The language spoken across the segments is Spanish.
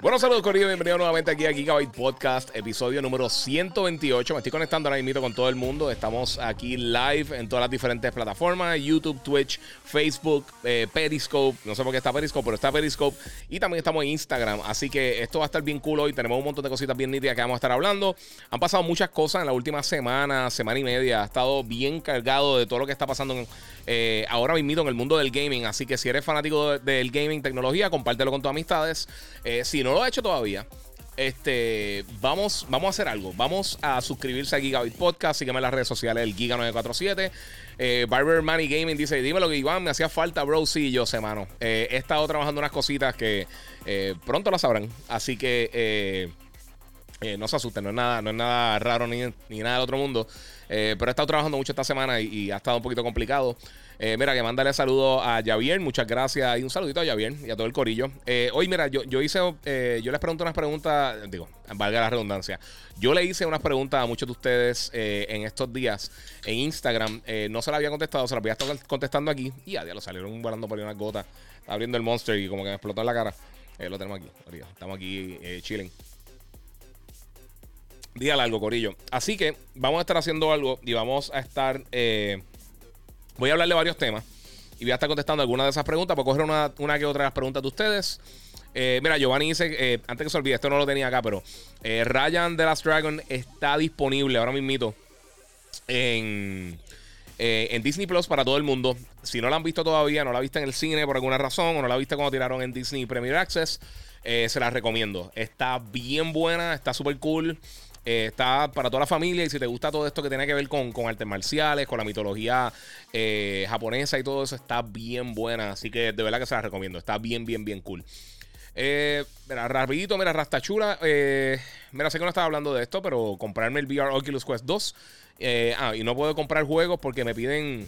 Bueno, saludos Corillo, bienvenido nuevamente aquí a Gigabyte Podcast, episodio número 128. Me estoy conectando ahora mismo con todo el mundo. Estamos aquí live en todas las diferentes plataformas: YouTube, Twitch, Facebook, eh, Periscope. No sé por qué está Periscope, pero está Periscope. Y también estamos en Instagram. Así que esto va a estar bien cool hoy. Tenemos un montón de cositas bien nítidas que vamos a estar hablando. Han pasado muchas cosas en la última semana, semana y media. Ha estado bien cargado de todo lo que está pasando eh, ahora mismo en el mundo del gaming. Así que si eres fanático del gaming, tecnología, compártelo con tus amistades. Eh, si no no lo ha hecho todavía, este, vamos, vamos a hacer algo. Vamos a suscribirse a Gigabit Podcast. Sígueme en las redes sociales, el Giga947. Eh, Barber Money Gaming dice: Dime lo que Iván, me hacía falta, bro. Sí, yo sé, mano. Eh, he estado trabajando unas cositas que eh, pronto las sabrán. Así que no se asusten, no es nada, no es nada raro ni, nada del otro mundo. pero he estado trabajando mucho esta semana y ha estado un poquito complicado. Eh, mira, que mándale saludo a Javier, muchas gracias. Y un saludito a Javier y a todo el corillo. Eh, hoy, mira, yo, yo hice, eh, yo les pregunto unas preguntas, digo, valga la redundancia. Yo le hice unas preguntas a muchos de ustedes en estos días en Instagram. no se las había contestado, se las voy a estar contestando aquí. Y ya, ya lo salieron volando por ahí unas gotas. Abriendo el monster y como que me explotó en la cara. lo tenemos aquí, Estamos aquí chilling. Día largo, Corillo. Así que vamos a estar haciendo algo y vamos a estar Voy a hablar de varios temas y voy a estar contestando algunas de esas preguntas. Voy a coger una, una que otra de las preguntas de ustedes. Eh, mira, Giovanni dice, eh, antes que se olvide, esto no lo tenía acá, pero eh, Ryan de Last Dragon está disponible ahora mismo en, en Disney Plus para todo el mundo. Si no la han visto todavía, no la visto en el cine por alguna razón, o no la viste cuando tiraron en Disney Premier Access, se la recomiendo. Está bien buena, está súper cool. Eh, está para toda la familia y si te gusta todo esto que tiene que ver con, artes marciales, con la mitología eh, japonesa y todo eso, está bien buena. Así que de verdad que se la recomiendo. Está bien, bien, bien cool. Eh, mira, rapidito, mira, Rastachura. Eh, mira, sé que no estaba hablando de esto, pero comprarme el VR Oculus Quest 2. ah, y no puedo comprar juegos porque me piden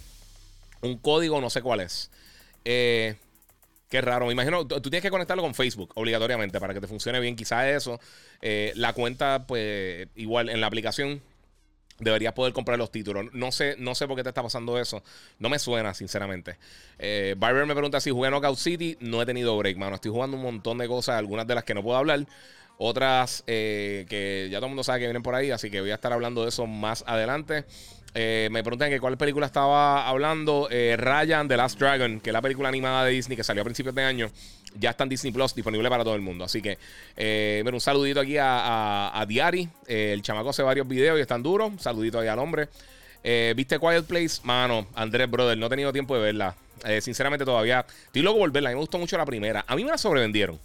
un código, no sé cuál es. Qué raro, me imagino. Tú, tienes que conectarlo con Facebook obligatoriamente para que te funcione bien. Quizás eso. Eh, la cuenta, pues, igual en la aplicación deberías poder comprar los títulos. No sé, no sé por qué te está pasando eso. No me suena, sinceramente. Eh, Barber me pregunta si jugué Knockout City. No he tenido break, mano. Estoy jugando un montón de cosas, algunas de las que no puedo hablar. Otras eh, que ya todo el mundo sabe que vienen por ahí, así que voy a estar hablando de eso más adelante. Eh, me preguntan que cuál película estaba hablando. Eh, Ryan The Last Dragon, que es la película animada de Disney que salió a principios de año. Ya está en Disney Plus, disponible para todo el mundo. Así que, eh, un saludito aquí a, Diari. el chamaco hace varios videos y están duros. Saludito ahí al hombre. ¿Viste Quiet Place? Mano, Andrés, brother, no he tenido tiempo de verla. sinceramente, todavía estoy loco por verla. A mí me gustó mucho la primera. A mí me la sobrevendieron.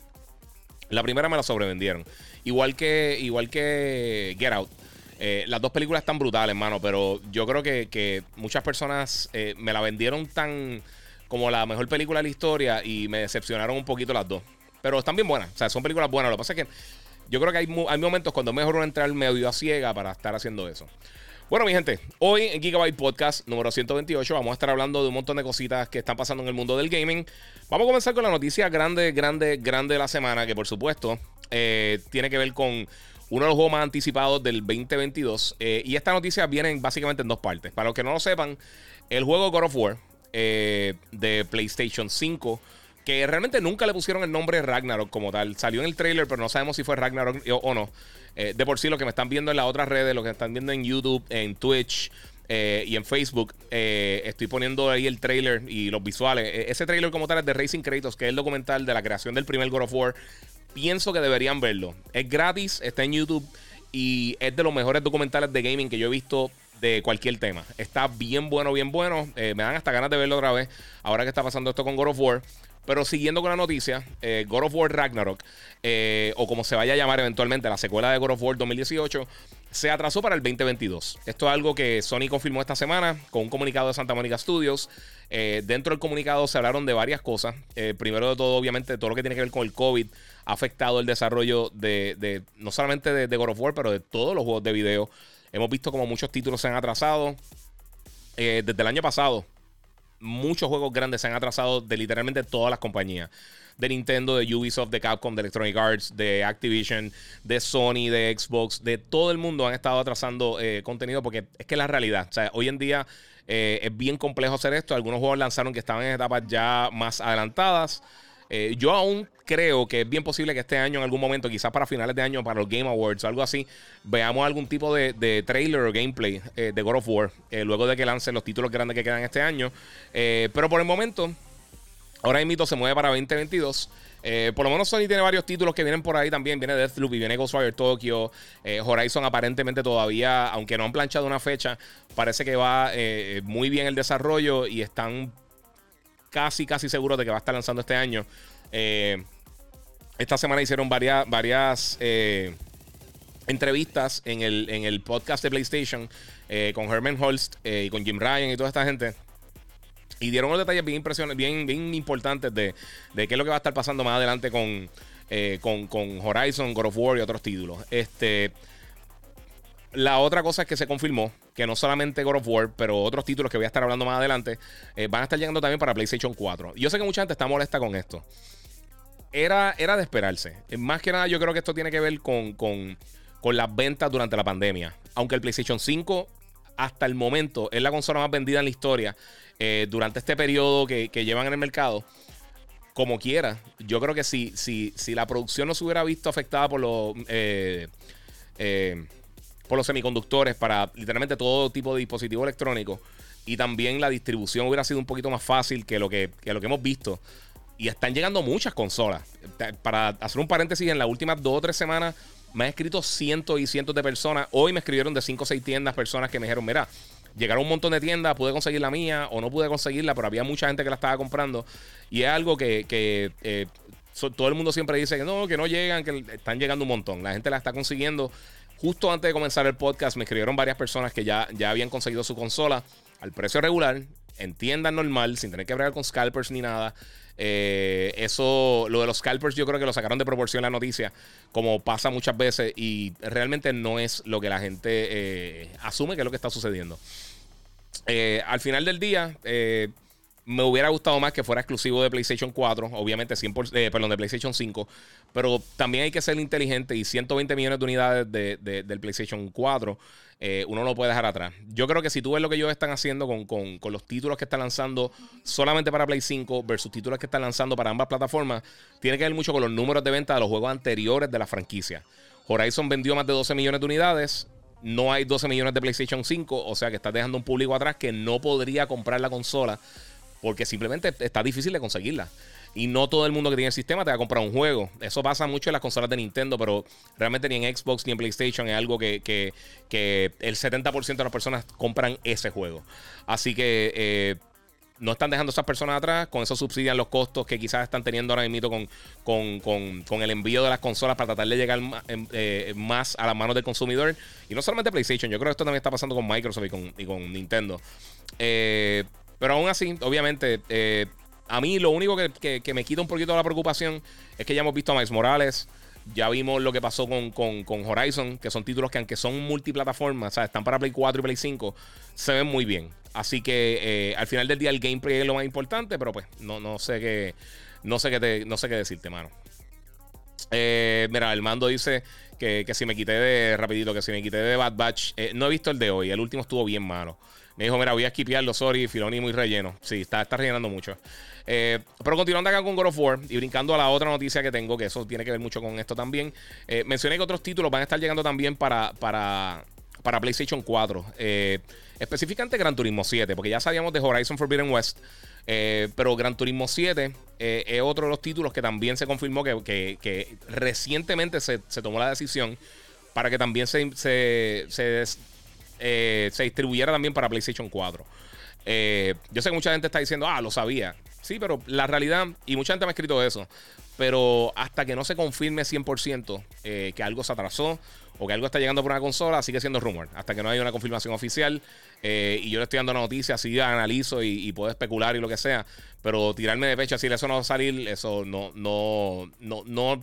La primera me la sobrevendieron. Igual que, igual que Get Out. Eh, las dos películas están brutales, hermano, pero yo creo que, muchas personas eh, me la vendieron tan como la mejor película de la historia y me decepcionaron un poquito las dos. Pero están bien buenas, o sea, son películas buenas. Lo que pasa es que yo creo que hay, hay momentos cuando es mejor entrar medio a ciega para estar haciendo eso. Bueno, mi gente, hoy en Gigabyte Podcast número 128 vamos a estar hablando de un montón de cositas que están pasando en el mundo del gaming. Vamos a comenzar con la noticia grande, grande, grande de la semana, que por supuesto eh, tiene que ver con uno de los juegos más anticipados del 2022. Eh, y esta noticia viene básicamente en dos partes. Para los que no lo sepan, el juego God of War eh, de PlayStation 5, que realmente nunca le pusieron el nombre Ragnarok como tal. Salió en el trailer, pero no sabemos si fue Ragnarok o, no. Eh, de por sí, lo que me están viendo en las otras redes, lo que me están viendo en YouTube, en Twitch. y en Facebook estoy poniendo ahí el trailer y los visuales. E, ese trailer como tal es de Racing Kratos, que es el documental de la creación del primer God of War pienso que deberían verlo. Es gratis, está en YouTube y es de los mejores documentales de gaming que yo he visto de cualquier tema. Está bien bueno, bien bueno. Eh, me dan hasta ganas de verlo otra vez. Ahora que está pasando esto con God of War. Pero siguiendo con la noticia, eh, God of War Ragnarok, eh, o como se vaya a llamar eventualmente, la secuela de God of War 2018, se atrasó para el 2022. Esto es algo que Sony confirmó esta semana con un comunicado de Santa Mónica Studios. dentro del comunicado se hablaron de varias cosas. primero de todo, obviamente, todo lo que tiene que ver con el COVID ha afectado el desarrollo de, no solamente de, God of War, pero de todos los juegos de video. Hemos visto como muchos títulos se han atrasado. desde el año pasado, muchos juegos grandes se han atrasado de literalmente todas las compañías. De Nintendo, de Ubisoft, de Capcom, de Electronic Arts, de Activision, de Sony, de Xbox, de todo el mundo han estado atrasando eh, contenido porque es que es la realidad. O sea, hoy en día eh, es bien complejo hacer esto. Algunos juegos lanzaron que estaban en etapas ya más adelantadas. Eh, yo aún creo que es bien posible que este año, en algún momento, quizás para finales de año, para los Game Awards o algo así, veamos algún tipo de, trailer o gameplay eh, de God of War, eh, luego de que lancen los títulos grandes que quedan este año. pero por el momento, ahora mito se mueve para 2022. por lo menos Sony tiene varios títulos que vienen por ahí también. Viene Deathloop y viene Ghostwire Tokyo. Horizon aparentemente todavía, aunque no han planchado una fecha, parece que va muy bien el desarrollo y están casi, casi seguro de que va a estar lanzando este año. Eh, esta semana hicieron varias, varias eh, entrevistas en el, en el podcast de PlayStation eh, con Herman Holst y con Jim Ryan y toda esta gente. Y dieron unos detalles bien impresionantes, bien, bien importantes de, de, qué es lo que va a estar pasando más adelante con, con, con Horizon, God of War y otros títulos. Este. La otra cosa es que se confirmó que no solamente God of War, pero otros títulos que voy a estar hablando más adelante, eh, van a estar llegando también para PlayStation 4. Yo sé que mucha gente está molesta con esto. Era, era de esperarse. Eh, más que nada, yo creo que esto tiene que ver con, con, las ventas durante la pandemia. Aunque el PlayStation 5 hasta el momento es la consola más vendida en la historia eh, durante este periodo que, llevan en el mercado. Como quiera, yo creo que si, si, si la producción no se hubiera visto afectada por los por los semiconductores para literalmente todo tipo de dispositivo electrónico. Y también la distribución hubiera sido un poquito más fácil que lo que, lo que hemos visto. Y están llegando muchas consolas. Para hacer un paréntesis, en las últimas dos o tres semanas me han escrito cientos y cientos de personas. Hoy me escribieron de cinco o seis tiendas personas que me dijeron, mira, llegaron un montón de tiendas, pude conseguir la mía o no pude conseguirla, pero había mucha gente que la estaba comprando. Y es algo que, eh, todo el mundo siempre dice que no, que no llegan, que están llegando un montón. La gente la está consiguiendo. Justo antes de comenzar el podcast me escribieron varias personas que ya, ya habían conseguido su consola al precio regular, en tienda normal, sin tener que bregar con scalpers ni nada. Eh, eso, lo de los scalpers, yo creo que lo sacaron de proporción la noticia, como pasa muchas veces, y realmente no es lo que la gente eh, asume que es lo que está sucediendo. Eh, al final del día, me hubiera gustado más que fuera exclusivo de PlayStation 4, obviamente 100%, eh, perdón, de PlayStation 5, pero también hay que ser inteligente y 120 millones de unidades de, del PlayStation 4, eh, uno no puede dejar atrás. Yo creo que si tú ves lo que ellos están haciendo con, con, los títulos que están lanzando solamente para Play 5 versus títulos que están lanzando para ambas plataformas, tiene que ver mucho con los números de venta de los juegos anteriores de la franquicia. Horizon vendió más de 12 millones de unidades. No hay 12 millones de PlayStation 5, o sea que estás dejando un público atrás que no podría comprar la consola porque simplemente está difícil de conseguirla. Y no todo el mundo que tiene el sistema te va a comprar un juego. Eso pasa mucho en las consolas de Nintendo, pero realmente ni en Xbox ni en PlayStation es algo que, que, el 70% de las personas compran ese juego. Así que eh, no están dejando a esas personas atrás. Con eso subsidian los costos que quizás están teniendo ahora mismo con, con, el envío de las consolas para tratar de llegar em, eh, más a las manos del consumidor. Y no solamente PlayStation, yo creo que esto también está pasando con Microsoft y con, y con Nintendo. Eh, pero aún así, obviamente, eh, a mí lo único que, me quita un poquito la preocupación es que ya hemos visto a Miles Morales. Ya vimos lo que pasó con, Horizon, que son títulos que aunque son multiplataformas, o sea, están para Play 4 y Play 5, se ven muy bien. Así que eh, al final del día el gameplay es lo más importante, pero pues no, no sé qué no sé qué no sé qué decirte, mano. Eh, mira, el mando dice que, que, si me quité de rapidito, que si me quité de Bad Batch, no he visto el de hoy, el último estuvo bien malo. Me dijo, mira, voy a esquipearlo, sorry, Filoni muy relleno. Sí, está, está rellenando mucho. Eh, pero continuando acá con God of War y brincando a la otra noticia que tengo, que eso tiene que ver mucho con esto también. Eh, mencioné que otros títulos van a estar llegando también para, para, para PlayStation 4. Eh, específicamente Gran Turismo 7, porque ya sabíamos de Horizon Forbidden West. pero Gran Turismo 7 es otro de los títulos que también se confirmó que, que, recientemente se, se, tomó la decisión para que también se, se, se eh, se distribuyera también para PlayStation 4. Eh, yo sé que mucha gente está diciendo, ah, lo sabía. Sí, pero la realidad, y mucha gente me ha escrito eso, pero hasta que no se confirme 100% eh, que algo se atrasó o que algo está llegando por una consola, sigue siendo rumor. Hasta que no haya una confirmación oficial. y yo le estoy dando noticias, así analizo y, puedo especular y lo que sea. Pero tirarme de pecho, decir eso no va a salir, eso no, no, no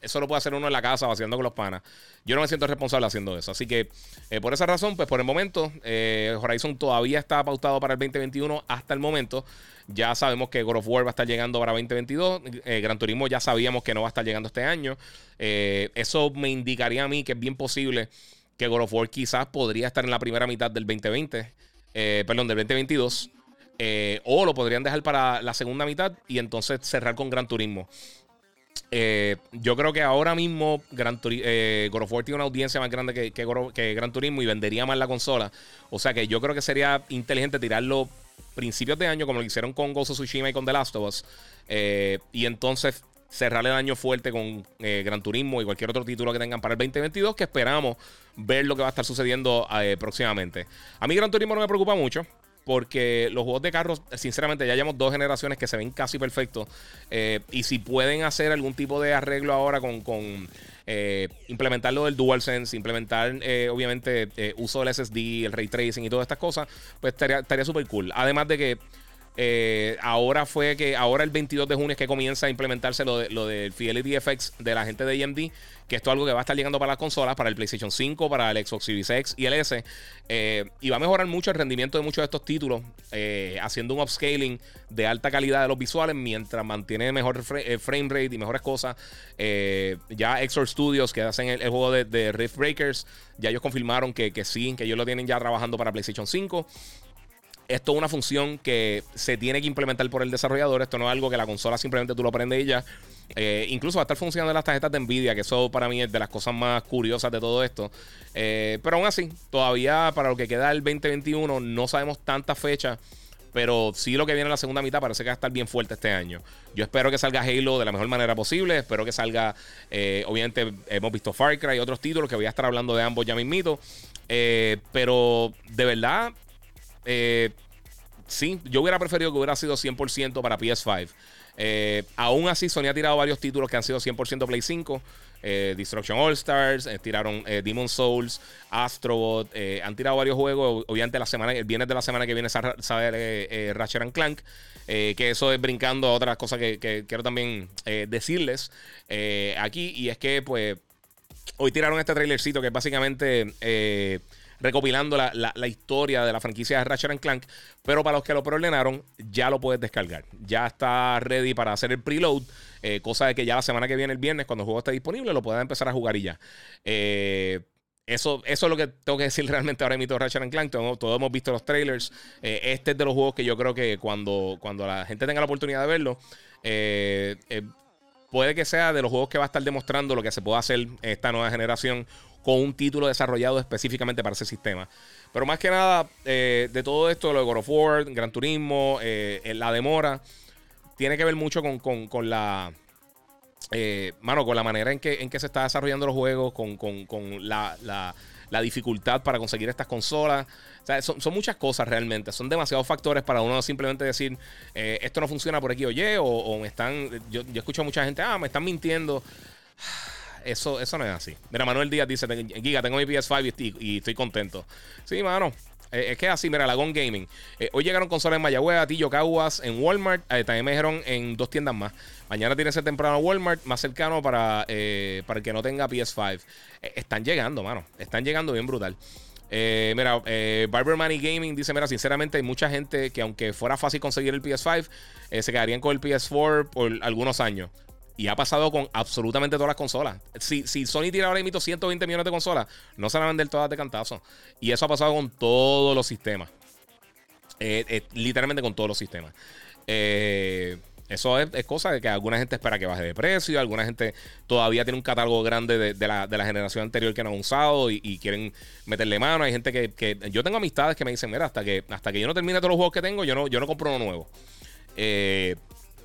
eso lo puede hacer uno en la casa o haciendo con los panas. Yo no me siento responsable haciendo eso. Así que eh, por esa razón, pues por el momento, eh, Horizon todavía está pautado para el 2021 hasta el momento. Ya sabemos que God of War va a estar llegando para 2022. Eh, Gran Turismo ya sabíamos que no va a estar llegando este año. eso me indicaría a mí que es bien posible que God of War quizás podría estar en la primera mitad del 2020. perdón, del 2022. o lo podrían dejar para la segunda mitad y entonces cerrar con Gran Turismo. Eh, yo creo que ahora mismo Gran eh, God of War tiene una audiencia más grande que, que, Gran Turismo y vendería más la consola. O sea que yo creo que sería inteligente tirarlo principios de año, como lo hicieron con Ghost of Tsushima y con The Last of Us. Eh, y entonces cerrar el año fuerte con Gran Turismo y cualquier otro título que tengan para el 2022, que esperamos ver lo que va a estar sucediendo próximamente. A mí Gran Turismo no me preocupa mucho porque los juegos de carros, sinceramente, ya llevamos dos generaciones que se ven casi perfectos. Eh, y si pueden hacer algún tipo de arreglo ahora con, eh, implementar lo del DualSense, implementar, eh, obviamente, uso del SSD, el ray tracing y todas estas cosas, pues estaría súper cool. Además de que eh, ahora fue que, ahora el 22 de junio es que comienza a implementarse lo, de, lo del Fidelity FX de la gente de AMD, que esto es algo que va a estar llegando para las consolas, para el PlayStation 5, para el Xbox Series X y el S, eh, y va a mejorar mucho el rendimiento de muchos de estos títulos, eh, haciendo un upscaling de alta calidad de los visuales mientras mantiene mejor frame rate y mejores cosas. ya Exor Studios, que hacen el, juego de, Rift Breakers, ya ellos confirmaron que, que sí, que ellos lo tienen ya trabajando para PlayStation 5. Esto es una función que se tiene que implementar por el desarrollador. Esto no es algo que la consola simplemente tú lo prendes y ya. Eh, incluso va a estar funcionando las tarjetas de Nvidia, que eso para mí es de las cosas más curiosas de todo esto. Eh, pero aún así, todavía para lo que queda el 2021 no sabemos tantas fechas. Pero sí lo que viene en la segunda mitad parece que va a estar bien fuerte este año. Yo espero que salga Halo de la mejor manera posible. Espero que salga, eh, obviamente hemos visto Far Cry y otros títulos que voy a estar hablando de ambos ya mismito. pero de verdad, eh, sí, yo hubiera preferido que hubiera sido 100% para PS5. Eh, aún así, Sony ha tirado varios títulos que han sido 100% Play 5. Eh, Destruction All Stars, tiraron Demon Souls, Astrobot, han tirado varios juegos. Obviamente, la semana, el viernes de la semana que viene sale Ratchet and Clank, que eso es brincando a otras cosas que, quiero también decirles aquí. Y es que, pues, hoy tiraron este trailercito que es básicamente recopilando la, historia de la franquicia de Ratchet Clank. Pero para los que lo preordenaron, ya lo puedes descargar. Ya está ready para hacer el preload. Eh, cosa de que ya la semana que viene, el viernes, cuando el juego esté disponible, lo puedas empezar a jugar y ya. Eh, eso, eso, es lo que tengo que decir realmente ahora mismo de Ratchet Clank. Todos, hemos visto los trailers. Eh, este es de los juegos que yo creo que cuando, cuando la gente tenga la oportunidad de verlo, puede que sea de los juegos que va a estar demostrando lo que se puede hacer esta nueva generación con un título desarrollado específicamente para ese sistema. Pero más que nada, eh, de todo esto, lo de God of War, Gran Turismo, eh, la demora, tiene que ver mucho con, la. Eh, mano, con la manera en que, en que se está desarrollando los juegos, con, la, dificultad para conseguir estas consolas. O sea, son, muchas cosas realmente. Son demasiados factores para uno simplemente decir esto no funciona por aquí o Y, o, me están. Yo, yo escucho a mucha gente, ah, me están mintiendo eso, eso no es así. Mira, Manuel Díaz dice: Giga, tengo mi PS5 y estoy, contento. Sí, mano. Eh, es que así, mira, Lagon Gaming. Eh, hoy llegaron consolas en Mayagüez, Tillo Caguas, en Walmart. Eh, también me dijeron en dos tiendas más. Mañana tiene que ser temprano Walmart, más cercano para, para el que no tenga PS5. están llegando, mano. Están llegando bien brutal. mira, Barber Money Gaming dice: Mira, sinceramente, hay mucha gente que, aunque fuera fácil conseguir el PS5, se quedarían con el PS4 por algunos años. Y ha pasado con absolutamente todas las consolas. Si, si Sony tira ahora mismo 120 millones de consolas, no se van a vender todas de cantazo. Y eso ha pasado con todos los sistemas. Eh, eh, literalmente con todos los sistemas. Eh, eso es, cosa de que alguna gente espera que baje de precio, alguna gente todavía tiene un catálogo grande de, la, generación anterior que no han usado y, quieren meterle mano. Hay gente que, Yo tengo amistades que me dicen, mira, hasta que, hasta que yo no termine todos los juegos que tengo, yo no, yo no compro uno nuevo. Eh,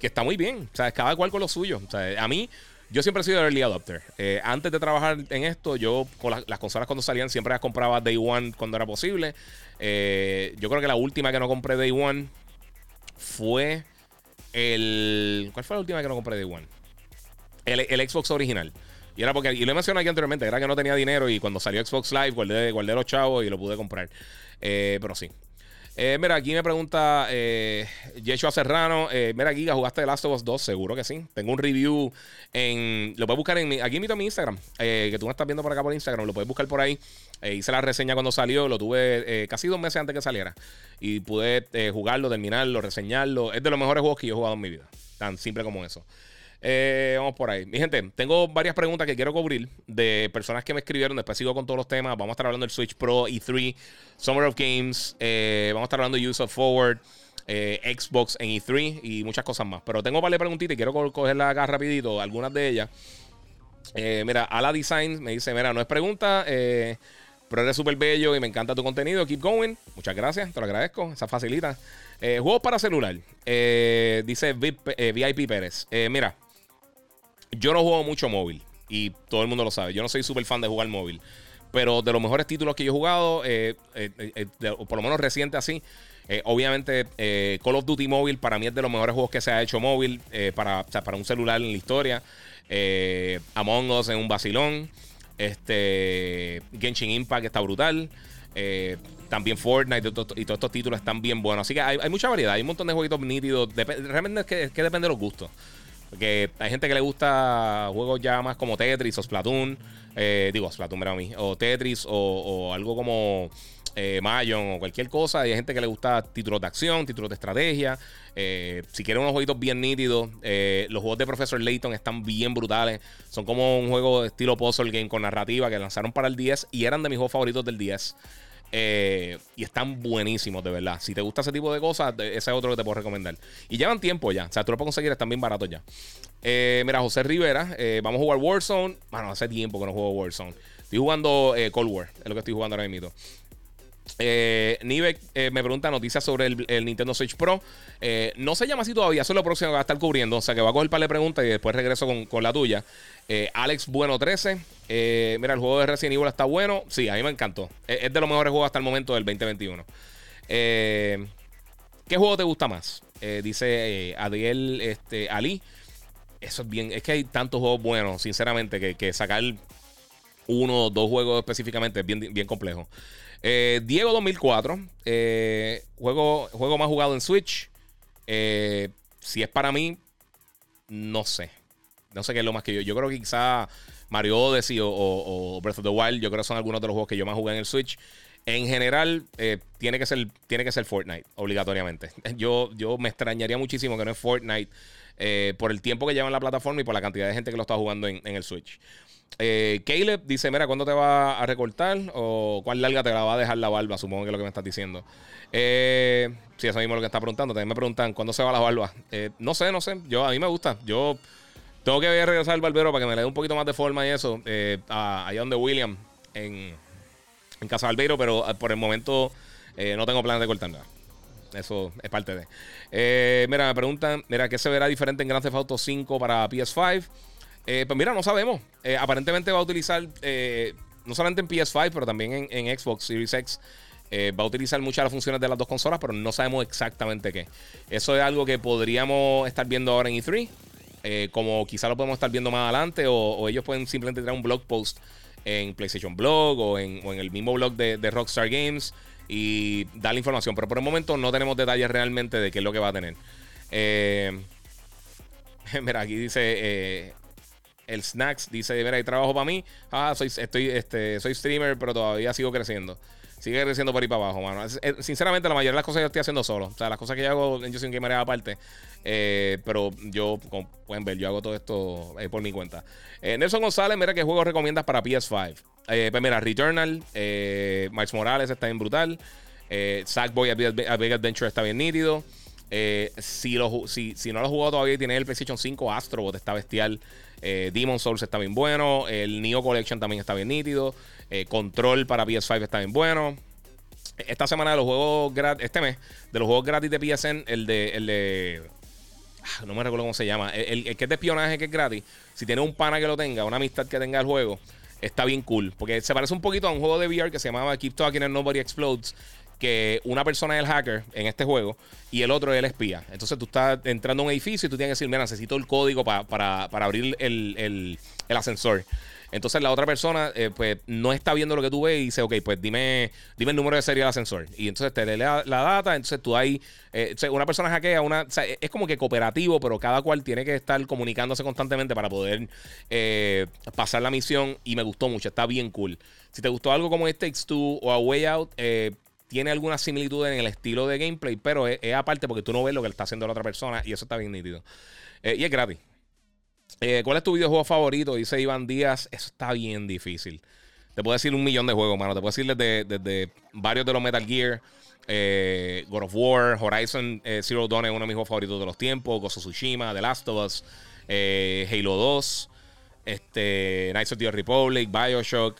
que está muy bien. O sea, cada cual con lo suyo. O sea, a mí, yo siempre he sido early adopter. Eh, antes de trabajar en esto, yo con las consolas cuando salían siempre las compraba Day One cuando era posible. Eh, yo creo que la última que no compré Day One fue el. ¿Cuál fue la última que no compré Day One? El, Xbox original. Y era porque, y lo he mencionado aquí anteriormente, era que no tenía dinero y cuando salió Xbox Live guardé, guardé los chavos y lo pude comprar. Eh, pero sí. Eh, mira, aquí me pregunta eh, Serrano. Eh, mira, Giga, ¿jugaste The Last of Us 2? Seguro que sí. Tengo un review en. Lo puedes buscar en mi. Aquí a mi Instagram. Eh, que tú me estás viendo por acá por Instagram. Lo puedes buscar por ahí. hice la reseña cuando salió. Lo tuve casi dos meses antes que saliera. Y pude jugarlo, terminarlo, reseñarlo. Es de los mejores juegos que yo he jugado en mi vida. Tan simple como eso. Eh, vamos por ahí. Mi gente, tengo varias preguntas que quiero cubrir de personas que me escribieron. Después sigo con todos los temas. Vamos a estar hablando del Switch Pro, E3, Summer of Games. Eh, vamos a estar hablando de Use of Forward, eh, Xbox en E3 y muchas cosas más. Pero tengo varias preguntitas y quiero cogerlas acá rapidito, algunas de ellas. mira, Ala Design me dice, mira, no es pregunta, pero eres súper bello y me encanta tu contenido. Keep going. Muchas gracias, te lo agradezco. Esa facilita. juegos para celular. dice VIP Pérez. mira, yo no juego mucho móvil y todo el mundo lo sabe. Yo no soy súper fan de jugar móvil. Pero de los mejores títulos que yo he jugado, eh, eh, eh, por lo menos reciente así, obviamente Call of Duty móvil para mí es de los mejores juegos que se ha hecho móvil para, para un celular en la historia. Among Us en un vacilón. Este, Genshin Impact está brutal. también Fortnite y, todos estos títulos están bien buenos. Así que hay, mucha variedad. Hay un montón de jueguitos nítidos. realmente que, es que depende de los gustos. Porque hay gente que le gusta juegos ya más como Tetris o Splatoon. Eh, digo, Splatoon era a mí. O Tetris o, algo como eh, Mayon o cualquier cosa. Hay gente que le gusta títulos de acción, títulos de estrategia. Eh, si quieren unos jueguitos bien nítidos, los juegos de Professor Layton están bien brutales. Son como un juego de estilo puzzle game con narrativa que lanzaron para el 10 y eran de mis juegos favoritos del 10. Eh, y están buenísimos, de verdad. Si te gusta ese tipo de cosas, ese es otro que te puedo recomendar. Y llevan tiempo ya. O sea, tú lo puedes conseguir, están bien baratos ya. Eh, mira, José Rivera, eh, vamos a jugar Warzone. Bueno, hace tiempo que no juego Warzone. Estoy jugando Cold War, es lo que estoy jugando ahora mismo. Eh, eh, me pregunta noticias sobre el, Nintendo Switch Pro. Eh, no se llama así todavía, eso es lo próximo que va a estar cubriendo. O sea que va a coger un par de preguntas y después regreso con, la tuya. Alex Bueno 13. mira, el juego de Resident Evil está bueno. Sí, a mí me encantó. Es, de los mejores juegos hasta el momento del 2021. ¿Qué juego te gusta más? dice Adiel este, Ali. Eso es bien. Es que hay tantos juegos buenos, sinceramente, que, que sacar uno o dos juegos específicamente es bien, bien complejo. Eh, Diego 2004, eh, juego, juego más jugado en Switch. Eh, si es para mí, no sé. No sé qué es lo más que yo. Yo creo que quizá Mario Odyssey o, Breath of the Wild, yo creo que son algunos de los juegos que yo más jugué en el Switch. En general, tiene, que ser, tiene que ser Fortnite, obligatoriamente. Yo, yo me extrañaría muchísimo que no es Fortnite por el tiempo que lleva en la plataforma y por la cantidad de gente que lo está jugando en el Switch. Eh, Caleb dice: Mira, ¿cuándo te va a recortar? ¿O cuál larga te la va a dejar la barba? Supongo que es lo que me estás diciendo. Eh, sí, eso mismo es lo que está preguntando. También me preguntan: ¿cuándo se va la barba? Eh, no sé, no sé. Yo, a mí me gusta. Yo tengo que regresar al barbero para que me le dé un poquito más de forma y eso. Eh, allá donde William, en, en Casa Barbero, pero por el momento no tengo planes de cortar nada. Eso es parte de. mira, me preguntan: Mira, ¿qué se verá diferente en Grand Theft Auto 5 para PS5? Eh, pues mira, no sabemos. Eh, aparentemente va a utilizar, eh, no solamente en PS5, pero también en, Xbox Series X. va a utilizar muchas de las funciones de las dos consolas, pero no sabemos exactamente qué. Eso es algo que podríamos estar viendo ahora en E3. como quizá lo podemos estar viendo más adelante, o, ellos pueden simplemente traer un blog post en PlayStation Blog o en, el mismo blog de, de, Rockstar Games y dar la información. Pero por el momento no tenemos detalles realmente de qué es lo que va a tener. mira, aquí dice el Snacks dice, mira, hay trabajo para mí. Ah, soy, estoy, este, soy streamer, pero todavía sigo creciendo. Sigue creciendo por ahí para abajo, mano. Sinceramente, la mayoría de las cosas yo estoy haciendo solo. O sea, las cosas que yo hago, yo soy un gamer aparte. Eh, pero yo, como pueden ver, yo hago todo esto eh, por mi cuenta. Eh, Nelson González, mira qué juegos recomiendas para PS5. pues mira, Returnal, Miles Morales está bien brutal. Sackboy a Big Adventure está bien nítido. si, lo, si, si no lo has jugado todavía y tienes el PlayStation 5, Astrobot está bestial. Eh, Demon Souls está bien bueno. El Neo Collection también está bien nítido. Eh, Control para PS5 está bien bueno. Esta semana de los juegos gratis, este mes, de los juegos gratis de PSN, el de, el de ah, no me recuerdo cómo se llama, el, que es de espionaje que es gratis, si tiene un pana que lo tenga, una amistad que tenga el juego, está bien cool, porque se parece un poquito a un juego de VR que se llamaba Keep Talking and Nobody Explodes, que una persona es el hacker en este juego y el otro es el espía. Entonces tú estás entrando a un edificio y tú tienes que decir, mira, necesito el código para, abrir el, ascensor. Entonces la otra persona, eh, pues, no está viendo lo que tú ves y dice, ok, pues dime, dime el número de serie del ascensor. Y entonces te lee la, data, entonces tú ahí, eh, una persona hackea, una, es como que cooperativo, pero cada cual tiene que estar comunicándose constantemente para poder eh, pasar la misión. Y me gustó mucho, está bien cool. Si te gustó algo como este Takes Two o A Way Out, tiene alguna similitud en el estilo de gameplay, pero es, aparte porque tú no ves lo que está haciendo la otra persona y eso está bien nítido. y es gratis. Eh, ¿Cuál es tu videojuego favorito? Dice Iván Díaz. Eso está bien difícil. Te puedo decir un millón de juegos, mano. Te puedo decir desde, varios de los Metal Gear, eh, God of War, Horizon eh, Zero Dawn es uno de mis juegos favoritos de los tiempos, Gozo Tsushima, The Last of Us, Halo 2, este, Knights of the Republic, Bioshock,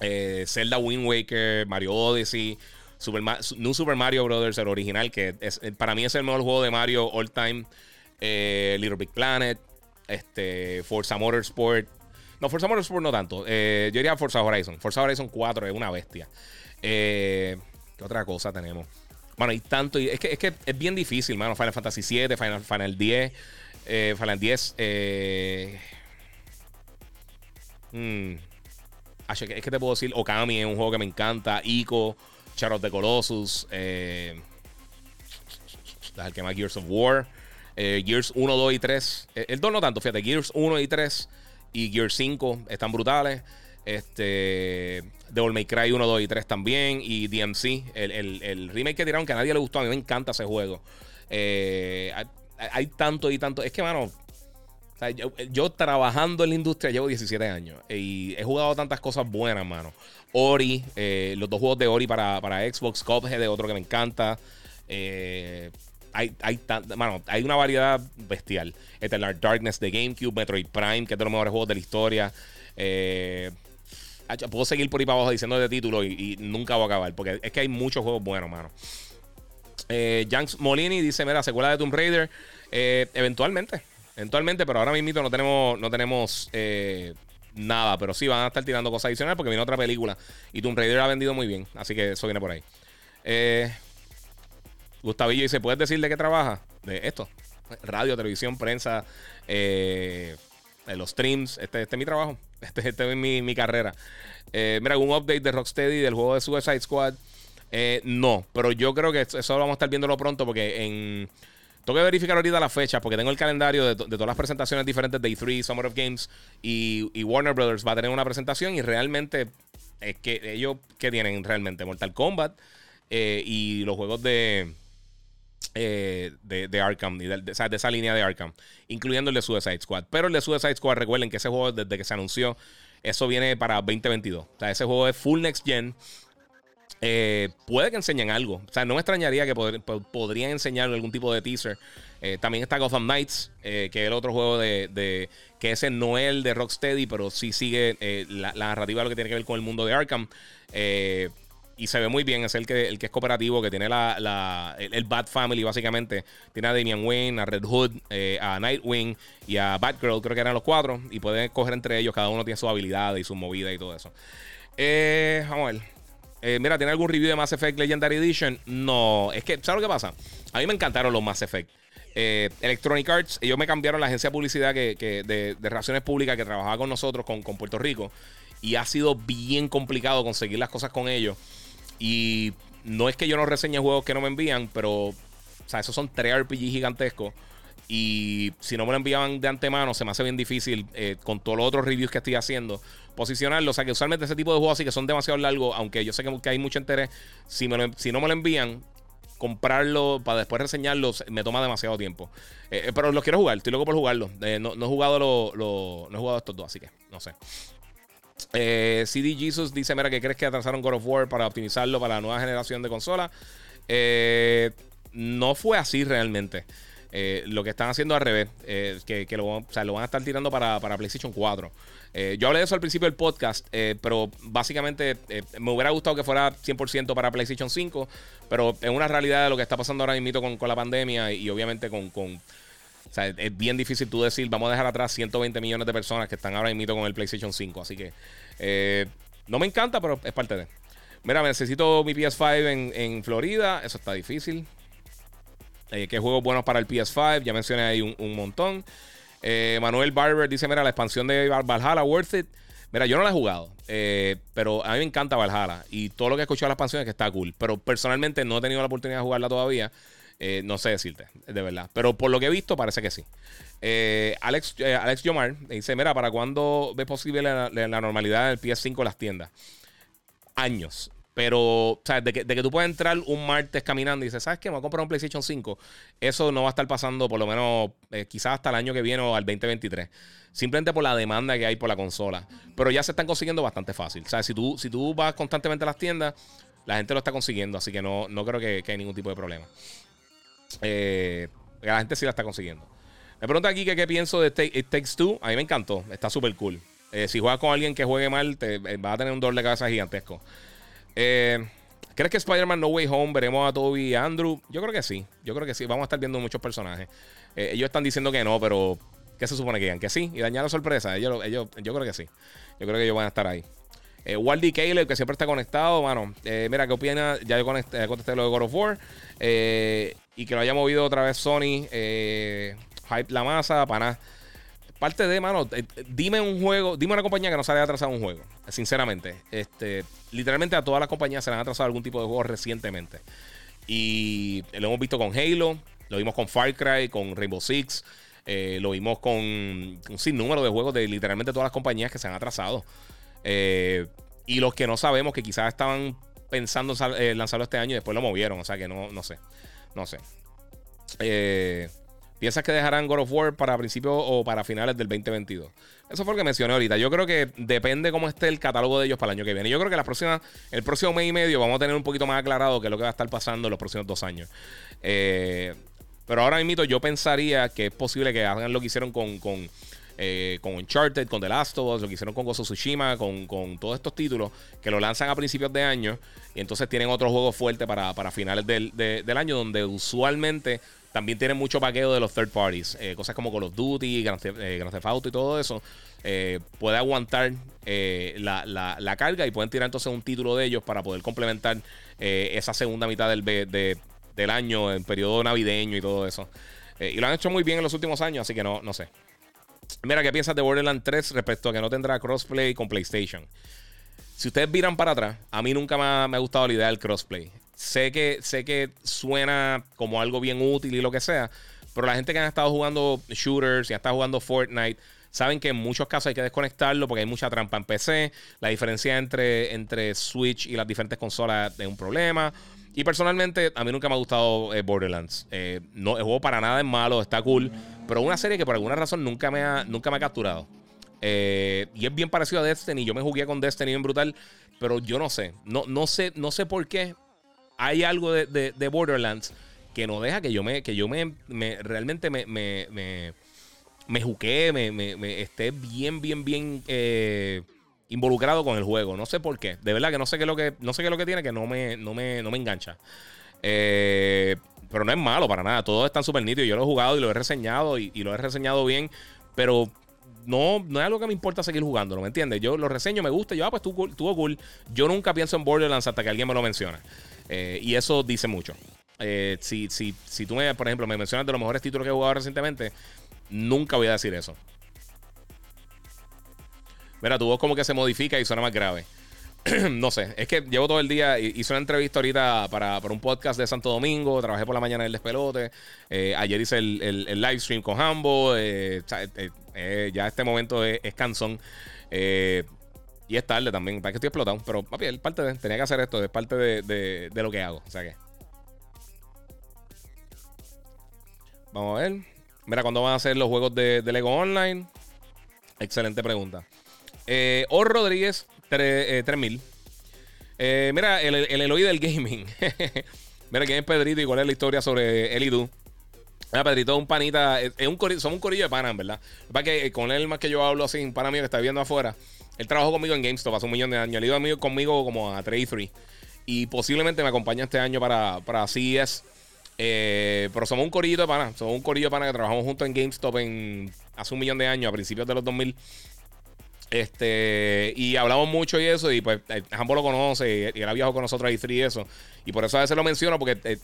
Zelda Wind Waker, Mario Odyssey, Super New Super Mario Brothers, el original, que para mí es el mejor juego de Mario all time. Eh, Little Big Planet, este, Forza Motorsport. No, Forza Motorsport no tanto. Eh, yo diría Forza Horizon. Forza Horizon 4 es una bestia. Eh, ¿Qué otra cosa tenemos? Bueno, hay tanto. Es que, es que es bien difícil, mano. Final Fantasy 7, Final, Final 10. Final 10. Hmm, es que te puedo decir, Okami es un juego que me encanta. Ico, of the Colossus. el que más Gears of War. Eh, Gears 1, 2 y 3. Eh, el 2 no tanto, fíjate. Gears 1 y 3 y Gears 5 están brutales. Este. Devil May Cry 1, 2 y 3 también. Y DMC, el, remake que tiraron que a nadie le gustó. A mí me encanta ese juego. Eh, hay, tanto y tanto. Es que, mano. Yo, trabajando en la industria llevo 17 años y he jugado tantas cosas buenas, mano. Ori, los dos juegos de Ori para, para Xbox, Cuphead otro que me encanta. Eh, hay, hay, hay una variedad bestial. Eternal Darkness de GameCube, Metroid Prime, que es de los mejores juegos de la historia. Eh, puedo seguir por ahí para abajo diciendo de título y, nunca voy a acabar, porque es que hay muchos juegos buenos, mano. Eh, Janks Molini dice: Mira, secuela de Tomb Raider. Eh, eventualmente, eventualmente, pero ahora mismo no tenemos, no tenemos eh, nada. Pero sí van a estar tirando cosas adicionales porque viene otra película y Tomb Raider ha vendido muy bien. Así que eso viene por ahí. Eh. Gustavillo dice, ¿puedes decir de qué trabaja? De esto. Radio, televisión, prensa, eh, los streams. Este, este, es mi trabajo. Este, este es mi, carrera. Eh, mira, un update de Rocksteady del juego de Suicide Squad. Eh, no, pero yo creo que eso lo vamos a estar viéndolo pronto porque en... Tengo que verificar ahorita la fecha porque tengo el calendario de, todas las presentaciones diferentes de E3, Summer of Games y, y, Warner Brothers va a tener una presentación y realmente es que ellos, ¿qué tienen realmente? Mortal Kombat y los juegos de, eh, de, Arkham, de, de, esa línea de Arkham, incluyendo el de Suicide Squad. Pero el de Suicide Squad, recuerden que ese juego, desde que se anunció, eso viene para 2022. O sea, ese juego es full next gen. Eh, puede que enseñen algo. O sea, no me extrañaría que podrían enseñar algún tipo de teaser. Eh, también está Gotham Knights, que es el otro juego de, que no es el de Rocksteady, pero sí sigue la, narrativa de lo que tiene que ver con el mundo de Arkham. Eh, y se ve muy bien. Es el que, el que es cooperativo, que tiene la, el, Bat Family, básicamente. Tiene a Damian Wayne, a Red Hood, eh, a Nightwing y a Batgirl, creo que eran los cuatro. Y pueden escoger entre ellos, cada uno tiene su habilidad y su movida y todo eso. Eh, vamos a ver. Eh, mira, ¿tiene algún review de Mass Effect Legendary Edition? No, es que, ¿sabes lo que pasa? A mí me encantaron los Mass Effect. Electronic Arts, ellos me cambiaron la agencia de publicidad que, de, de, Relaciones Públicas que trabajaba con nosotros, con, con Puerto Rico. Y ha sido bien complicado conseguir las cosas con ellos. Y no es que yo no reseñe juegos que no me envían, pero, o sea, esos son tres RPG gigantescos. Y si no me lo enviaban de antemano, se me hace bien difícil eh, con todos los otros reviews que estoy haciendo posicionarlo. O sea, que usualmente ese tipo de juegos así que son demasiado largos, aunque yo sé que, hay mucho interés, si, no me lo envían, comprarlo para después reseñarlo me toma demasiado tiempo. Eh, eh, pero los quiero jugar, estoy loco por jugarlo. no, he jugado no he jugado estos dos, así que no sé. Eh, CD Jesus dice: Mira, que crees que atrasaron God of War para optimizarlo para la nueva generación de consolas? Eh, no fue así realmente. Eh, lo que están haciendo al revés, eh, que, lo, van a estar tirando para, PlayStation 4. yo hablé de eso al principio del podcast, pero básicamente me hubiera gustado que fuera 100% para PlayStation 5, pero es una realidad de lo que está pasando ahora mismo con, con la pandemia y, obviamente con, o sea, es bien difícil tú decir, vamos a dejar atrás 120 millones de personas que están ahora mismo con el PlayStation 5. Así que eh, no me encanta, pero es parte de. Mira, necesito mi PS5 en, Florida. Eso está difícil. Eh, ¿Qué juegos buenos para el PS5? Ya mencioné ahí un, montón. Eh, Manuel Barber dice: Mira, la expansión de Valhalla, worth it. Mira, yo no la he jugado, eh, pero a mí me encanta Valhalla y todo lo que he escuchado de la expansión es que está cool. Pero personalmente no he tenido la oportunidad de jugarla todavía. Eh, no sé decirte, de verdad. Pero por lo que he visto, parece que sí. Alex, Alex Yomar dice: Mira, ¿para cuándo ve posible la, la normalidad del PS5 en las tiendas? Años. Pero, o de que, de que tú puedas entrar un martes caminando y dices, ¿sabes qué? Me voy a comprar un PlayStation 5. Eso no va a estar pasando por lo menos eh, quizás hasta el año que viene o al 2023. Simplemente por la demanda que hay por la consola. Pero ya se están consiguiendo bastante fácil. O si tú, si tú vas constantemente a las tiendas, la gente lo está consiguiendo. Así que no, no creo que, que hay ningún tipo de problema. Eh, la gente sí la está consiguiendo. Me pregunta aquí que qué pienso de It Takes Two. A mí me encantó. Está súper cool. Eh, si juegas con alguien que juegue mal, te, vas a tener un dolor de cabeza gigantesco. Eh, ¿Crees que Spider-Man No Way Home veremos a Toby y Andrew? Yo creo que sí. Yo creo que sí. Vamos a estar viendo muchos personajes. Eh, ellos están diciendo que no, pero ¿qué se supone que digan? Que sí. Y dañar la sorpresa. Ellos, ellos, yo creo que sí. Yo creo que ellos van a estar ahí. Eh, Waldy Caleb, que siempre está conectado, mano. Eh, mira, ¿qué opina? Ya yo contesté, contesté, lo de God of War. y que lo haya movido otra vez Sony. Hype la masa, para nada. Parte de, mano, eh, dime un juego, dime una compañía que no se haya atrasado un juego. Sinceramente. Este, literalmente a todas las compañías se le han atrasado algún tipo de juego recientemente. Y lo hemos visto con Halo, lo vimos con Far Cry, con Rainbow Six, eh, lo vimos con un sinnúmero de juegos de literalmente todas las compañías que se han atrasado. Eh, y los que no sabemos que quizás estaban pensando lanzarlo este año y después lo movieron. O sea que no, no sé. No sé. Eh. ¿Piensas que dejarán God of War para principios o para finales del 2022? Eso fue lo que mencioné ahorita. Yo creo que depende cómo esté el catálogo de ellos para el año que viene. Yo creo que la próxima, el próximo mes y medio vamos a tener un poquito más aclarado qué es lo que va a estar pasando en los próximos dos años. Eh, pero ahora mismo yo pensaría que es posible que hagan lo que hicieron con, con, eh, con Uncharted, con The Last of Us, lo que hicieron con Gozo Tsushima, con, todos estos títulos, que lo lanzan a principios de año y entonces tienen otro juego fuerte para, finales del, del año, donde usualmente también tiene mucho paqueo de los third parties. Eh, cosas como Call of Duty, Grand Theft, eh, Auto y todo eso. Eh, puede aguantar la, carga y pueden tirar entonces un título de ellos para poder complementar esa segunda mitad del, del año, en periodo navideño y todo eso. y lo han hecho muy bien en los últimos años, así que no, no sé. Mira, ¿qué piensas de Borderlands 3 respecto a que no tendrá crossplay con PlayStation? Si ustedes miran para atrás, a mí nunca me me ha gustado la idea del crossplay. Sé que, sé que suena como algo bien útil y lo que sea, pero la gente que han estado jugando shooters y ha estado jugando Fortnite, saben que en muchos casos hay que desconectarlo porque hay mucha trampa en PC. La diferencia entre, entre Switch y las diferentes consolas es un problema. Y personalmente, a mí nunca me ha gustado eh, Borderlands. Eh, no, el juego para nada es malo, está cool. Pero una serie que por alguna razón nunca me ha, nunca me ha capturado. Eh, y es bien parecido a Destiny. Yo me jugué con Destiny en brutal. Pero yo no sé. No, no sé, no sé por qué hay algo de, Borderlands que no deja que yo me, que yo me, realmente me, me, me, me juqué, me, esté bien, bien, bien involucrado con el juego. No sé por qué. De verdad que no sé qué es lo que, no sé qué es lo que tiene que no me, no me, no me engancha. Eh, pero no es malo para nada. Todo está súper nítido. Yo lo he jugado y lo he reseñado y, lo he reseñado bien. Pero no, no es algo que me importa seguir jugando, ¿no me entiendes? Yo lo reseño, me gusta, yo, ah, pues estuvo cool. Yo nunca pienso en Borderlands hasta que alguien me lo menciona. Eh, y eso dice mucho. Eh, si, si, si tú, me, por ejemplo, me mencionas de los mejores títulos que he jugado recientemente, nunca voy a decir eso. Mira, tu voz como que se modifica y suena más grave. no sé, es que llevo todo el día, hice una entrevista ahorita para, un podcast de Santo Domingo, trabajé por la mañana en el despelote, eh, ayer hice el, el, live stream con Hambo, ya este momento es, es canzón. Y es tarde también, para que estoy explotado. Pero, papi, es parte de. Tenía que hacer esto, es parte de, lo que hago. O sea que. Vamos a ver. Mira, ¿cuándo van a hacer los juegos de, Lego Online? Excelente pregunta. Eh, Or Rodríguez, 3000. Eh, eh, mira, el, el Eloy del gaming. mira, ¿quién es Pedrito y cuál es la historia sobre él y tú? Mira, Pedrito es un panita. Es, un somos un corillo de panas, ¿verdad? Para que con él más que yo hablo así, un pana mío que está viviendo afuera. Él trabajó conmigo en GameStop hace un millón de años. Él iba conmigo como a 3 y 3. Y posiblemente me acompaña este año para, para CES. Eh, pero somos un corillo de pana. Somos un corillo de pana que trabajamos juntos en GameStop en, hace un millón de años, a principios de los 2000. Este, y hablamos mucho y eso, y pues Jambo lo conoce, y, él ha viajado con nosotros a E3 y eso. Y por eso a veces lo menciono, porque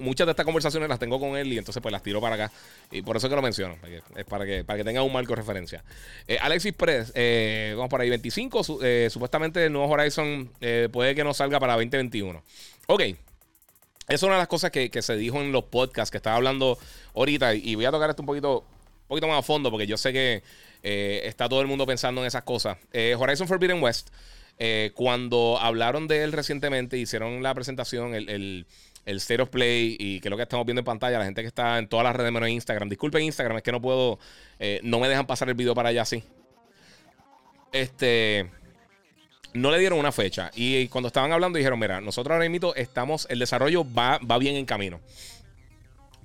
muchas de estas conversaciones las tengo con él y entonces pues las tiro para acá. Y por eso que lo menciono, es para que, para que tenga un marco de referencia. Alexis Press, vamos para ahí, 25, supuestamente el nuevo Horizon puede que no salga para 2021. Ok, es una de las cosas que, se dijo en los podcasts que estaba hablando ahorita. Y voy a tocar esto un poquito, poquito más a fondo porque yo sé que eh, está todo el mundo pensando en esas cosas. Eh, Horizon Forbidden West, eh, cuando hablaron de él recientemente, hicieron la presentación, el, el, el, State of Play y que es lo que estamos viendo en pantalla, la gente que está en todas las redes menos Instagram. Disculpen Instagram, es que no puedo, no me dejan pasar el video para allá así. Este no le dieron una fecha. Y cuando estaban hablando dijeron, mira, nosotros ahora mismo estamos, el desarrollo va, va bien en camino.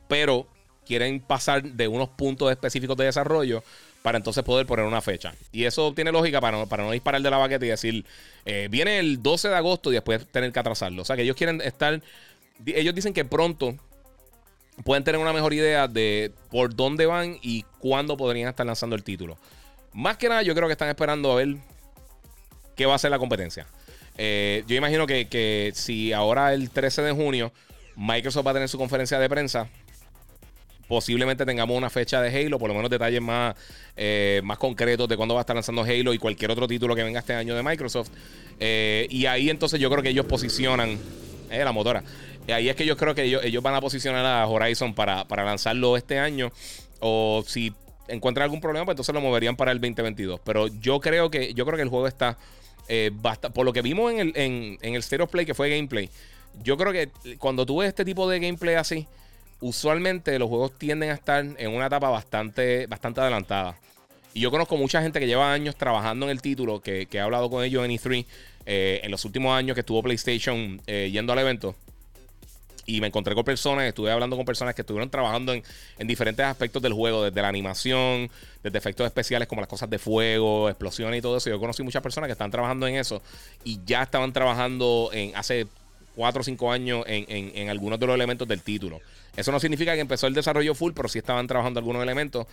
Pero quieren pasar de unos puntos específicos de desarrollo para entonces poder poner una fecha. Y eso tiene lógica para no, para no disparar de la baqueta y decir, eh, viene el 12 de agosto y después tener que atrasarlo. O sea que ellos quieren estar, ellos dicen que pronto pueden tener una mejor idea de por dónde van y cuándo podrían estar lanzando el título. Más que nada, yo creo que están esperando a ver qué va a ser la competencia. Eh, yo imagino que, si ahora el 13 de junio Microsoft va a tener su conferencia de prensa, posiblemente tengamos una fecha de Halo, por lo menos detalles más, eh, más concretos de cuándo va a estar lanzando Halo y cualquier otro título que venga este año de Microsoft. Eh, y ahí entonces yo creo que ellos posicionan la motora. Y ahí es que yo creo que ellos, van a posicionar a Horizon para, para lanzarlo este año. O si encuentran algún problema, pues entonces lo moverían para el 2022. Pero yo creo que, yo creo que el juego está eh, por lo que vimos en el, en, el State of Play, que fue gameplay, yo creo que cuando tú ves este tipo de gameplay así, usualmente los juegos tienden a estar en una etapa bastante, bastante adelantada. Y yo conozco mucha gente que lleva años trabajando en el título, que, que he hablado con ellos en E3, eh, en los últimos años que estuvo PlayStation eh, yendo al evento. Y me encontré con personas, estuve hablando con personas que estuvieron trabajando en, diferentes aspectos del juego, desde la animación, desde efectos especiales como las cosas de fuego, explosiones y todo eso. Yo conocí muchas personas que están trabajando en eso y ya estaban trabajando en hace 4 o 5 años en, algunos de los elementos del título. Eso no significa que empezó el desarrollo full, pero sí estaban trabajando algunos elementos.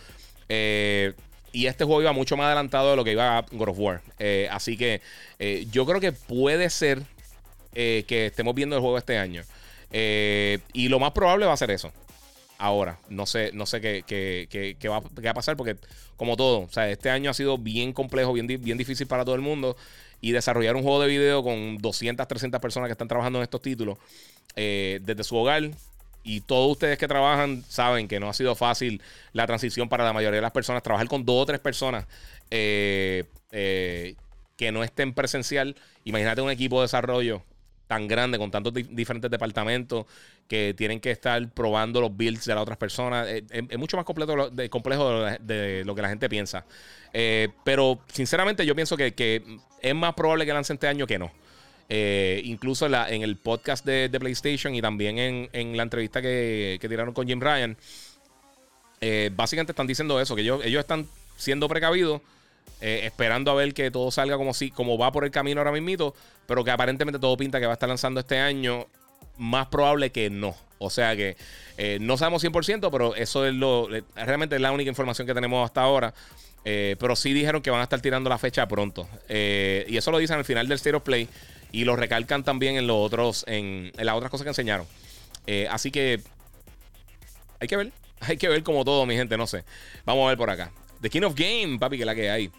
Eh, y este juego iba mucho más adelantado de lo que iba God of War. Eh, así que eh, yo creo que puede ser que estemos viendo el juego este año. Y lo más probable va a ser eso. Ahora, no sé, no sé qué, qué, va, a pasar porque, como todo, o sea, este año ha sido bien complejo, bien, bien difícil para todo el mundo. Y desarrollar un juego de video con 200, 300 personas que están trabajando en estos títulos eh, desde su hogar. Y todos ustedes que trabajan saben que no ha sido fácil la transición para la mayoría de las personas. Trabajar con dos o tres personas eh, que no estén presencial. Imagínate un equipo de desarrollo tan grande, con tantos diferentes departamentos que tienen que estar probando los builds de las otras personas. Eh, es, mucho más completo de, complejo de, lo que la gente piensa. Eh, pero sinceramente yo pienso que, es más probable que lance este año que no. Eh, incluso en, el podcast de, PlayStation y también en, la entrevista que, tiraron con Jim Ryan, básicamente están diciendo eso, que ellos, ellos están siendo precavidos eh, esperando a ver que todo salga como, si, como va por el camino ahora mismo, pero que aparentemente todo pinta que va a estar lanzando este año. Más probable que no. O sea que eh, no sabemos 100%, pero eso es lo. Realmente es la única información que tenemos hasta ahora. Eh, pero sí dijeron que van a estar tirando la fecha pronto. y eso lo dicen al final del State of Play. Y lo recalcan también en los otros. En, en las otras cosas que enseñaron. así que. Hay que ver. Hay que ver como todo, mi gente. No sé. Vamos a ver por acá. The King of Game, papi, que la que hay.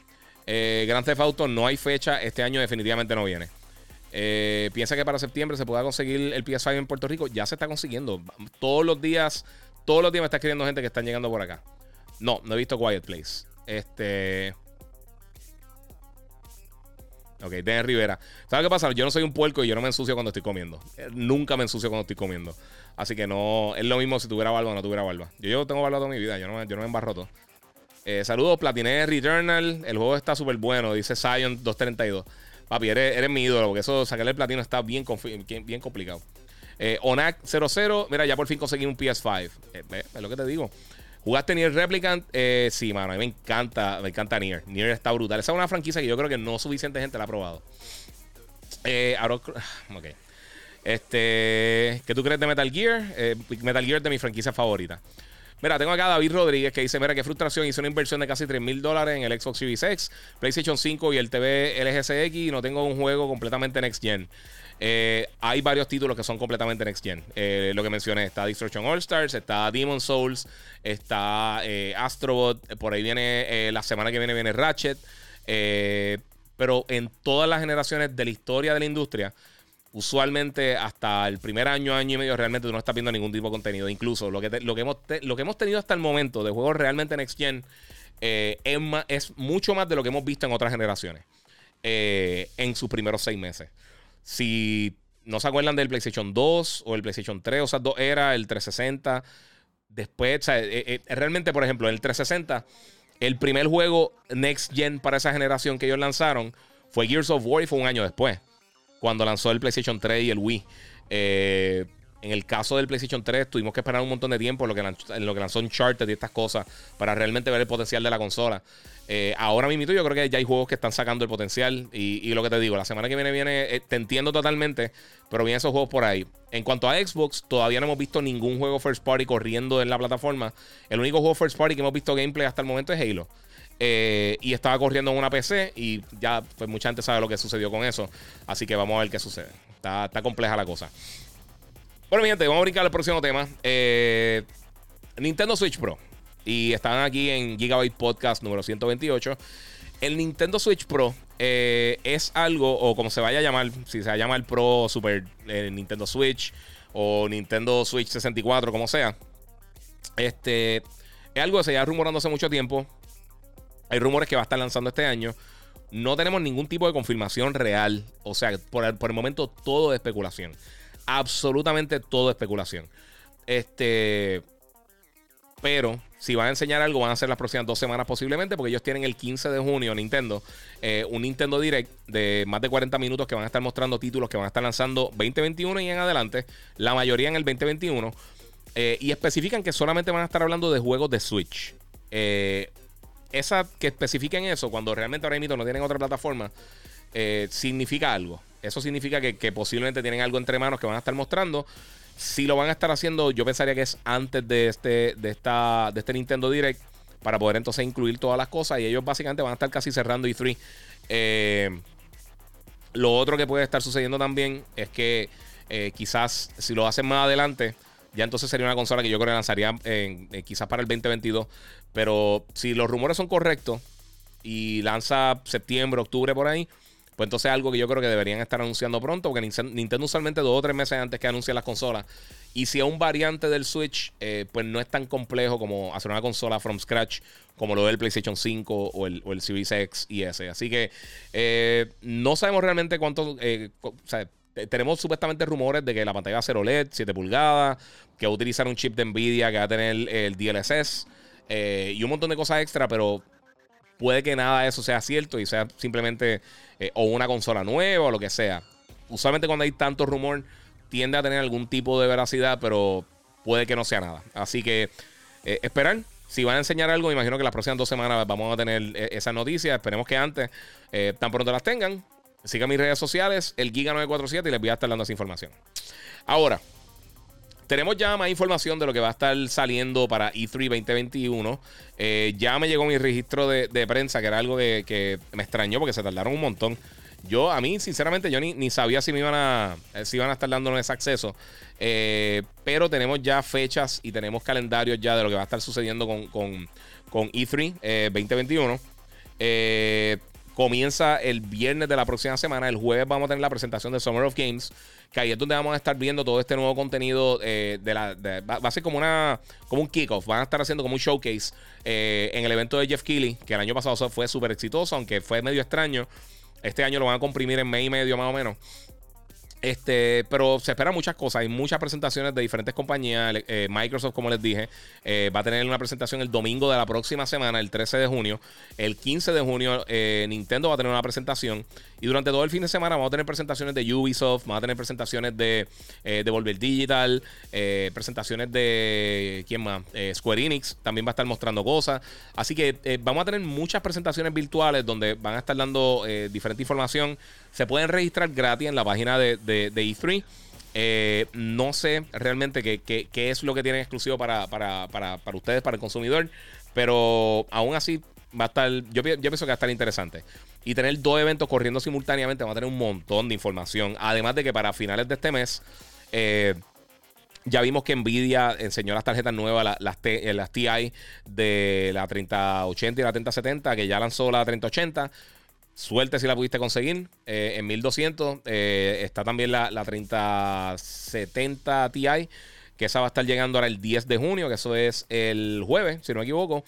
Eh, Grand Theft Auto no hay fecha. Este año definitivamente no viene. Eh, piensa que para septiembre se pueda conseguir el PS5 en Puerto Rico. Ya se está consiguiendo. Todos los días, todos los días me está escribiendo gente que están llegando por acá. No, no he visto Quiet Place. Este. Ok, Dennis Rivera. ¿Sabes qué pasa? Yo no soy un puerco y yo no me ensucio cuando estoy comiendo. Eh, nunca me ensucio cuando estoy comiendo. Así que no. Es lo mismo si tuviera barba o no tuviera barba. Yo, yo tengo barba toda mi vida. Yo no, yo no me embarro todo. Eh, saludos, Platiné Returnal. El juego está súper bueno, dice Zion 232. Papi, eres, mi ídolo, porque eso, sacarle el platino está bien, complicado. Eh, Onac 00, mira, ya por fin conseguí un PS5. Eh, es lo que te digo. ¿Jugaste Nier Replicant? Eh, sí, mano, a mí me encanta, me encanta Nier. Nier está brutal. Esa es una franquicia que yo creo que no suficiente gente la ha probado. Eh. Este, ¿qué tú crees de Metal Gear? Metal Gear es de mi franquicia favorita. Mira, tengo acá a David Rodríguez que dice: Mira, qué frustración. Hice una inversión de casi 3 mil dólares en el Xbox Series X, PlayStation 5 y el TV LGCX y no tengo un juego completamente next gen. Eh, hay varios títulos que son completamente next gen. Eh, lo que mencioné: está Destruction All Stars, está Demon Souls, está eh, Astrobot. Por ahí viene la semana que viene, viene Ratchet. pero en todas las generaciones de la historia de la industria usualmente hasta el primer año, año y medio, realmente tú no estás viendo ningún tipo de contenido. Incluso lo que, lo que, hemos, lo que hemos tenido hasta el momento de juegos realmente Next Gen eh, es, es, mucho más de lo que hemos visto en otras generaciones eh, en sus primeros seis meses. Si no se acuerdan del PlayStation 2 o el PlayStation 3, o sea, dos era el 360. Después, eh, realmente, por ejemplo, el 360, el primer juego Next Gen para esa generación que ellos lanzaron fue Gears of War y fue un año después cuando lanzó el PlayStation 3 y el Wii. Eh, en el caso del PlayStation 3 tuvimos que esperar un montón de tiempo en lo que lanzó, en lo que lanzó Uncharted y estas cosas para realmente ver el potencial de la consola. Eh, ahora mismo yo creo que ya hay juegos que están sacando el potencial y, lo que te digo, la semana que viene viene, eh, te entiendo totalmente, pero vienen esos juegos por ahí. En cuanto a Xbox, todavía no hemos visto ningún juego first party corriendo en la plataforma. El único juego first party que hemos visto gameplay hasta el momento es Halo. Eh, y estaba corriendo en una PC y ya pues mucha gente sabe lo que sucedió con eso. Así que vamos a ver qué sucede. Está, compleja la cosa. Bueno, mi gente, vamos a brincar al próximo tema. Eh, Nintendo Switch Pro. Y están aquí en Gigabyte Podcast número 128. El Nintendo Switch Pro eh, es algo, o como se vaya a llamar, si se va a llamar Pro Super Nintendo Switch o Nintendo Switch 64, como sea. Este es algo que se lleva rumorando hace mucho tiempo. Hay rumores que va a estar lanzando este año. No tenemos ningún tipo de confirmación real. O sea, por el, momento todo es especulación. Absolutamente todo es especulación. Este. Pero si van a enseñar algo, van a ser las próximas dos semanas posiblemente, porque ellos tienen el 15 de junio, Nintendo, eh, un Nintendo Direct de más de 40 minutos que van a estar mostrando títulos que van a estar lanzando 2021 y en adelante, la mayoría en el 2021, eh, y especifican que solamente van a estar hablando de juegos de Switch. Eh, esa que especifiquen eso, cuando realmente ahora mismo no tienen otra plataforma, eh, significa algo. Eso significa que, posiblemente tienen algo entre manos que van a estar mostrando. Si lo van a estar haciendo, yo pensaría que es antes de este, de esta, de este Nintendo Direct para poder entonces incluir todas las cosas. Y ellos básicamente van a estar casi cerrando E3. Eh, lo otro que puede estar sucediendo también es que eh, quizás si lo hacen más adelante, ya entonces sería una consola que yo creo que lanzaría en, quizás para el 2022. Pero si los rumores son correctos y lanza septiembre, octubre por ahí, pues entonces es algo que yo creo que deberían estar anunciando pronto, porque Nintendo usualmente dos o tres meses antes que anuncien las consolas. Y si es un variante del Switch, eh, pues no es tan complejo como hacer una consola from scratch, como lo del PlayStation 5 o el, o el Series X y S. Así que eh, no sabemos realmente cuánto. Eh, tenemos supuestamente rumores de que la pantalla va a ser OLED, 7 pulgadas, que va a utilizar un chip de Nvidia que va a tener el DLSS. Eh, y un montón de cosas extra, pero puede que nada de eso sea cierto y sea simplemente eh, o una consola nueva o lo que sea. Usualmente cuando hay tanto rumor tiende a tener algún tipo de veracidad, pero puede que no sea nada. Así que eh. Si van a enseñar algo, imagino que las próximas dos semanas vamos a tener esa noticia. Esperemos que antes, tan pronto las tengan. Sigan mis redes sociales, el Giga947, y les voy a estar dando esa información. Ahora, tenemos ya más información de lo que va a estar saliendo para E3 2021. Eh, ya me llegó mi registro de, prensa, que era algo que, me extrañó porque se tardaron un montón. Yo, a mí, sinceramente, yo ni, sabía si me iban a, eh, si iban a estar dándonos ese acceso. Eh, pero tenemos ya fechas y tenemos calendarios ya de lo que va a estar sucediendo con, con, con E3 2021. Comienza el viernes de la próxima semana. El jueves vamos a tener la presentación de Summer of Games que ahí es donde vamos a estar viendo todo este nuevo contenido eh, de la va, a ser como una como un kickoff. Van a estar haciendo como un showcase eh, en el evento de Jeff Keighley que el año pasado fue súper exitoso aunque fue medio extraño. Este año lo van a comprimir en mes y medio más o menos este, pero se esperan muchas cosas. Hay muchas presentaciones de diferentes compañías. Eh, Microsoft, como les dije, eh, va a tener una presentación el domingo de la próxima semana, el 13 de junio. El 15 de junio, eh, Nintendo va a tener una presentación. Y durante todo el fin de semana vamos a tener presentaciones de Ubisoft, vamos a tener presentaciones de, de Volver Digital, presentaciones de. ¿Quién más? Square Enix también va a estar mostrando cosas. Así que vamos a tener muchas presentaciones virtuales donde van a estar dando diferente información. Se pueden registrar gratis en la página de, de, E3. Eh, no sé realmente qué, qué, es lo que tienen exclusivo para, para, ustedes, para el consumidor. Pero aún así va a estar. Yo, yo, pienso que va a estar interesante. Y tener dos eventos corriendo simultáneamente va a tener un montón de información. Además de que para finales de este mes. Eh, ya vimos que Nvidia enseñó las tarjetas nuevas, las, las, eh, las TI de la 3080 y la 3070, que ya lanzó la 3080. Suerte si la pudiste conseguir. Eh, en 1200 eh, está también la, la 3070 Ti, que esa va a estar llegando ahora el 10 de junio, que eso es el jueves, si no me equivoco.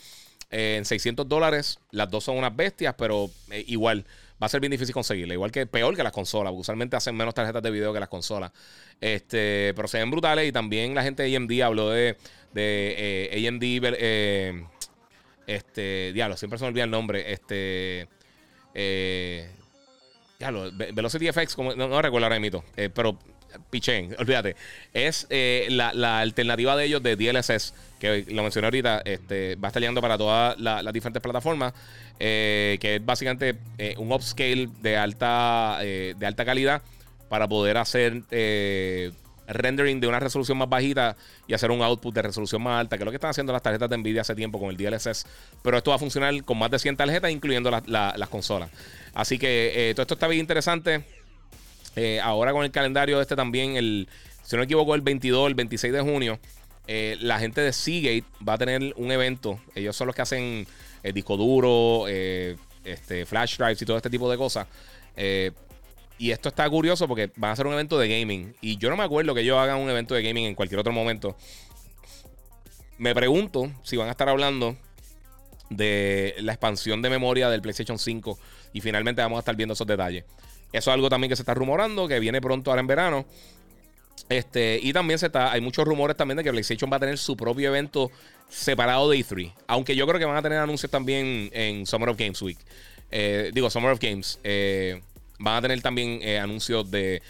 en 600 dólares. Las dos son unas bestias, pero igual va a ser bien difícil conseguirla. Igual que peor que las consolas, porque usualmente hacen menos tarjetas de video que las consolas. Este, pero se ven brutales y también la gente de AMD habló de, de eh, AMD, eh, este, diablo, siempre se me olvida el nombre, este, eh, diablo, Velocity FX, como, no, recuerdo ahora mismo, eh, pero pichen, olvídate. Es la, alternativa de ellos de DLSS, que lo mencioné ahorita, este, va a estar llegando para todas las diferentes plataformas, que es básicamente un upscale de alta, de alta calidad para poder hacer eh, rendering de una resolución más bajita y hacer un output de resolución más alta, que es lo que están haciendo las tarjetas de Nvidia hace tiempo con el DLSS. Pero esto va a funcionar con más de 100 tarjetas, incluyendo las consolas. Así que eh, todo esto está bien interesante. Eh, ahora con el calendario este también, el, si no me equivoco, el 22, el 26 de junio, la gente de Seagate va a tener un evento. Ellos son los que hacen el disco duro, este, flash drives y todo este tipo de cosas. Y esto está curioso porque van a hacer un evento de gaming. Y yo no me acuerdo que ellos hagan un evento de gaming en cualquier otro momento. Me pregunto si van a estar hablando de la expansión de memoria del PlayStation 5. Y finalmente vamos a estar viendo esos detalles. Eso es algo también que se está rumorando, que viene pronto ahora en verano. Este, y también se está, hay muchos rumores también de que PlayStation va a tener su propio evento separado de E3. Aunque yo creo que van a tener anuncios también en Summer of Games Week. Eh, digo, Summer of Games. Eh, Van a tener también eh, anuncios de,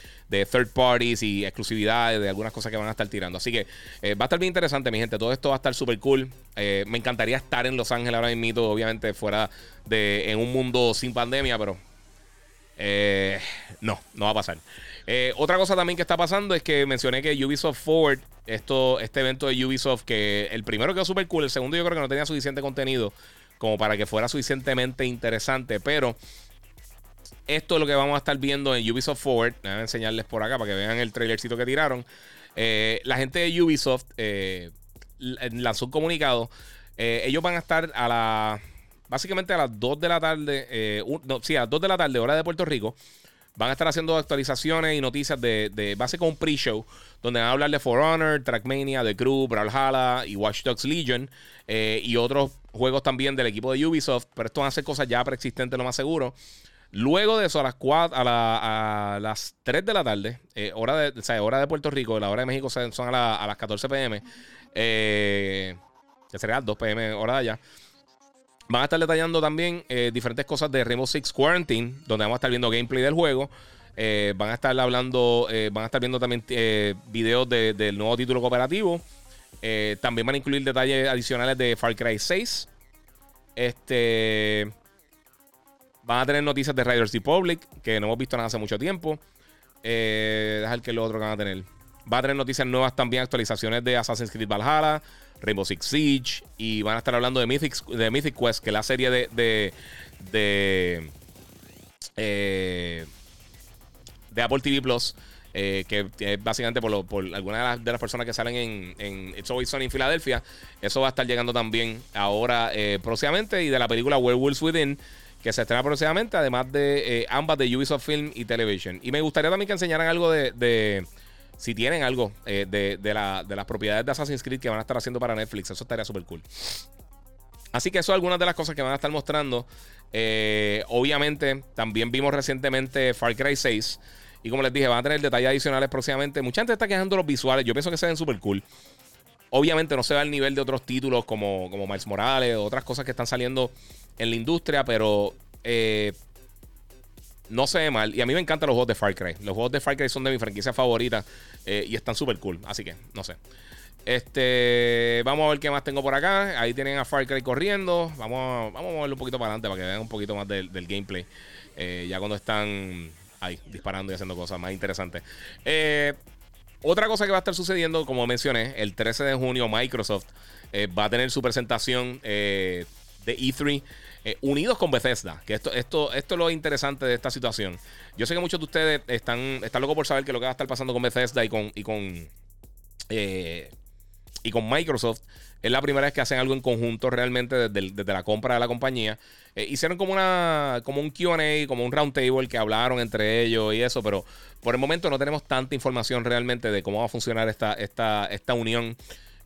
third parties y exclusividades de algunas cosas que van a estar tirando. Así que eh, va a estar bien interesante, mi gente. Todo esto va a estar súper cool. Eh, me encantaría estar en Los Ángeles ahora mismo, obviamente fuera de en un mundo sin pandemia, pero no, no va a pasar. otra cosa también que está pasando es que mencioné que Ubisoft Forward, esto, este evento de Ubisoft, que el primero quedó súper cool, el segundo yo creo que no tenía suficiente contenido como para que fuera suficientemente interesante, pero esto es lo que vamos a estar viendo en Ubisoft Forward. Voy a enseñarles por acá para que vean el trailercito que tiraron. Eh, la gente de Ubisoft eh, lanzó un comunicado. Eh, ellos van a estar a la. Básicamente a las 2 de la tarde. sí, a las 2 de la tarde, hora de Puerto Rico. Van a estar haciendo actualizaciones y noticias de, de base con un pre-show. Donde van a hablar de For Honor, Trackmania, The Crew, Brawlhalla y Watch Dogs Legion. y otros juegos también del equipo de Ubisoft. Pero esto van a ser cosas ya preexistentes, lo más seguro. Luego de eso, a las 4, a, las 3 de la tarde, eh, hora, de, o hora de Puerto Rico, la hora de México son a, las 14 pm, eh, que sería 2 pm hora de allá. Van a estar detallando también eh, diferentes cosas de Rainbow Six Quarantine, donde vamos a estar viendo gameplay del juego. van a estar hablando, van a estar viendo también videos del nuevo título cooperativo. también van a incluir detalles adicionales de Far Cry 6. Este. Van a tener noticias de Riders Republic, que no hemos visto nada hace mucho tiempo. Eh, dejar que lo otro que van a tener. Va a tener noticias nuevas también, actualizaciones de Assassin's Creed Valhalla, Rainbow Six Siege. Y van a estar hablando de Mythic, de Mythic Quest, que es la serie de. de, de, eh, de Apple TV Plus. Eh, que es básicamente por, por algunas de las, personas que salen en, en It's Always Sunny en Filadelfia. Eso va a estar llegando también ahora eh, próximamente. Y de la película Werewolves Within que se estrena próximamente, además de eh, ambas de Ubisoft Film y Television. Y me gustaría también que enseñaran algo de, si tienen algo eh, de, las propiedades de Assassin's Creed que van a estar haciendo para Netflix. Eso estaría súper cool. Así que eso es algunas de las cosas que van a estar mostrando. Eh, obviamente, también vimos recientemente Far Cry 6. Y como les dije, van a tener detalles adicionales próximamente. Mucha gente está quejando los visuales. Yo pienso que se ven súper cool. Obviamente no se va al nivel de otros títulos como, como Miles Morales o otras cosas que están saliendo en la industria, pero eh, no se ve mal. Y a mí me encantan los juegos de Far Cry. Los juegos de Far Cry son de mi franquicia favorita eh, y están súper cool. Así que, no sé. Este, vamos a ver qué más tengo por acá. Ahí tienen a Far Cry corriendo. Vamos vamos a moverlo un poquito para adelante para que vean un poquito más del, gameplay. Eh, ya cuando están ahí disparando y haciendo cosas más interesantes. otra cosa que va a estar sucediendo, como mencioné, el 13 de junio Microsoft va a tener su presentación de E3 unidos con Bethesda. Que esto, esto, esto es lo interesante de esta situación. Yo sé que muchos de ustedes están, están locos por saber qué es lo que va a estar pasando con Bethesda y con, y con, y con Microsoft. Es la primera vez que hacen algo en conjunto realmente desde, la compra de la compañía. Eh, hicieron como una como un QA, como un roundtable que hablaron entre ellos y eso, pero por el momento no tenemos tanta información realmente de cómo va a funcionar esta, esta, esta unión.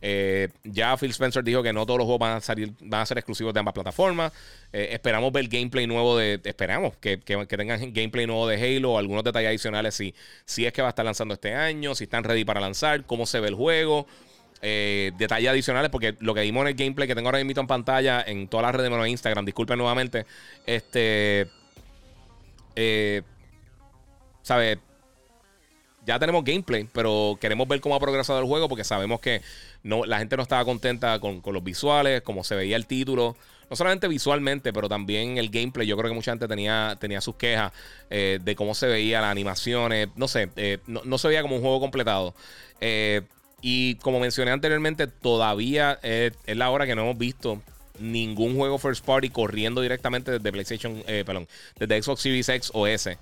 Eh, ya Phil Spencer dijo que no todos los juegos van a salir, van a ser exclusivos de ambas plataformas. Eh, esperamos ver gameplay nuevo de. Esperamos que, que, tengan gameplay nuevo de Halo, algunos detalles adicionales si, si es que va a estar lanzando este año, si están ready para lanzar, cómo se ve el juego. Eh, detalles adicionales, porque lo que vimos en el gameplay que tengo ahora mismo en pantalla en todas las redes menos Instagram, disculpen nuevamente, este, ¿sabes? Ya tenemos gameplay, pero queremos ver cómo ha progresado el juego porque sabemos que no, la gente no estaba contenta con, los visuales, cómo se veía el título. No solamente visualmente, pero también el gameplay. Yo creo que mucha gente tenía, tenía sus quejas eh, de cómo se veía las animaciones. No sé, no, no, se veía como un juego completado. Eh, y como mencioné anteriormente, todavía es, la hora que no hemos visto ningún juego first party corriendo directamente desde PlayStation, eh, perdón, desde Xbox Series X o S.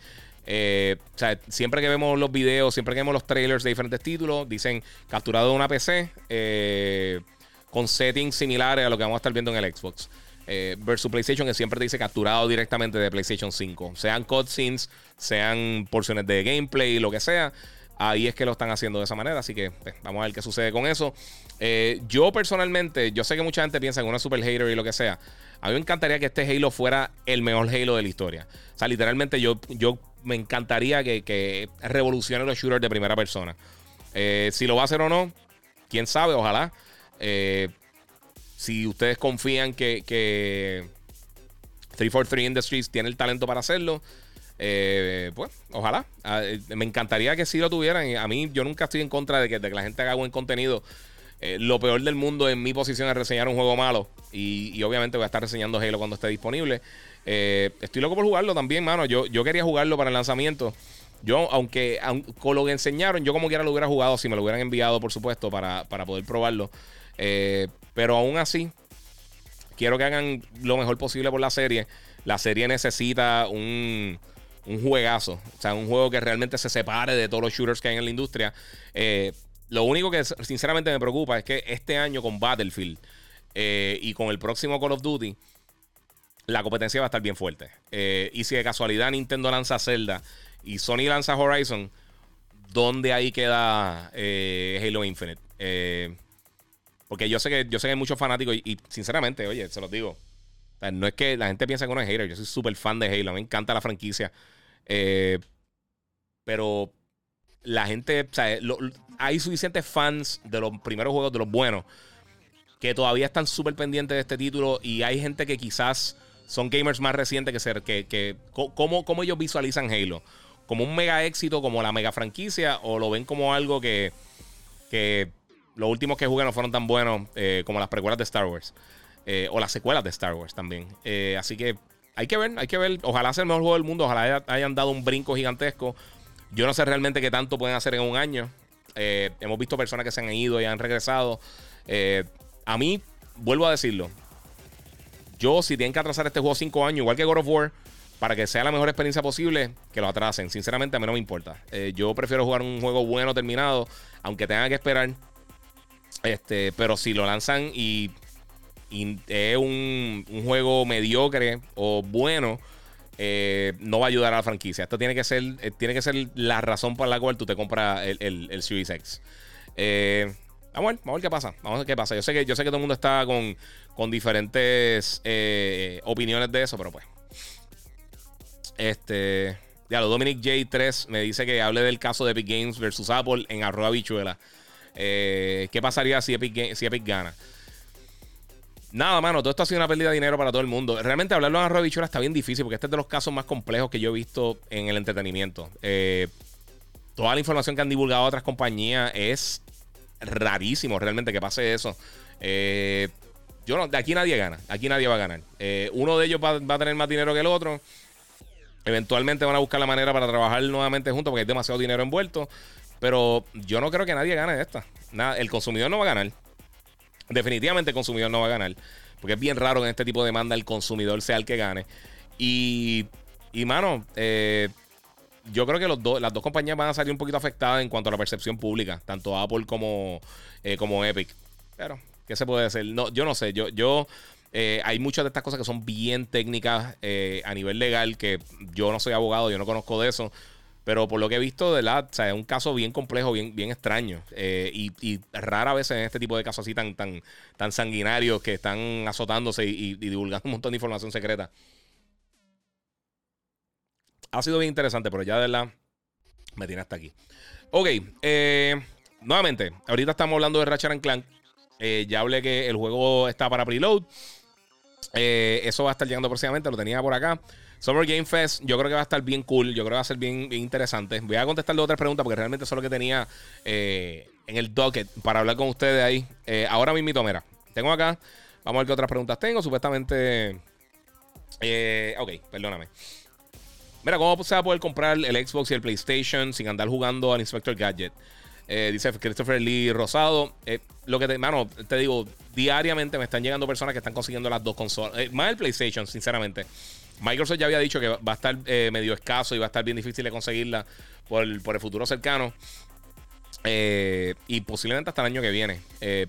Eh, o sea, siempre que vemos los videos, siempre que vemos los trailers de diferentes títulos, dicen capturado de una PC eh, con settings similares a lo que vamos a estar viendo en el Xbox. versus PlayStation, que siempre te dice capturado directamente de PlayStation 5. Sean cutscenes, sean porciones de gameplay, lo que sea. Ahí es que lo están haciendo de esa manera. Así que pues, vamos a ver qué sucede con eso. Eh, yo personalmente, yo sé que mucha gente piensa en una super hater y lo que sea. A mí me encantaría que este Halo fuera el mejor Halo de la historia. O sea, literalmente yo, yo me encantaría que, revolucione los shooters de primera persona. Eh, si lo va a hacer o no, quién sabe, ojalá. Eh, si ustedes confían que, que 343 Industries tiene el talento para hacerlo, eh, pues, ojalá. Ah, me encantaría que sí lo tuvieran. A mí, yo nunca estoy en contra de que, la gente haga buen contenido. Eh, lo peor del mundo en mi posición es reseñar un juego malo. Y, obviamente voy a estar reseñando Halo cuando esté disponible. estoy loco por jugarlo también, mano. Yo, yo quería jugarlo para el lanzamiento. Yo, aunque, con lo que enseñaron, yo como quiera lo hubiera jugado si me lo hubieran enviado, por supuesto, para, para poder probarlo. pero aún así, quiero que hagan lo mejor posible por la serie. La serie necesita un un juegazo. O sea, un juego que realmente se separe de todos los shooters que hay en la industria. Eh, lo único que sinceramente me preocupa es que este año con Battlefield eh, y con el próximo Call of Duty, la competencia va a estar bien fuerte. Eh, y si de casualidad Nintendo lanza Zelda y Sony lanza Horizon, ¿dónde ahí queda Halo Infinite? porque yo sé que yo sé que hay muchos fanáticos y, sinceramente, oye, se los digo. no es que la gente piensa que uno es hater. Yo soy súper fan de Halo. Me encanta la franquicia. Eh, pero la gente, o sea, hay suficientes fans de los primeros juegos, de los buenos, que todavía están súper pendientes de este título y hay gente que quizás son gamers más recientes que ser, que, que ¿cómo, ¿cómo, ellos visualizan Halo? ¿Como un mega éxito, como la mega franquicia, o lo ven como algo que, que los últimos que jugué no fueron tan buenos eh, como las precuelas de Star Wars? Eh, o las secuelas de Star Wars también. así que hay que ver, hay que ver. Ojalá sea el mejor juego del mundo. Ojalá hayan dado un brinco gigantesco. Yo no sé realmente qué tanto pueden hacer en un año. Eh, hemos visto personas que se han ido y han regresado. Eh, a mí, vuelvo a decirlo. Yo, si tienen que atrasar este juego cinco años, igual que God of War, para que sea la mejor experiencia posible, que lo atrasen. Sinceramente, a mí no me importa. Eh, yo prefiero jugar un juego bueno, terminado, aunque tenga que esperar. Este, pero si lo lanzan y y es un, juego mediocre o bueno, eh, no va a ayudar a la franquicia. Esto tiene que ser, eh, tiene que ser la razón por la cual tú te compras el, el, Series X. Eh, vamos a ver, vamos a ver qué pasa. Vamos a ver qué pasa. Yo sé que, yo sé que todo el mundo está con, con diferentes opiniones de eso, pero pues. Este. Ya, lo Dominic J3 me dice que hable del caso de Epic Games versus Apple en arroba bichuela. ¿Qué pasaría si Epic, si Epic gana? Nada, mano, todo esto ha sido una pérdida de dinero para todo el mundo. Realmente hablarlo en bichuela está bien difícil porque este es de los casos más complejos que yo he visto en el entretenimiento. Eh, toda la información que han divulgado otras compañías es rarísimo realmente que pase eso. Eh, yo no, de aquí nadie gana. Aquí nadie va a ganar. Eh, uno de ellos va, va, a tener más dinero que el otro. Eventualmente van a buscar la manera para trabajar nuevamente juntos porque hay demasiado dinero envuelto. Pero yo no creo que nadie gane de esta. Nada, el consumidor no va a ganar. Definitivamente el consumidor no va a ganar. Porque es bien raro que en este tipo de demanda el consumidor sea el que gane. Y, y mano, eh, yo creo que los las dos compañías van a salir un poquito afectadas en cuanto a la percepción pública, tanto Apple como, eh, como Epic. Pero, ¿qué se puede hacer? No, yo no sé, yo, yo eh, hay muchas de estas cosas que son bien técnicas a nivel legal, que yo no soy abogado, yo no conozco de eso. Pero por lo que he visto, de la, o sea, es un caso bien complejo, bien, bien extraño. y, rara vez en este tipo de casos así tan, tan, tan sanguinarios que están azotándose y divulgando un montón de información secreta ha sido bien interesante, pero ya de verdad me tiene hasta aquí. Ok, eh, nuevamente, ahorita estamos hablando de Ratchet Clank. Eh, ya hablé que el juego está para preload. Eh, eso va a estar llegando próximamente, lo tenía por acá. Summer Game Fest, yo creo que va a estar bien cool. Yo creo que va a ser bien, interesante. Voy a contestarle otras preguntas porque realmente eso es lo que tenía en el docket para hablar con ustedes ahí. ahora mismo, mira, tengo acá. Vamos a ver qué otras preguntas tengo. Supuestamente. ok, perdóname. Mira, ¿cómo se va a poder comprar el Xbox y el PlayStation sin andar jugando al Inspector Gadget? Eh, dice Christopher Lee Rosado. Eh, lo que te, mano, te digo, diariamente me están llegando personas que están consiguiendo las dos consolas. Eh, más el PlayStation, sinceramente. Microsoft ya había dicho que va a estar medio escaso y va a estar bien difícil de conseguirla por el, futuro cercano. y posiblemente hasta el año que viene.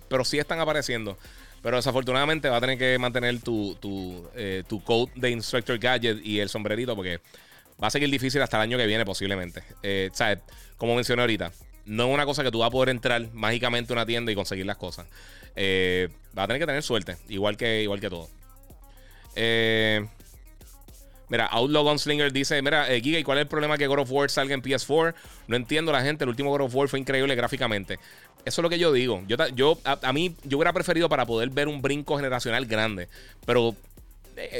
pero sí están apareciendo. Pero desafortunadamente va a tener que mantener tu, tu, tu code de Inspector Gadget y el sombrerito porque va a seguir difícil hasta el año que viene posiblemente. Eh, ¿sabes? Como mencioné ahorita, no es una cosa que tú vas a poder entrar mágicamente a una tienda y conseguir las cosas. Eh, vas a tener que tener suerte, igual que, igual que todo. Eh, mira, Outlaw Gunslinger dice: Mira, eh, Giga, ¿y cuál es el problema que God of War salga en PS4? No entiendo la gente. El último God of War fue increíble gráficamente. Eso es lo que yo digo. Yo, yo a, mí, yo hubiera preferido para poder ver un brinco generacional grande. Pero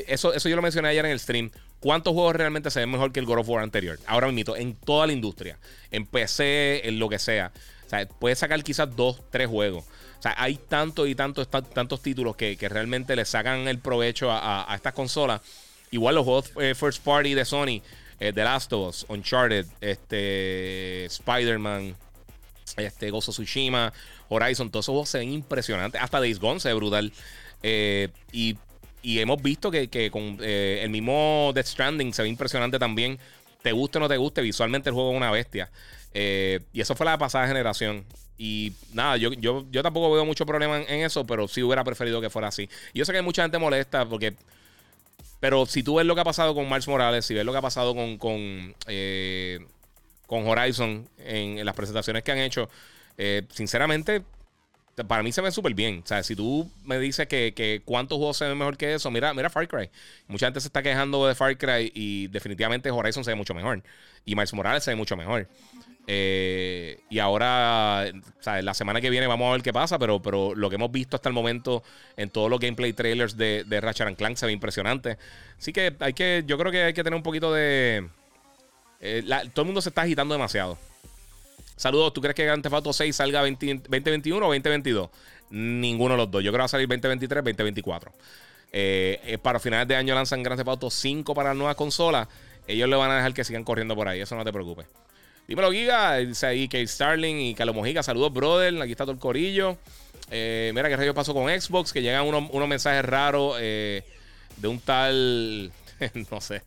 eso, eso yo lo mencioné ayer en el stream. ¿Cuántos juegos realmente se ven mejor que el God of War anterior? Ahora mismo, en toda la industria, en PC, en lo que sea. O sea, puedes sacar quizás dos, tres juegos. O sea, hay tantos y tantos, tantos títulos que, realmente le sacan el provecho a, estas consolas. Igual los juegos eh, First Party de Sony, eh, The Last of Us, Uncharted, este, Spider-Man, este, of Tsushima, Horizon, todos esos juegos se ven impresionantes. Hasta Days Gone se ve brutal. Eh, y y hemos visto que, con eh, el mismo Death Stranding se ve impresionante también. Te guste o no te guste, visualmente el juego es una bestia. Y eso fue la pasada generación. Y nada, yo, yo, yo tampoco veo mucho problema en, eso, pero sí hubiera preferido que fuera así. Yo sé que hay mucha gente molesta porque. Pero si tú ves lo que ha pasado con Miles Morales, si ves lo que ha pasado con, con, eh, con Horizon en, las presentaciones que han hecho, sinceramente, para mí se ve súper bien. O sea, si tú me dices que, cuántos juegos se ven mejor que eso, mira, mira Far Cry. Mucha gente se está quejando de Far Cry y definitivamente Horizon se ve mucho mejor. Y Miles Morales se ve mucho mejor. Eh, y ahora, sea, la semana que viene vamos a ver qué pasa, pero, pero lo que hemos visto hasta el momento en todos los gameplay trailers de, de Ratchet Clank se ve impresionante. Así que hay que, yo creo que hay que tener un poquito de... Eh, todo el mundo se está agitando demasiado. Saludos, ¿tú crees que Grand Theft Auto 6 salga 2021 o 2022? Ninguno de los dos. Yo creo que va a salir 2023, 2024. Eh, para finales de año lanzan Grand Theft Auto 5 para nuevas consolas. Ellos le van a dejar que sigan corriendo por ahí. Eso no te preocupes. Dímelo, Giga. Ahí Kate Starling y Carlos Mojica. Saludos, brother. Aquí está todo el corillo. Eh, mira qué rayo pasó con Xbox. Que llegan unos, unos mensajes raros de un tal. no sé.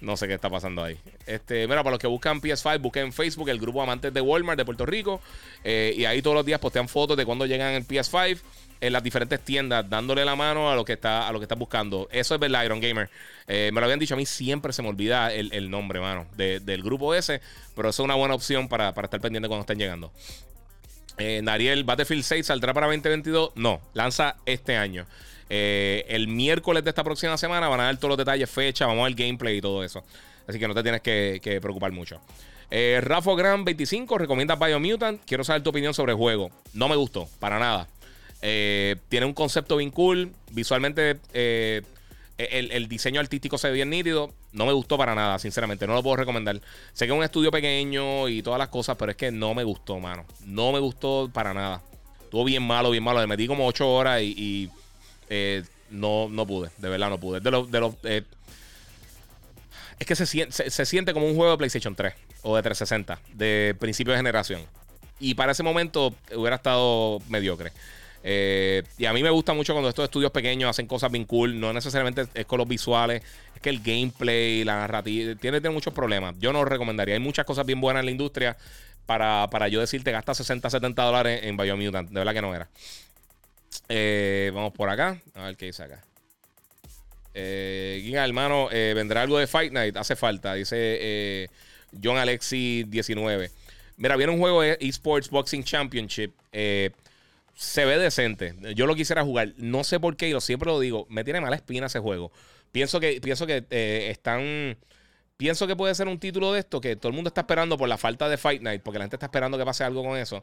No sé qué está pasando ahí. Este, mira, para los que buscan PS5, busquen en Facebook el grupo Amantes de Walmart de Puerto Rico. Eh, y ahí todos los días postean fotos de cuando llegan el PS5 en las diferentes tiendas, dándole la mano a lo que está, a lo que estás buscando. Eso es verdad, Iron Gamer. Eh, me lo habían dicho a mí, siempre se me olvida el, nombre, mano, del grupo ese. Pero eso es una buena opción para, estar pendiente cuando estén llegando. Eh, Nariel, Battlefield 6 saldrá para 2022. No, lanza este año. Eh, el miércoles de esta próxima semana van a dar todos los detalles, fecha, vamos al gameplay y todo eso. Así que no te tienes que, preocupar mucho. Eh, Rafa Gran 25 recomienda Biomutant. Quiero saber tu opinión sobre el juego. No me gustó, para nada. Eh, tiene un concepto bien cool. Visualmente, el, diseño artístico se ve bien nítido. No me gustó para nada, sinceramente. No lo puedo recomendar. Sé que es un estudio pequeño y todas las cosas, pero es que no me gustó, mano. No me gustó para nada. Estuvo bien malo, bien malo. Le metí como 8 horas y eh, no, no pude, de verdad no pude. De los, de los, eh, es que se, se, siente como un juego de PlayStation 3 o de 360, de principio de generación. Y para ese momento hubiera estado mediocre. Eh, y a mí me gusta mucho cuando estos estudios pequeños hacen cosas bien cool. No necesariamente es con los visuales, es que el gameplay, la narrativa, tiene, tiene muchos problemas. Yo no lo recomendaría. Hay muchas cosas bien buenas en la industria para, para yo decirte gasta 60, 70 dólares en Biomutant. De verdad que no era. Eh, vamos por acá. A ver qué dice acá. Eh, hermano, eh, ¿vendrá algo de Fight Night? Hace falta, dice eh, John Alexi 19. Mira, viene un juego de Esports Boxing Championship. se ve decente. Yo lo quisiera jugar. No sé por qué, y lo siempre lo digo. Me tiene mala espina ese juego. Pienso que, pienso que están. Pienso que puede ser un título de esto que todo el mundo está esperando por la falta de Fight Night, porque la gente está esperando que pase algo con eso.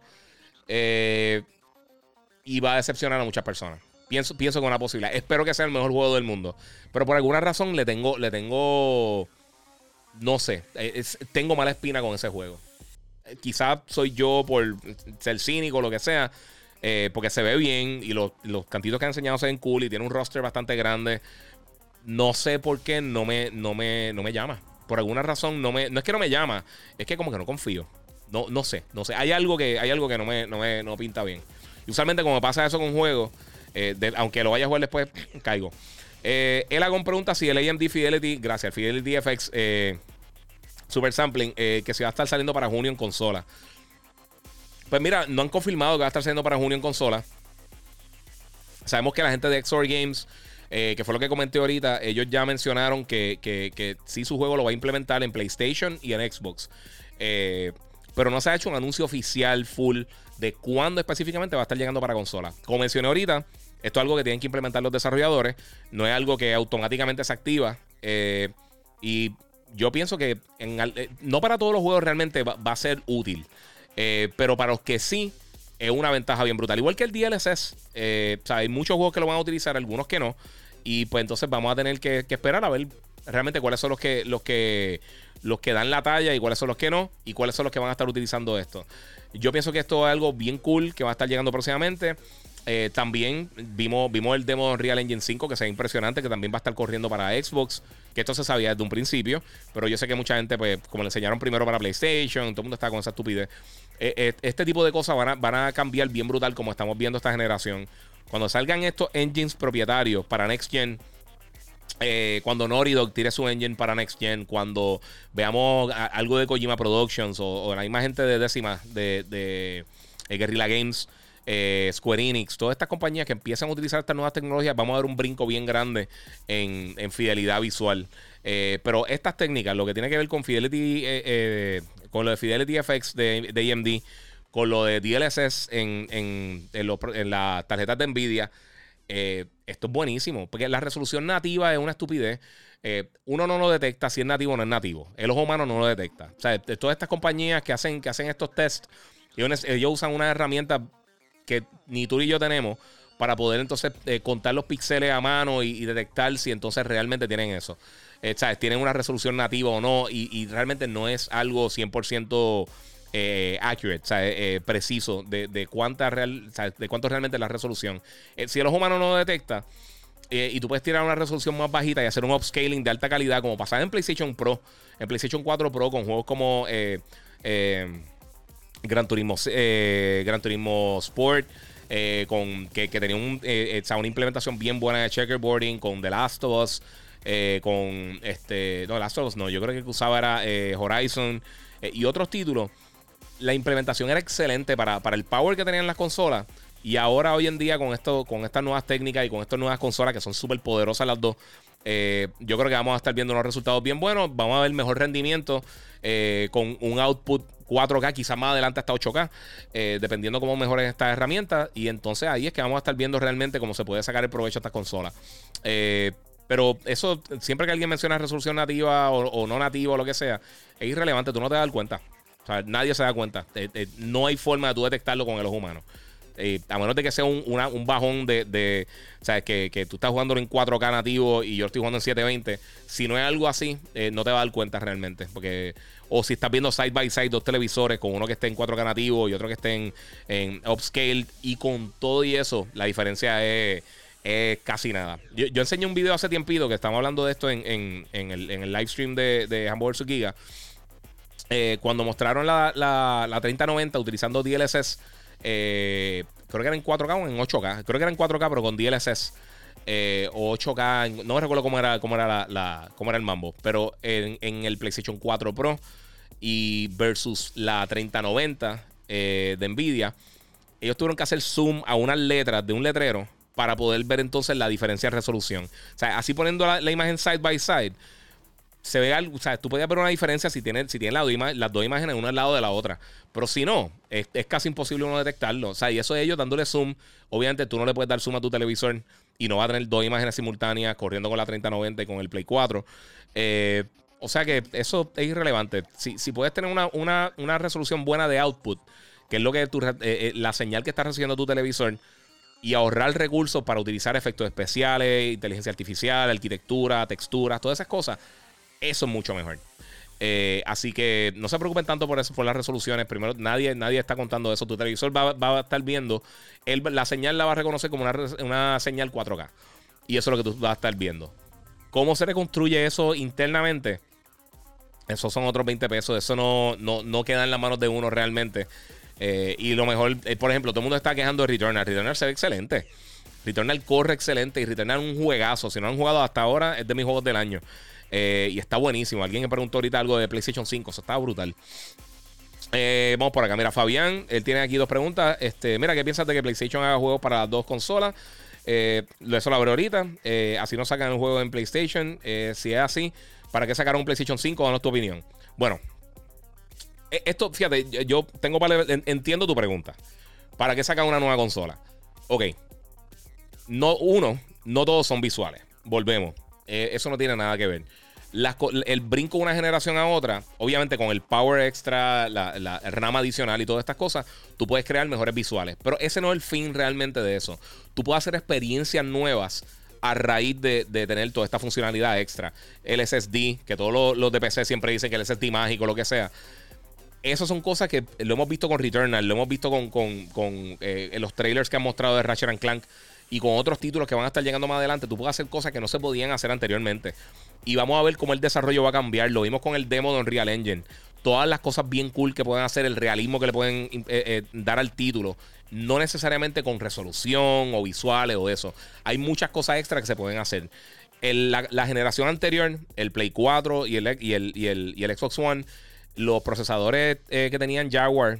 Y va a decepcionar a muchas personas. Pienso, pienso con una posibilidad. Espero que sea el mejor juego del mundo. Pero por alguna razón le tengo, le tengo, no sé, eh, tengo mala espina con ese juego. Eh, quizás soy yo por ser cínico o lo que sea. Eh, porque se ve bien y los, los cantitos que han enseñado se ven cool y tiene un roster bastante grande. No sé por qué no me, no me, no me llama. Por alguna razón no me. No es que no me llama, es que como que no confío. No, no sé, no sé. Hay algo que, hay algo que no me, no me no pinta bien. Y usualmente como pasa eso con juegos, eh, aunque lo vaya a jugar después, caigo. Eh, Elagon pregunta si el AMD Fidelity, gracias, Fidelity FX eh, Super Sampling, eh, que se va a estar saliendo para junio en consola. Pues mira, no han confirmado que va a estar saliendo para junio en consola. Sabemos que la gente de XOR Games, que fue lo que comenté ahorita, ellos ya mencionaron que, que, que sí su juego lo va a implementar en PlayStation y en Xbox. Pero no se ha hecho un anuncio oficial full de cuándo específicamente va a estar llegando para consola. Como mencioné ahorita, esto es algo que tienen que implementar los desarrolladores. No es algo que automáticamente se activa. Eh, y yo pienso que eh, no para todos los juegos realmente va, a ser útil. Eh, pero para los que sí, es una ventaja bien brutal. Igual que el DLSS. hay muchos juegos que lo van a utilizar, algunos que no. Y pues entonces vamos a tener que, esperar a ver realmente cuáles son los que, los que los que dan la talla y cuáles son los que no, y cuáles son los que van a estar utilizando esto. Yo pienso que esto es algo bien cool que va a estar llegando próximamente. Eh, también vimos, vimos el demo de Real Engine 5 que se ve impresionante, que también va a estar corriendo para Xbox, que esto se sabía desde un principio, pero yo sé que mucha gente, pues, como le enseñaron primero para PlayStation, todo el mundo está con esa estupidez. Eh, eh, este tipo de cosas van a, van a cambiar bien brutal como estamos viendo esta generación. Cuando salgan estos engines propietarios para Next Gen, cuando Naughty Dog tire su engine para Next Gen, cuando veamos algo de Kojima Productions o, la misma gente de décima de, de Guerrilla Games eh, Square Enix, todas estas compañías que empiezan a utilizar estas nuevas tecnologías, vamos a dar un brinco bien grande en, fidelidad visual. Eh, pero estas técnicas, lo que tiene que ver con Fidelity, eh, con lo de Fidelity FX de, de AMD, con lo de DLSS en, en, en, las tarjetas de Nvidia, esto es buenísimo, porque la resolución nativa es una estupidez. uno no lo detecta si es nativo o no es nativo. El ojo humano no lo detecta. O sea, todas estas compañías que hacen, que hacen estos tests, ellos, usan una herramienta que ni tú ni yo tenemos para poder entonces eh, contar los píxeles a mano y, detectar si entonces realmente tienen eso. Eh, ¿sabes? Tienen una resolución nativa o no y, realmente no es algo 100% eh, accurate, ¿sabes? Eh, preciso de, cuánta real, de cuánto realmente es la resolución. si el ojo humano no detecta y tú puedes tirar una resolución más bajita y hacer un upscaling de alta calidad como pasaba en PlayStation Pro, en PlayStation 4 Pro con juegos como... Gran Turismo, eh, Gran Turismo Sport. Eh, con, que, tenía un, eh, una implementación bien buena de checkerboarding con The Last of Us, con este, no, Last of Us no, yo creo que usaba era Horizon y otros títulos. La implementación era excelente para, para el power que tenían las consolas. Y ahora, hoy en día, con, esto, con estas nuevas técnicas y con estas nuevas consolas que son súper poderosas las dos, yo creo que vamos a estar viendo unos resultados bien buenos. Vamos a ver mejor rendimiento con un output 4K, quizás más adelante hasta 8K, eh, dependiendo cómo mejoren estas herramientas. Y entonces ahí es que vamos a estar viendo realmente cómo se puede sacar el provecho de estas consolas. Eh, pero eso, siempre que alguien menciona resolución nativa o, no nativa o lo que sea, es irrelevante, tú no te das cuenta. Nadie se da cuenta. Eh, no hay forma de tú detectarlo con el ojo humano. Eh, a menos de que sea un, un bajón de, de o que, que, tú estás jugando en 4K nativo y yo estoy jugando en 720. Si no es algo así, eh, no te va a dar cuenta realmente. Porque, o si estás viendo side by side dos televisores con uno que esté en 4K nativo y otro que esté en, en upscale, y con todo y eso, la diferencia es, casi nada. Yo, yo, enseñé un video hace tiempito que estamos hablando de esto en, en, en, el, en el live stream de, de Hamburger Giga. Eh, cuando mostraron la, la, 3090 utilizando DLSS, eh, creo que era en 4K o en 8K. Creo que era en 4K, pero con DLSS. Eh, o 8K, no me recuerdo cómo era, cómo era, la, cómo era el mambo, pero en, en, el PlayStation 4 Pro y versus la 3090 de Nvidia, ellos tuvieron que hacer zoom a unas letras de un letrero para poder ver entonces la diferencia de resolución. O sea, así poniendo la imagen side by side, se ve algo, o sea, tú podías ver una diferencia si tienes, si tienes las dos imágenes una al lado de la otra. Pero si no, es, casi imposible uno detectarlo. O sea, y eso de ellos dándole zoom, obviamente tú no le puedes dar zoom a tu televisor y no va a tener dos imágenes simultáneas corriendo con la 3090 y con el Play 4. Eh, o sea que eso es irrelevante. Si, si puedes tener una, una, una, resolución buena de output, que es lo que tu, eh, eh, la señal que está recibiendo tu televisor, y ahorrar recursos para utilizar efectos especiales, inteligencia artificial, arquitectura, texturas, todas esas cosas eso es mucho mejor. Eh, así que no se preocupen tanto por eso, por las resoluciones. Primero, nadie, nadie está contando eso. Tu televisor va, a estar viendo, la señal la va a reconocer como una, señal 4K. Y eso es lo que tú vas a estar viendo. ¿Cómo se reconstruye eso internamente? Esos son otros 20 pesos. Eso no, no, queda en las manos de uno realmente. Eh, y lo mejor, eh, por ejemplo, todo el mundo está quejando de Returnal. Returnal se ve excelente. Returnal corre excelente y Returnal un juegazo. Si no han jugado hasta ahora, es de mis juegos del año. Eh, y está buenísimo. Alguien me preguntó ahorita algo de PlayStation 5. Eso estaba brutal. Eh, vamos por acá. Mira, Fabián, él tiene aquí dos preguntas. Este, mira, ¿qué piensas de que PlayStation haga juegos para las dos consolas? Eh, eso lo abro ahorita. así no sacan el juego en PlayStation. si es así, ¿para qué sacaron un PlayStation 5? Danos tu opinión. Bueno, esto, fíjate, yo tengo. Entiendo tu pregunta. ¿Para qué sacan una nueva consola? Ok. No, uno, no todos son visuales. Volvemos. eso no tiene nada que ver el brinco de una generación a otra, obviamente con el power extra, la, el RAM adicional y todas estas cosas, tú puedes crear mejores visuales. Pero ese no es el fin realmente de eso. Tú puedes hacer experiencias nuevas a raíz de, tener toda esta funcionalidad extra. El SSD, que todos los, de PC siempre dicen que el SSD mágico, lo que sea. Esas son cosas que lo hemos visto con Returnal, lo hemos visto con, eh, los trailers que han mostrado de Ratchet Clank y con otros títulos que van a estar llegando más adelante. Tú puedes hacer cosas que no se podían hacer anteriormente y vamos a ver cómo el desarrollo va a cambiar. Lo vimos con el demo de Unreal Engine. Todas las cosas bien cool que pueden hacer, el realismo que le pueden eh, eh, dar al título. No necesariamente con resolución o visuales o eso. Hay muchas cosas extra que se pueden hacer. la, generación anterior, el Play 4 y el, y el, Xbox One, los procesadores eh, que tenían Jaguar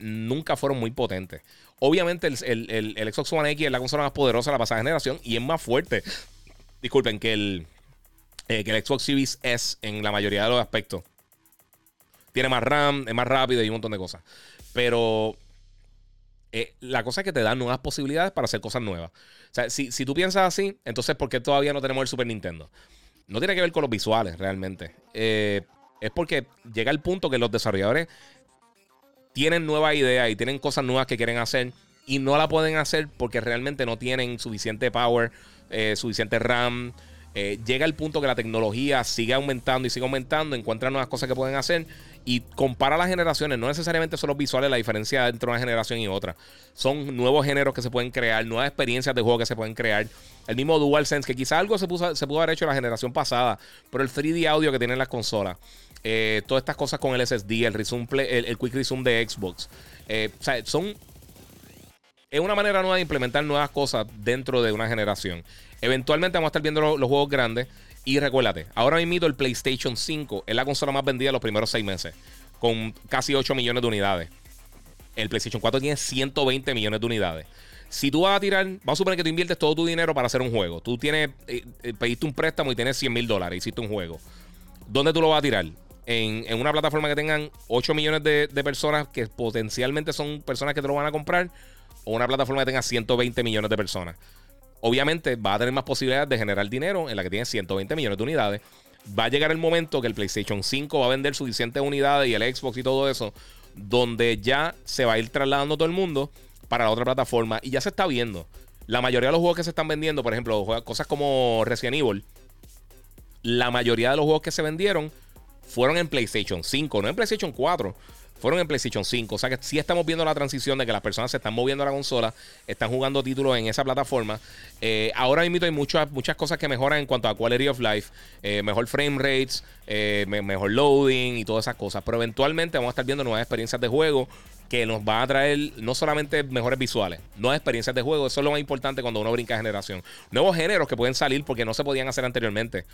nunca fueron muy potentes. Obviamente el, el, Xbox One X es la consola más poderosa de la pasada generación y es más fuerte. Disculpen que el, eh, que el Xbox Series S en la mayoría de los aspectos. Tiene más RAM, es más rápido y un montón de cosas. Pero eh, la cosa es que te da nuevas posibilidades para hacer cosas nuevas. O sea, si, tú piensas así, entonces ¿por qué todavía no tenemos el Super Nintendo? No tiene que ver con los visuales realmente. Eh, es porque llega el punto que los desarrolladores tienen nuevas ideas y tienen cosas nuevas que quieren hacer y no la pueden hacer porque realmente no tienen suficiente power, suficiente RAM, eh, llega el punto que la tecnología sigue aumentando y sigue aumentando, encuentra nuevas cosas que pueden hacer y compara las generaciones. No necesariamente son los visuales la diferencia entre una generación y otra. Son nuevos géneros que se pueden crear, nuevas experiencias de juego que se pueden crear. El mismo DualSense, que quizá algo se, pudo haber hecho la generación pasada, pero el 3D audio que tienen las consolas. Eh, todas estas cosas con el SSD, el, resume el, Quick Resume de Xbox. Eh, son. Es una manera nueva de implementar nuevas cosas dentro de una generación. Eventualmente vamos a estar viendo los, juegos grandes. Y recuérdate, ahora mismo el PlayStation 5 es la consola más vendida los primeros seis meses, con casi 8 millones de unidades. El PlayStation 4 tiene 120 millones de unidades. Si tú vas a tirar, vamos a suponer que tú inviertes todo tu dinero para hacer un juego. Tú tienes, eh, eh, pediste un préstamo y tienes 100 mil dólares, hiciste un juego. ¿Dónde tú lo vas a tirar? En, una plataforma que tengan 8 millones de, de, personas que potencialmente son personas que te lo van a comprar, o una plataforma que tenga 120 millones de personas obviamente va a tener más posibilidades de generar dinero en la que tiene 120 millones de unidades. Va a llegar el momento que el PlayStation 5 va a vender suficientes unidades y el Xbox y todo eso, donde ya se va a ir trasladando todo el mundo para la otra plataforma y ya se está viendo. La mayoría de los juegos que se están vendiendo, por ejemplo, cosas como Resident Evil, la mayoría de los juegos que se vendieron fueron en PlayStation 5, no en PlayStation 4. Fueron en PlayStation 5. O sea que sí estamos viendo la transición de que las personas se están moviendo a la consola, están jugando títulos en esa plataforma. Eh, ahora mismo hay muchas, muchas cosas que mejoran en cuanto a quality of life, eh, mejor frame rates, eh, mejor loading y todas esas cosas. Pero eventualmente vamos a estar viendo nuevas experiencias de juego que nos van a traer no solamente mejores visuales, nuevas experiencias de juego. Eso es lo más importante cuando uno brinca generación. Nuevos géneros que pueden salir porque no se podían hacer anteriormente.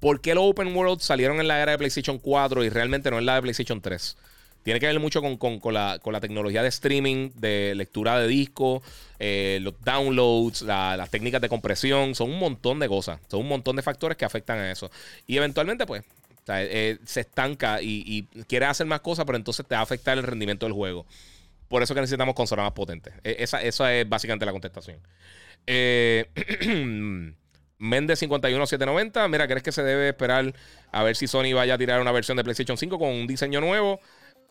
¿Por qué los open world salieron en la era de PlayStation 4 y realmente no en la de PlayStation 3? Tiene que ver mucho con, la, tecnología de streaming, de lectura de disco, eh, los downloads, las técnicas de compresión. Son un montón de cosas. Son un montón de factores que afectan a eso. Y eventualmente, pues, eh, se estanca y, quiere hacer más cosas, pero entonces te va a afectar el rendimiento del juego. Por eso que necesitamos consolas más potentes. E, esa, esa es básicamente la contestación. Eh, Méndez 51790. Mira, ¿crees que se debe esperar a ver si Sony vaya a tirar una versión de PlayStation 5 con un diseño nuevo?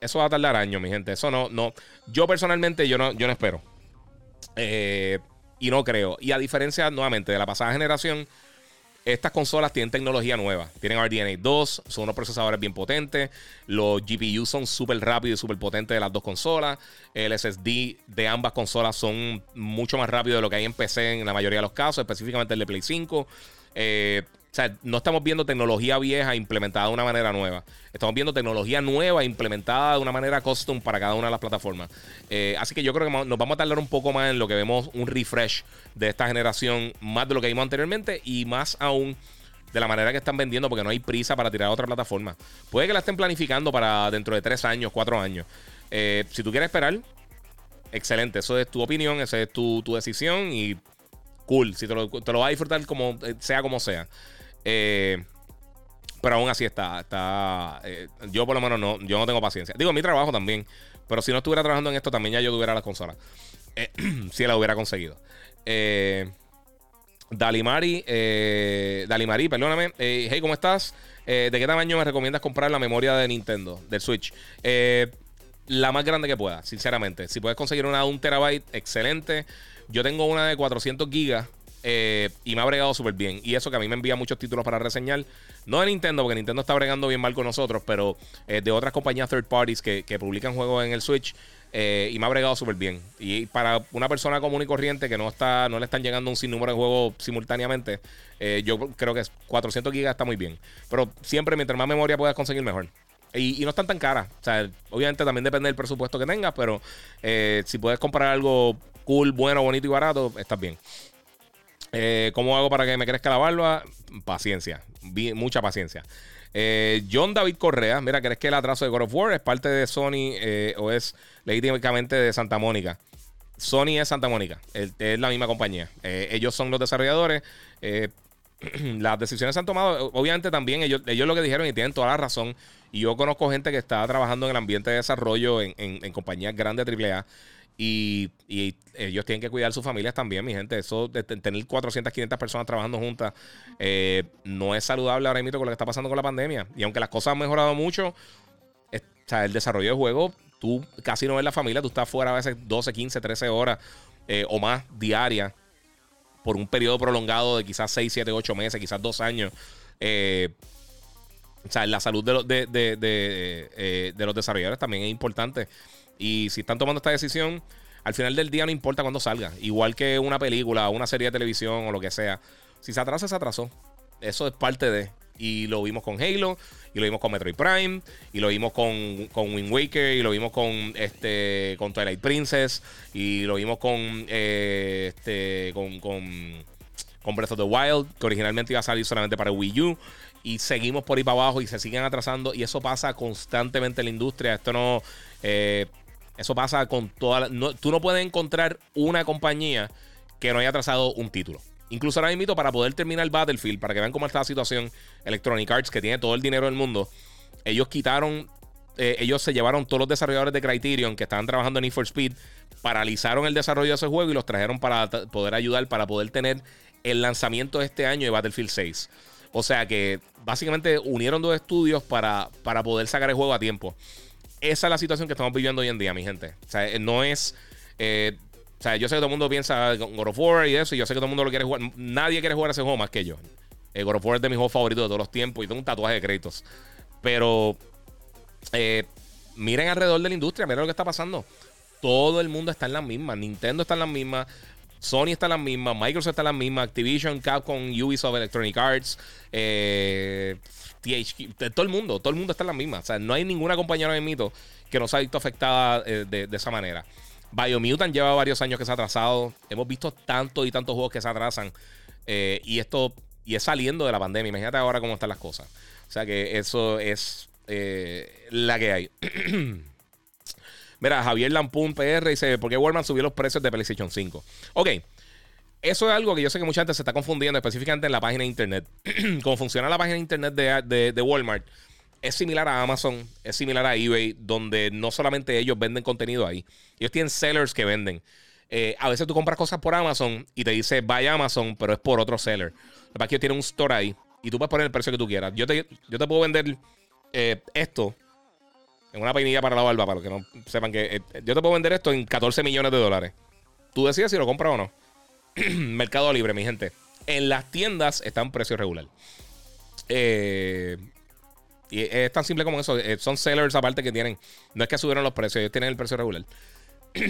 Eso va a tardar años, mi gente. Eso no, no. Yo personalmente, yo no, yo no espero. Eh, y no creo. Y a diferencia, nuevamente, de la pasada generación, estas consolas tienen tecnología nueva. Tienen RDNA 2, son unos procesadores bien potentes. Los GPU son súper rápidos y súper potentes de las dos consolas. El SSD de ambas consolas son mucho más rápido de lo que hay en PC en la mayoría de los casos, específicamente el de Play 5. Eh, o sea, no estamos viendo tecnología vieja implementada de una manera nueva. Estamos viendo tecnología nueva implementada de una manera custom para cada una de las plataformas. Eh, así que yo creo que nos vamos a tardar un poco más en lo que vemos un refresh de esta generación, más de lo que vimos anteriormente y más aún de la manera que están vendiendo, porque no hay prisa para tirar a otra plataforma. Puede que la estén planificando para dentro de tres años, cuatro años. Eh, si tú quieres esperar, excelente. Eso es tu opinión, esa es tu, decisión y cool. Si te lo, te lo vas a disfrutar como eh, sea como sea. Eh, pero aún así está. está eh, yo por lo menos no, yo no tengo paciencia. Digo, mi trabajo también. Pero si no estuviera trabajando en esto, también ya yo tuviera la consola. Eh, si la hubiera conseguido. Dalimari, Dalimari, perdóname. hey, ¿cómo estás? ¿De qué tamaño me recomiendas comprar la memoria de Nintendo, del Switch? la más grande que pueda, sinceramente. Si puedes conseguir una de un terabyte, excelente. Yo tengo una de 400 gigas eh, y me ha bregado súper bien. Y eso que a mí me envía muchos títulos para reseñar. No de Nintendo, porque Nintendo está bregando bien mal con nosotros, pero eh, de otras compañías third parties que, publican juegos en el Switch. Eh, y me ha bregado súper bien. Y para una persona común y corriente que no está no le están llegando un sinnúmero de juegos simultáneamente, yo creo que 400 gigas está muy bien. Pero siempre, mientras más memoria puedas conseguir, mejor. Y, no están tan caras. O sea, obviamente también depende del presupuesto que tengas, pero si puedes comprar algo cool, bueno, bonito y barato, estás bien. Eh, ¿Cómo hago para que me crezca la barba? Paciencia, mucha paciencia. Eh, John David Correa, mira, ¿crees que el atraso de God of War es parte de Sony eh, o es legítimamente de Santa Mónica? Sony es Santa Mónica, es la misma compañía. ellos son los desarrolladores. las decisiones se han tomado, obviamente también ellos, ellos lo que dijeron y tienen toda la razón. Y yo conozco gente que está trabajando en el ambiente de desarrollo en, en compañías grandes AAA y, ellos tienen que cuidar sus familias también, mi gente. Eso de tener 400, 500 personas trabajando juntas eh, no es saludable ahora mismo con lo que está pasando con la pandemia. Y aunque las cosas han mejorado mucho, el desarrollo de juego, tú casi no ves la familia, tú estás fuera a veces 12, 15, 13 horas eh, o más diarias por un periodo prolongado de quizás 6, 7, 8 meses, quizás 2 años. Eh, o sea, la salud de, los, de, de los desarrolladores también es importante. Y si están tomando esta decisión, al final del día no importa cuándo salga. Igual que una película, una serie de televisión o lo que sea. Si se atrasa, se atrasó. Eso es parte de. Y lo vimos con Halo, y lo vimos con Metroid Prime, y lo vimos con, con Wind Waker, y lo vimos con este con Twilight Princess, y lo vimos con eh, este con, con, con Breath of the Wild, que originalmente iba a salir solamente para Wii U y seguimos por ahí para abajo y se siguen atrasando y eso pasa constantemente en la industria. Esto no, eh, eso pasa con toda tú no puedes encontrar una compañía que no haya trazado un título. Incluso ahora mismo, para poder terminar Battlefield, para que vean cómo está la situación, Electronic Arts, que tiene todo el dinero del mundo, ellos quitaron, eh, ellos se llevaron todos los desarrolladores de Criterion que estaban trabajando en Need for Speed, paralizaron el desarrollo de ese juego y los trajeron para poder ayudar, para poder tener el lanzamiento de este año de Battlefield 6. O sea que básicamente unieron dos estudios para, para poder sacar el juego a tiempo esa es la situación que estamos viviendo hoy en día, mi gente. O sea, no es. Eh, o sea, yo sé que todo el mundo piensa en God of War y eso, y yo sé que todo el mundo lo quiere jugar. Nadie quiere jugar ese juego más que yo. El God of War es de mis juegos favoritos de todos los tiempos y tengo un tatuaje de créditos. Pero. Eh, miren alrededor de la industria, miren lo que está pasando. Todo el mundo está en las mismas. Nintendo está en las mismas. Sony está en las mismas. Microsoft está en las mismas. Activision, Capcom, Ubisoft, Electronic Arts. Eh, THQ. Todo el mundo. Todo el mundo está en las mismas. O sea, no hay ninguna compañía ahora mismo que no se ha visto afectada eh, de, esa manera. Biomutant lleva varios años que se ha atrasado. Hemos visto tantos y tantos juegos que se atrasan. Eh, y esto y es saliendo de la pandemia. Imagínate ahora cómo están las cosas. O sea que eso es la que hay. Mira, Javier Lampoon PR dice: ¿Por qué Walmart subió los precios de PlayStation 5? Ok. Eso es algo que yo sé que mucha gente se está confundiendo, específicamente en la página de internet. Cómo funciona la página de internet de, Walmart es similar a Amazon, es similar a eBay, donde no solamente ellos venden contenido ahí, ellos tienen sellers que venden. Eh, a veces tú compras cosas por Amazon y te dice vaya Amazon, pero es por otro seller. Lo que ellos tienen un store ahí y tú puedes poner el precio que tú quieras. Yo te, yo te puedo vender eh, esto en una peinilla para la barba, para los que no sepan que eh, yo te puedo vender esto en 14 millones de dólares. Tú decides si lo compras o no. Mercado Libre, mi gente. En las tiendas está en precio regular. Eh, y es tan simple como eso. Eh, son sellers aparte que tienen. No es que subieron los precios, ellos tienen el precio regular.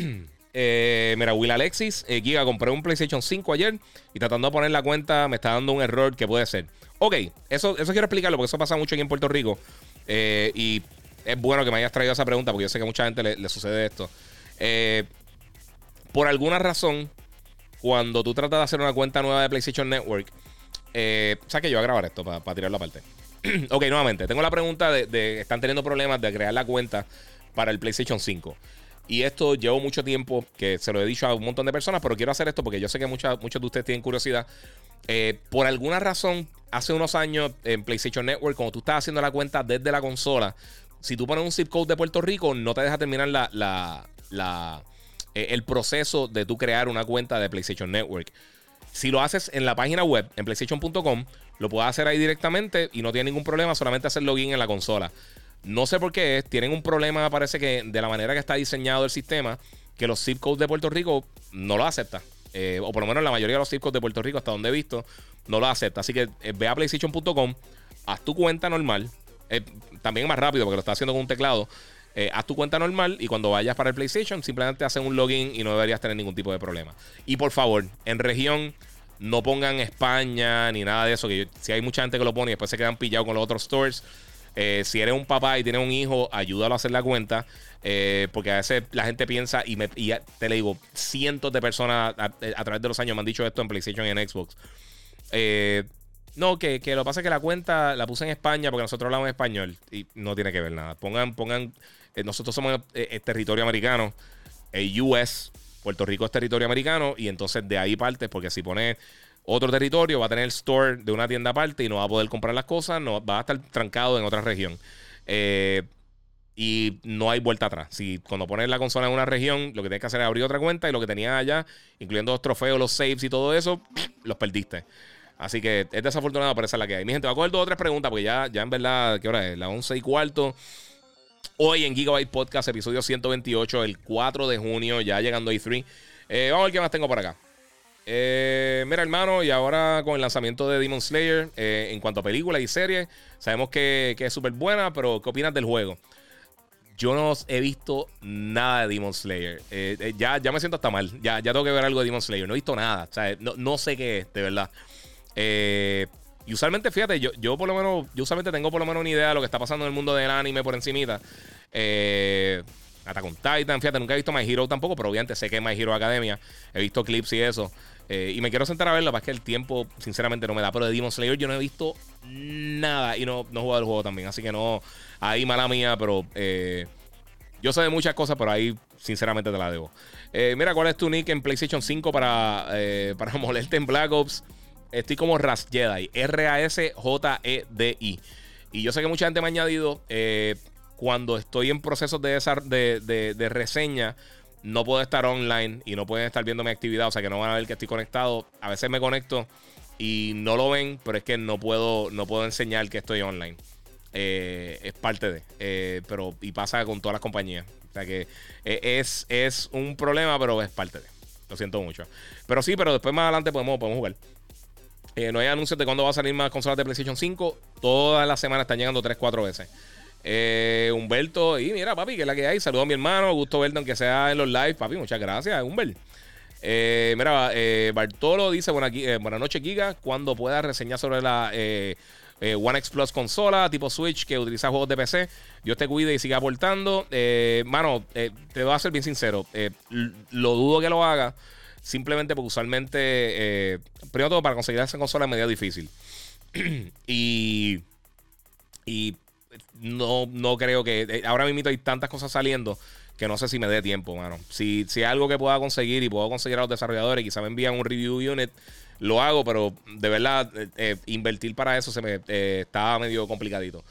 mira, Will Alexis, Giga, compré un PlayStation 5 ayer y tratando de poner la cuenta me está dando un error que puede ser. Ok, eso, eso quiero explicarlo porque eso pasa mucho aquí en Puerto Rico. y es bueno que me hayas traído esa pregunta porque yo sé que a mucha gente le, sucede esto. Eh, por alguna razón, cuando tú tratas de hacer una cuenta nueva de PlayStation Network, eh, sea que yo voy a grabar esto para tirarlo aparte. ok, nuevamente, tengo la pregunta de, están teniendo problemas de crear la cuenta para el PlayStation 5. Y esto llevo mucho tiempo, que se lo he dicho a un montón de personas, pero quiero hacer esto porque yo sé que muchos de ustedes tienen curiosidad. Eh, por alguna razón, hace unos años en PlayStation Network, cuando tú estás haciendo la cuenta desde la consola, si tú pones un zip code de Puerto Rico, no te deja terminar la, eh, el proceso de tú crear una cuenta de PlayStation Network. Si lo haces en la página web, en PlayStation.com, lo puedes hacer ahí directamente y no tiene ningún problema, solamente hacer login en la consola. No sé por qué, tienen un problema, parece que de la manera que está diseñado el sistema, que los zip codes de Puerto Rico no lo acepta. Eh, o por lo menos la mayoría de los zip codes de Puerto Rico, hasta donde he visto, no lo acepta. Así que eh, ve a PlayStation.com, haz tu cuenta normal, eh, también más rápido porque lo está haciendo con un teclado. Eh, haz tu cuenta normal y cuando vayas para el PlayStation simplemente hacen un login y no deberías tener ningún tipo de problema. Y por favor, en región no pongan España ni nada de eso, que si hay mucha gente que lo pone y después se quedan pillados con los otros stores. Eh, si eres un papá y tienes un hijo, ayúdalo a hacer la cuenta. porque a veces la gente piensa, y, me, te le digo, cientos de personas a, a, través de los años me han dicho esto en PlayStation y en Xbox. Eh, no, que, que, lo que pasa es que la cuenta la puse en España porque nosotros hablamos español y no tiene que ver nada. Pongan, pongan, eh, nosotros somos eh, territorio americano, el US, Puerto Rico es territorio americano y entonces de ahí parte porque si pone otro territorio va a tener el store de una tienda aparte y no va a poder comprar las cosas, no va a estar trancado en otra región. Eh, y no hay vuelta atrás. Si cuando pones la consola en una región, lo que tienes que hacer es abrir otra cuenta y lo que tenías allá, incluyendo los trofeos, los saves y todo eso, los perdiste. Así que es desafortunado, pero esa es la que hay. Mi gente, va a coger dos o tres preguntas, porque ya, ya en verdad, ¿qué hora es? La 11 y cuarto. Hoy en Gigabyte Podcast, episodio 128, el 4 de junio, ya llegando a E3. Eh, vamos a ver qué más tengo por acá. Eh, mira, hermano, y ahora con el lanzamiento de Demon Slayer, eh, en cuanto a películas y series, sabemos que, es súper buena, pero ¿qué opinas del juego? Yo no he visto nada de Demon Slayer. ya, ya me siento hasta mal. Ya, ya tengo que ver algo de Demon Slayer. No he visto nada. No, no sé qué es, de verdad. Eh, y usualmente, fíjate, yo, yo por lo menos, yo usualmente tengo por lo menos una idea de lo que está pasando en el mundo del anime por encimita. Eh, hasta con Titan, fíjate, nunca he visto My Hero tampoco, pero obviamente sé que es My Hero Academia. He visto clips y eso. Eh, y me quiero sentar a verlo, para que el tiempo, sinceramente, no me da. Pero de Demon Slayer yo no he visto nada y no, no he jugado el juego también. Así que no, ahí mala mía, pero eh, yo sé de muchas cosas, pero ahí sinceramente te la debo. mira, ¿cuál es tu nick en PlayStation 5 para, para molerte en Black Ops? Estoy como Ras Jedi. R-A-S-J-E-D-I. Y yo sé que mucha gente me ha añadido. Eh, cuando estoy en procesos de, de, de, reseña, no puedo estar online y no pueden estar viendo mi actividad. O sea que no van a ver que estoy conectado. A veces me conecto y no lo ven, pero es que no puedo, no puedo enseñar que estoy online. Eh, es parte de. Eh, pero, y pasa con todas las compañías. O sea que es, es un problema, pero es parte de. Lo siento mucho. Pero sí, pero después más adelante podemos, podemos jugar. Eh, no hay anuncios de cuándo va a salir más consolas de PlayStation 5. Todas las semanas están llegando 3-4 veces. Eh, Humberto, y mira, papi, que es la que hay. Saludos a mi hermano. Gusto verte, aunque sea en los live, papi. Muchas gracias, Humberto. Eh, mira, eh, Bartolo dice: Buenas buena noches, Giga. Cuando pueda reseñar sobre la One X Plus consola tipo Switch que utiliza juegos de PC, Dios te cuide y siga aportando. mano, te voy a ser bien sincero. lo dudo que lo haga. Simplemente porque usualmente, primero todo, para conseguir esa consola es medio difícil. y. Y no, no creo que. Eh, ahora mismo hay tantas cosas saliendo que no sé si me dé tiempo, mano. Si, si algo que pueda conseguir y puedo conseguir a los desarrolladores, quizá me envían un review unit, lo hago, pero de verdad, eh, eh, invertir para eso se me está medio complicadito.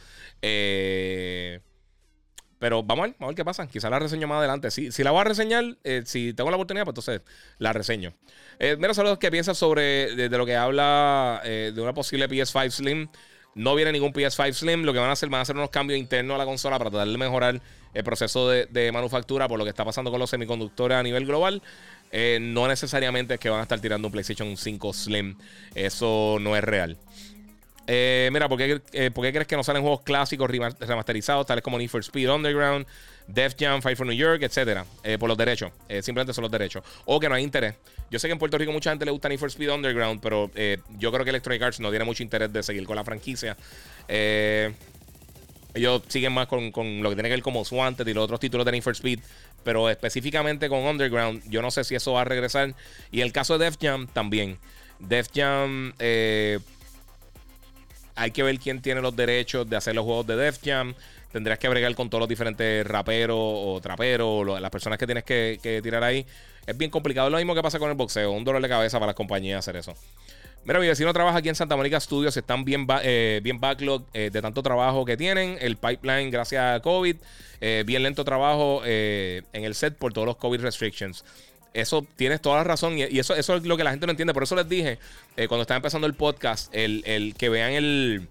Pero vamos a ver, vamos a ver qué pasa. Quizá la reseño más adelante. Si, si la voy a reseñar, si tengo la oportunidad, pues entonces la reseño. mira, saludos, ¿qué piensas sobre de, lo que habla de una posible PS5 Slim? No viene ningún PS5 Slim. Lo que van a hacer, van a hacer unos cambios internos a la consola para tratar de mejorar el proceso de, manufactura por lo que está pasando con los semiconductores a nivel global. Eh, no necesariamente es que van a estar tirando un PlayStation 5 Slim. Eso no es real. Eh, mira, ¿por qué, eh, ¿por qué, crees que no salen juegos clásicos remasterizados, tales como Need for Speed Underground, Def Jam, Fight for New York, etcétera? por los derechos. simplemente son los derechos. O que no hay interés. Yo sé que en Puerto Rico mucha gente le gusta Need for Speed Underground, pero yo creo que Electronic Arts no tiene mucho interés de seguir con la franquicia. ellos siguen más con, con, lo que tiene que ver como Swanted y los otros títulos de Need for Speed. Pero específicamente con Underground, yo no sé si eso va a regresar. Y el caso de Def Jam también. Def Jam hay que ver quién tiene los derechos de hacer los juegos de Def Jam. Tendrías que bregar con todos los diferentes raperos o traperos, las personas que tienes que, tirar ahí. Es bien complicado. Es lo mismo que pasa con el boxeo. Un dolor de cabeza para las compañías hacer eso. Mira, mi vecino trabaja aquí en Santa Mónica Studios. Están bien, eh, bien backlog eh, de tanto trabajo que tienen. El pipeline, gracias a COVID. Eh, bien lento trabajo en el set por todos los COVID restrictions. Eso tienes toda la razón y, eso, eso es lo que la gente no entiende. Por eso les dije, eh, cuando estaba empezando el podcast, el, que vean el,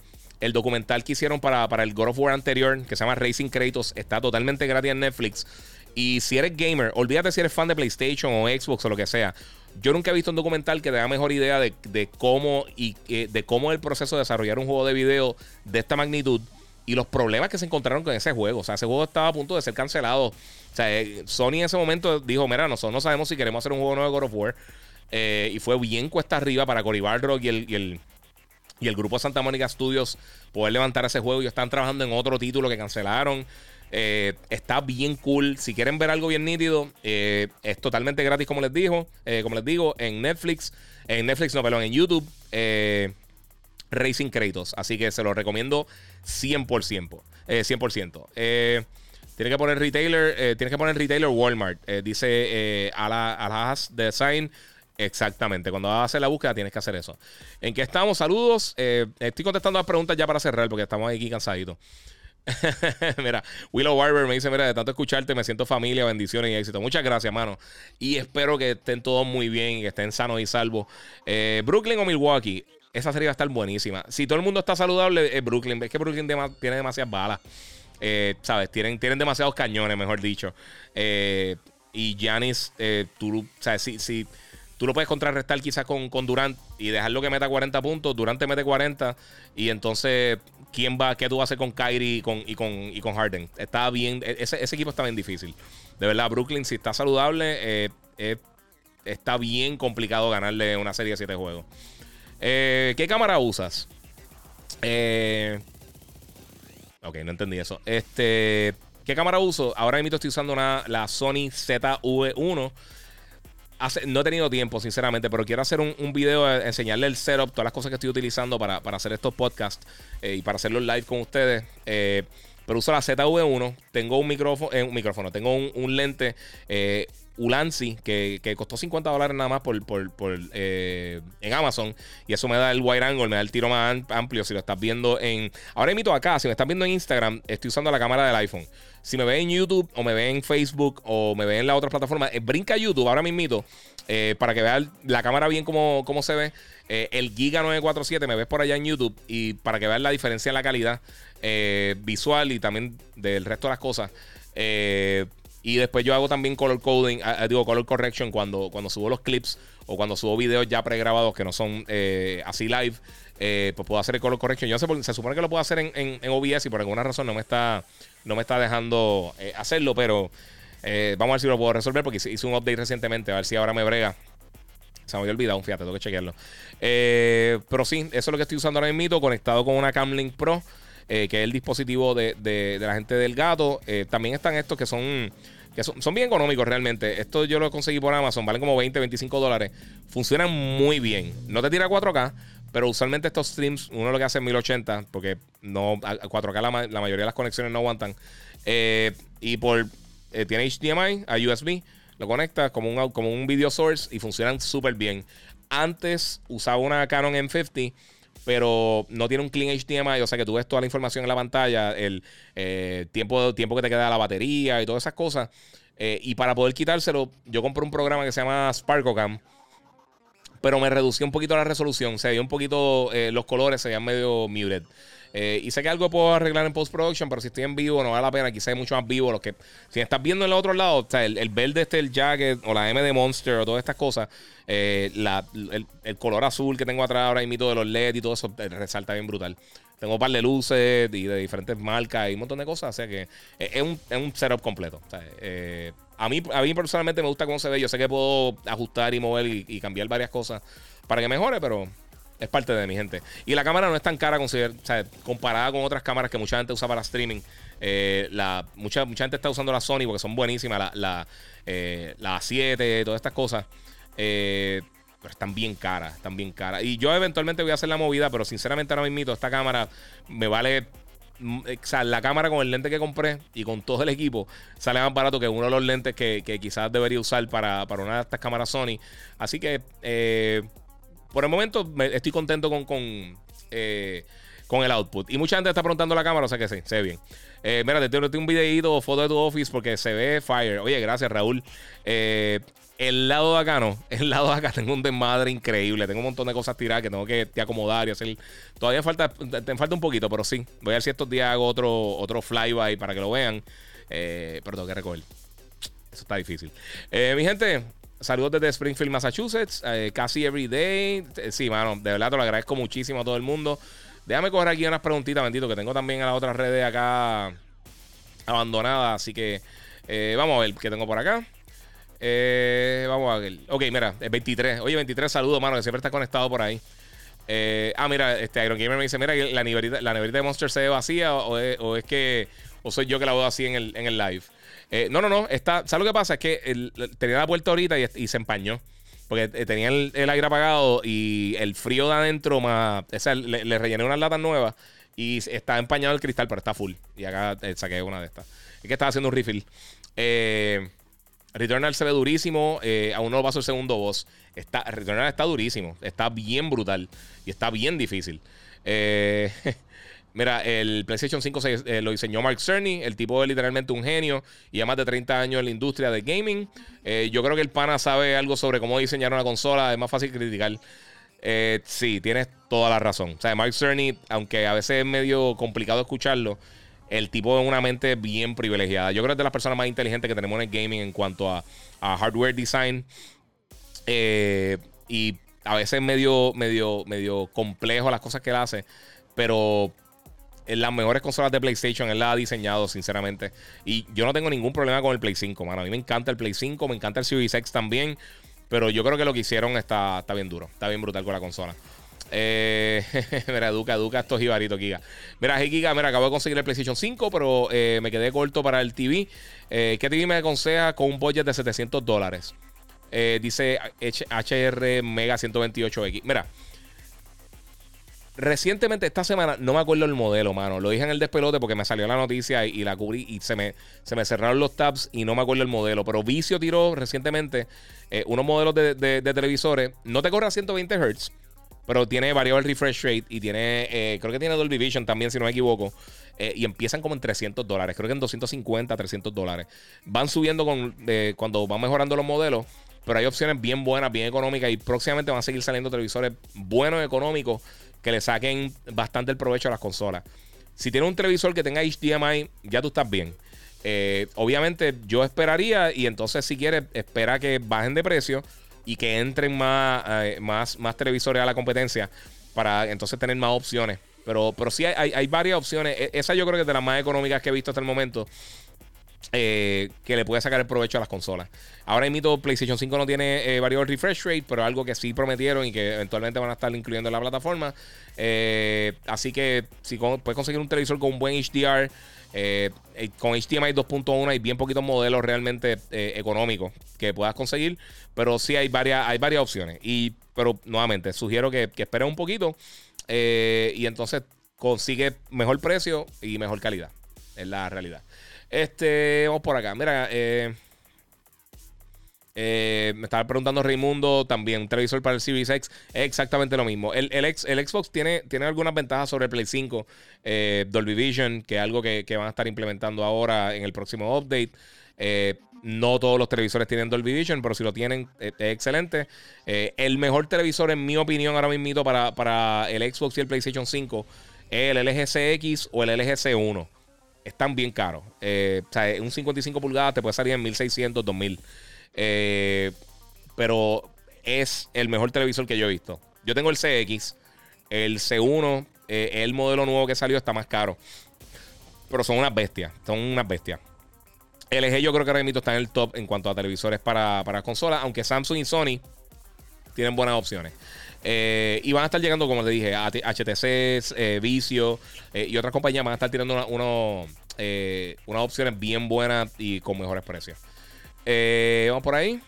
documental que hicieron para, para, el God of War anterior, que se llama Racing Kratos, está totalmente gratis en Netflix. Y si eres gamer, olvídate si eres fan de PlayStation o Xbox o lo que sea. Yo nunca he visto un documental que te da mejor idea de, cómo y eh, de cómo el proceso de desarrollar un juego de video de esta magnitud y los problemas que se encontraron con ese juego. O sea, ese juego estaba a punto de ser cancelado o sea, eh, Sony en ese momento dijo, mira, nosotros no sabemos si queremos hacer un juego nuevo de God of War. Eh, y fue bien cuesta arriba para Cory Barrock y el, y el, grupo Santa Mónica Studios poder levantar ese juego. Y están trabajando en otro título que cancelaron. Eh, está bien cool. Si quieren ver algo bien nítido, es totalmente gratis, como les digo. como les digo, en Netflix. En Netflix, no, perdón, en YouTube. Racing Kratos. Así que se lo recomiendo 100%. 100%. Eh, Tienes que poner retailer, eh, tienes que poner retailer Walmart. Eh, dice eh, Alas Design. Exactamente. Cuando vas a hacer la búsqueda, tienes que hacer eso. ¿En qué estamos? Saludos. Eh, estoy contestando las preguntas ya para cerrar porque estamos aquí cansaditos. mira, Willow Barber me dice: Mira, de tanto escucharte, me siento familia, bendiciones y éxito. Muchas gracias, mano. Y espero que estén todos muy bien y que estén sanos y salvos. Brooklyn o Milwaukee. Esa serie va a estar buenísima. Si todo el mundo está saludable, es Brooklyn. Es que Brooklyn tiene demasiadas balas. Eh, ¿Sabes? Tienen, tienen demasiados cañones, mejor dicho. Eh, y Giannis, eh, tú, ¿sabes? Si, si, tú lo puedes contrarrestar quizás con, con Durant y dejarlo que meta 40 puntos, Durant te mete 40 y entonces, ¿quién va, qué tú vas a hacer con Kyrie y con, y con, y con Harden? Está bien, e, ese, ese, equipo está bien difícil. De verdad, Brooklyn, si está saludable, está bien complicado ganarle una serie de 7 juegos. ¿Qué cámara usas? Eh, Ok, no entendí eso. Este, ¿Qué cámara uso? Ahora mismo estoy usando una, la Sony ZV1. Hace, no he tenido tiempo, sinceramente, pero quiero hacer un, un video, enseñarle el setup, todas las cosas que estoy utilizando para, hacer estos podcasts eh, y para hacerlos live con ustedes. Eh, pero uso la ZV1, tengo eh, un micrófono, tengo un, lente Ulanzi, que, costó 50 dólares nada más por, eh, en Amazon. Y eso me da el wide angle, me da el tiro más amplio. Si lo estás viendo en. Ahora invito acá, si me estás viendo en Instagram, estoy usando la cámara del iPhone. Si me ves en YouTube, o me ves en Facebook, o me ves en la otra plataforma, eh, brinca YouTube, ahora mismo, eh, para que veas la cámara bien cómo, se ve. el Giga 947, me ves por allá en YouTube. Y para que veas la diferencia en la calidad visual y también del resto de las cosas. Y después yo hago también color coding, ah, ah, digo color correction cuando, cuando subo los clips o cuando subo videos ya pregrabados que no son eh, así live. eh, pues puedo hacer el color correction. Yo no sé, se supone que lo puedo hacer en, en- OBS y por alguna razón no me está, no me está dejando eh, hacerlo, pero eh, vamos a ver si lo puedo resolver porque hice hice un update recientemente, a ver si ahora me brega. Se me había olvidado, fíjate, tengo que chequearlo. Pero sí, eso es lo que estoy usando ahora mismo, conectado con una Camlink Pro, eh, que es el dispositivo de, de- la gente del gato. Eh, también están estos que son, que son, son bien económicos realmente. Esto yo lo conseguí por Amazon, valen como 20, 25 dólares. Funcionan muy bien. No te tira 4K, pero usualmente estos streams, uno lo que hace es 1080, porque no, a a 4K la, ma- la mayoría de las conexiones no aguantan. Eh, y por tiene HDMI a USB, lo conectas como un, como un video source y funcionan súper bien. Antes usaba una Canon M50, pero no tiene un clean HDMI, o sea que tú ves toda la información en la pantalla, el eh, tiempo, tiempo que te queda la batería y todas esas cosas. Eh, y para poder quitárselo, yo compré un programa que se llama SparkoCam, pero me redució un poquito la resolución, se veía un poquito, eh, los colores se veían medio muted. Eh, y sé que algo puedo arreglar en post-production, pero si estoy en vivo no vale la pena. Quizás hay mucho más vivo. Los que, si estás viendo en el otro lado, el, el verde este, el jacket, o la M de Monster, o todas estas cosas, eh, el, el color azul que tengo atrás ahora mismo de los LED y todo eso eh, resalta bien brutal. Tengo un par de luces y de diferentes marcas y un montón de cosas. O sea que es, un, es un setup completo. A, mí, a mí personalmente me gusta cómo se ve. Yo sé que puedo ajustar y mover y, y cambiar varias cosas para que mejore, pero es parte de mi gente. Y la cámara no es tan cara o comparada con otras cámaras que mucha gente usa para streaming. Eh, la, mucha, mucha gente está usando la Sony porque son buenísimas. La, la, eh, la A7, todas estas cosas. Eh, pero están bien caras, están bien caras. Y yo eventualmente voy a hacer la movida, pero sinceramente ahora mismo esta cámara me vale... mm, O sea, la cámara con el lente que compré y con todo el equipo sale más barato que uno de los lentes que, que quizás debería usar para, para una de estas cámaras Sony. Así que eh, por el momento me- estoy contento con, con, eh, con el output. Y mucha gente está preguntando la cámara, o sea que sí, se ve bien. Eh, mira, te tengo un videito o foto de tu office porque se ve fire. Oye, gracias, Raúl. Eh, el lado de acá no. El lado de acá tengo un desmadre increíble. Tengo un montón de cosas tiradas que tengo que acomodar y hacer. Todavía falta, te, falta un poquito, pero sí. Voy a ver si estos días hago otro, otro flyby para que lo vean. Eh, pero tengo que recoger. Eso está difícil. Mi gente, saludos desde Springfield, Massachusetts. Eh, casi every day. Eh, Sí, mano, de verdad te lo agradezco muchísimo a todo el mundo. Déjame coger aquí unas preguntitas, bendito, que tengo también a las otras redes acá abandonadas. Así que eh, vamos a ver qué tengo por acá. Eh, vamos a ver. Ok, mira, es 23. Oye, 23, saludos, mano, que siempre está conectado por ahí. Ah, mira, este Iron Gamer me dice, mira, la neverita, la neverita de Monster se ve vacía o es, o es que o soy yo que la veo así en el, en el live. Eh, no, no, no, está, ¿sabes lo que pasa? Es que el- tenía la puerta ahorita y, se empañó. Porque eh, tenía el, aire apagado y el frío de adentro más... O sea, le, le rellené unas latas nuevas y está empañado el cristal, pero está full. Y acá eh, saqué una de estas. Es que estaba haciendo un refill. Returnal se ve durísimo. eh, aún no lo paso el segundo boss. Está, Returnal está durísimo. Está bien brutal. Y está bien difícil. Eh, mira, el PlayStation 5 se- eh, lo diseñó Mark Cerny. El tipo es literalmente un genio. Y ya más de 30 años en la industria de gaming. Eh, yo creo que el pana sabe algo sobre cómo diseñar una consola. Es más fácil criticar. Eh, sí, tienes toda la razón. O sea, Mark Cerny, aunque a veces es medio complicado escucharlo, el tipo es una mente bien privilegiada. Yo creo que es de las personas más inteligentes que tenemos en el gaming en cuanto a, a hardware design. Y a veces medio, medio, medio complejo las cosas que él hace. Pero las mejores consolas de PlayStation él las ha diseñado, sinceramente. Y yo no tengo ningún problema con el Play 5, mano. A mí me encanta el Play 5, me encanta el Series X también. Pero yo creo que lo que hicieron está, está bien duro, está bien brutal con la consola. Eh, mira, Educa, Educa, estos jibaritos, Giga. Mira, hey, Giga, mira, acabo de conseguir el PlayStation 5, pero eh, me quedé corto para el TV. Eh, ¿Qué TV me aconseja con un budget de 700 dólares? Dice HR Mega 128X. Mira, recientemente esta semana, no me acuerdo el modelo, mano. Lo dije en el despelote porque me salió la noticia y, la cubrí y se me, se me cerraron los tabs y no me acuerdo el modelo. Pero Vicio tiró recientemente eh, unos modelos de, de- televisores. No te corre a 120 Hz, pero tiene variable refresh rate y tiene, eh, creo que tiene Dolby Vision también, si no me equivoco. Eh, y empiezan como en 300 dólares, creo que en 250, 300 dólares. Van subiendo con, cuando van mejorando los modelos, pero hay opciones bien buenas, bien económicas y próximamente van a seguir saliendo televisores buenos, económicos, que le saquen bastante el provecho a las consolas. Si tienes un televisor que tenga HDMI, ya tú estás bien. Eh, obviamente yo esperaría y entonces si quieres espera que bajen de precio y que entren más, eh, más, más televisores a la competencia para entonces tener más opciones. Pero, pero sí hay, hay, varias opciones. E, esa yo creo que es de las más económicas que he visto hasta el momento. Eh, que le puede sacar el provecho a las consolas. Ahora mismo PlayStation 5 no tiene eh, varios refresh rate, pero algo que sí prometieron y que eventualmente van a estar incluyendo en la plataforma. Eh, así que si puedes conseguir un televisor con un buen HDR, con HDMI 2.1 hay bien poquitos modelos realmente económicos que puedas conseguir, pero sí hay varias, hay varias opciones. Y, pero nuevamente, sugiero que, que esperes un poquito y entonces consigue mejor precio y mejor calidad. Es la realidad. Este, vamos por acá. Mira, eh, eh, me estaba preguntando Raimundo también, un televisor para el Series X. Es exactamente lo mismo. El, el, Xbox tiene, tiene algunas ventajas sobre el Play 5. Eh, Dolby Vision, que es algo que, van a estar implementando ahora en el próximo update. no todos los televisores tienen Dolby Vision, pero si lo tienen, es excelente. el mejor televisor, en mi opinión, ahora mismo para, para el Xbox y el PlayStation 5 es el LG CX o el LG C1 están bien caros. Eh, o sea, un 55 pulgadas te puede salir en 1600, 2000. Eh, pero es el mejor televisor que yo he visto. Yo tengo el CX, el C1, eh, el modelo nuevo que salió está más caro. Pero son unas bestias, son unas bestias. LG yo creo que mismo está en el top en cuanto a televisores para, para consolas, aunque Samsung y Sony tienen buenas opciones. Eh, y van a estar llegando, como les dije, HTC, eh, Vicio eh, y otras compañías van a estar tirando unas opciones bien buenas y con mejores precios. vamos por ahí.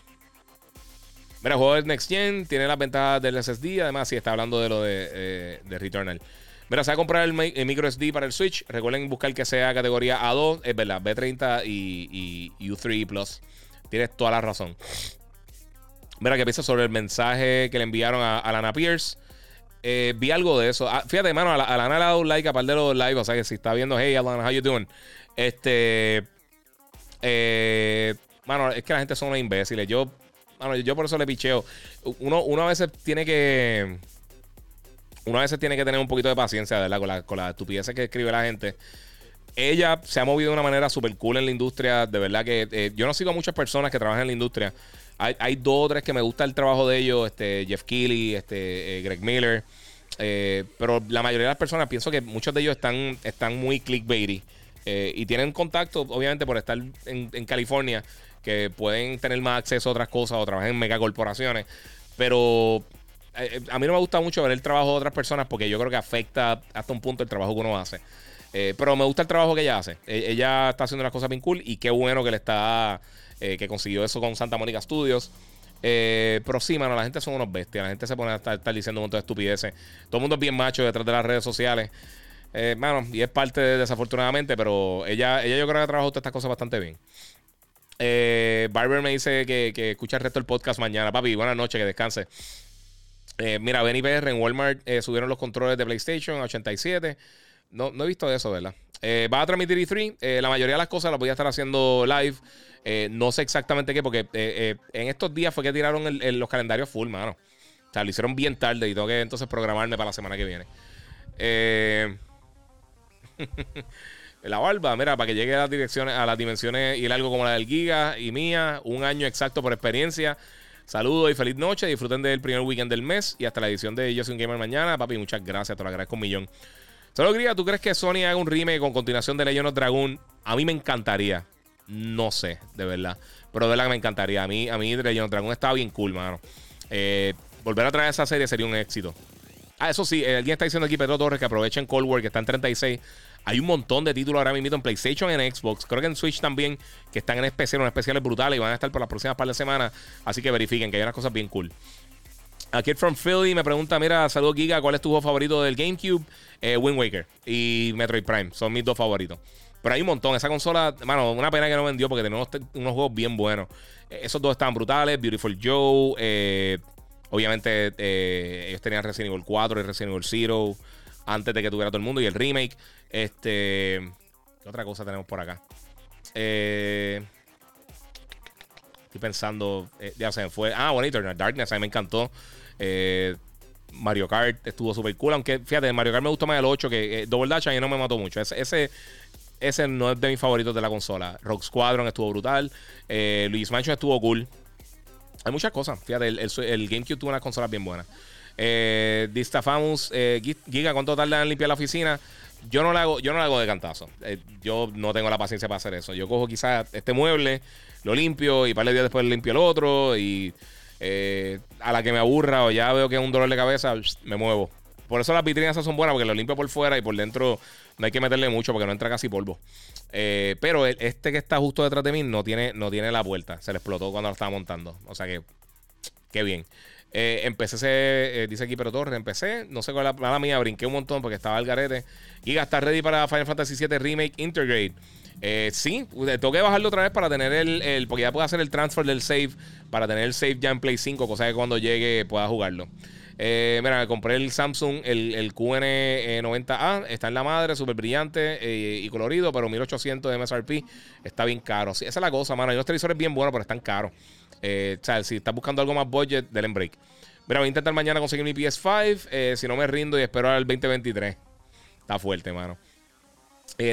Mira, juego de Next Gen tiene las ventajas del SSD. Además, si está hablando de lo de, Returnal. Mira, se va a comprar el, micro SD para el Switch. Recuerden buscar que sea categoría A2, es verdad, B30 y, y U3 Plus. Tienes toda la razón. Mira, ¿qué piensas sobre el mensaje que le enviaron a, Lana Pierce? Eh, vi algo de eso. Ah, fíjate, mano, a, Lana le ha dado un like aparte de los live. O sea que si está viendo, hey, Alana, how you doing? Este. Eh, mano, es que la gente son unos imbéciles. Yo, mano, yo por eso le picheo. Uno, uno a veces tiene que. Uno a veces tiene que tener un poquito de paciencia, ¿verdad? Con la, con la estupidez que escribe la gente. Ella se ha movido de una manera súper cool en la industria. De verdad que eh, yo no sigo a muchas personas que trabajan en la industria. Hay, dos o tres que me gusta el trabajo de ellos, este, Jeff Keighley, este, eh, Greg Miller. Eh, pero la mayoría de las personas pienso que muchos de ellos están, están muy clickbaity. Eh, y tienen contacto, obviamente, por estar en, California, que pueden tener más acceso a otras cosas o trabajar en megacorporaciones. Pero a mí no me gusta mucho ver el trabajo de otras personas porque yo creo que afecta hasta un punto el trabajo que uno hace. pero me gusta el trabajo que ella hace. E, ella está haciendo unas cosas bien cool y qué bueno que le está eh, que consiguió eso con Santa Mónica Studios. Eh, pero sí, mano, la gente son unos bestias. La gente se pone a estar, diciendo un montón de estupideces. Todo el mundo es bien macho detrás de las redes sociales. Eh, mano, y es parte desafortunadamente, pero ella, ella yo creo que ha trabajado todas estas cosas bastante bien. Barber me dice que, que, escucha el resto del podcast mañana. Papi, buenas noches, que descanse. mira, Benny PR en Walmart subieron los controles de PlayStation a 87. No, no he visto eso, ¿verdad? va a transmitir E3. la mayoría de las cosas las voy a estar haciendo live. Eh, no sé exactamente qué, porque eh, eh, en estos días fue que tiraron los calendarios full, mano. O sea, lo hicieron bien tarde y tengo que entonces programarme para la semana que viene. la barba, mira, para que llegue a las direcciones, a las dimensiones y el algo como la del Giga y mía, un año exacto por experiencia. Saludos y feliz noche. Disfruten del primer weekend del mes y hasta la edición de Yo Soy un Gamer mañana. Papi, muchas gracias. Te lo agradezco un millón. Solo quería, ¿tú crees que Sony haga un remake con continuación de Legend of Dragon? A mí me encantaría. No sé, de verdad. Pero de verdad que me encantaría. A mí, a mí Legend Dragon estaba bien cool, mano. Eh, volver a traer esa serie sería un éxito. Ah, eso sí, eh, alguien está diciendo aquí, Pedro Torres, que aprovechen Cold War, que está en 36. Hay un montón de títulos ahora mismo en PlayStation en Xbox. Creo que en Switch también, que están en especial, unas especiales brutales y van a estar por las próximas par de semanas. Así que verifiquen que hay unas cosas bien cool. Aquí from Philly me pregunta: Mira, saludos Giga, ¿cuál es tu juego favorito del GameCube? Eh, Wind Waker y Metroid Prime son mis dos favoritos. Pero hay un montón. Esa consola, mano, una pena que no vendió porque tenemos unos, juegos bien buenos. Eh, esos dos estaban brutales. Beautiful Joe. Eh, obviamente, eh, ellos tenían Resident Evil 4 y Resident Evil 0 antes de que tuviera todo el mundo. Y el remake. Este. ¿Qué otra cosa tenemos por acá? estoy pensando. ya se me fue. Ah, bueno, Eternal Darkness. A mí me encantó. Mario Kart estuvo súper cool. Aunque fíjate, Mario Kart me gustó más el 8 que Double Dash. A mí no me mató mucho. ese ese no es de mis favoritos de la consola. Rock Squadron estuvo brutal. Eh, Luis Mansion estuvo cool. Hay muchas cosas. Fíjate, el, GameCube tuvo unas consolas bien buenas. Eh, Distafamus, eh, Giga, ¿cuánto tarda en limpiar la oficina? Yo no la hago, yo no la hago de cantazo. Eh, yo no tengo la paciencia para hacer eso. Yo cojo quizás este mueble, lo limpio y para el día después limpio el otro y eh, a la que me aburra o ya veo que es un dolor de cabeza, me muevo. Por eso las vitrinas son buenas porque lo limpio por fuera y por dentro no hay que meterle mucho porque no entra casi polvo. Eh, pero este que está justo detrás de mí no tiene, no tiene la puerta. Se le explotó cuando lo estaba montando. O sea que, qué bien. Eh, empecé, ese, eh, dice aquí, pero Torre, empecé, no sé cuál es la mala mía, brinqué un montón porque estaba el garete. Y está ready para Final Fantasy VII Remake Integrate. Eh, sí, tengo que bajarlo otra vez para tener el, el, Porque ya puedo hacer el transfer del save. Para tener el save ya en Play 5, cosa que cuando llegue pueda jugarlo. Eh, mira, me compré el Samsung, el, el QN90A. Está en la madre, súper brillante eh, y colorido, pero 1800 de MSRP está bien caro. Esa es la cosa, mano. Hay unos televisores bien buenos, pero están caros. Eh, o sea, si estás buscando algo más budget, en break. Mira, voy a intentar mañana conseguir mi PS5. si no me rindo y espero al 2023. Está fuerte, mano.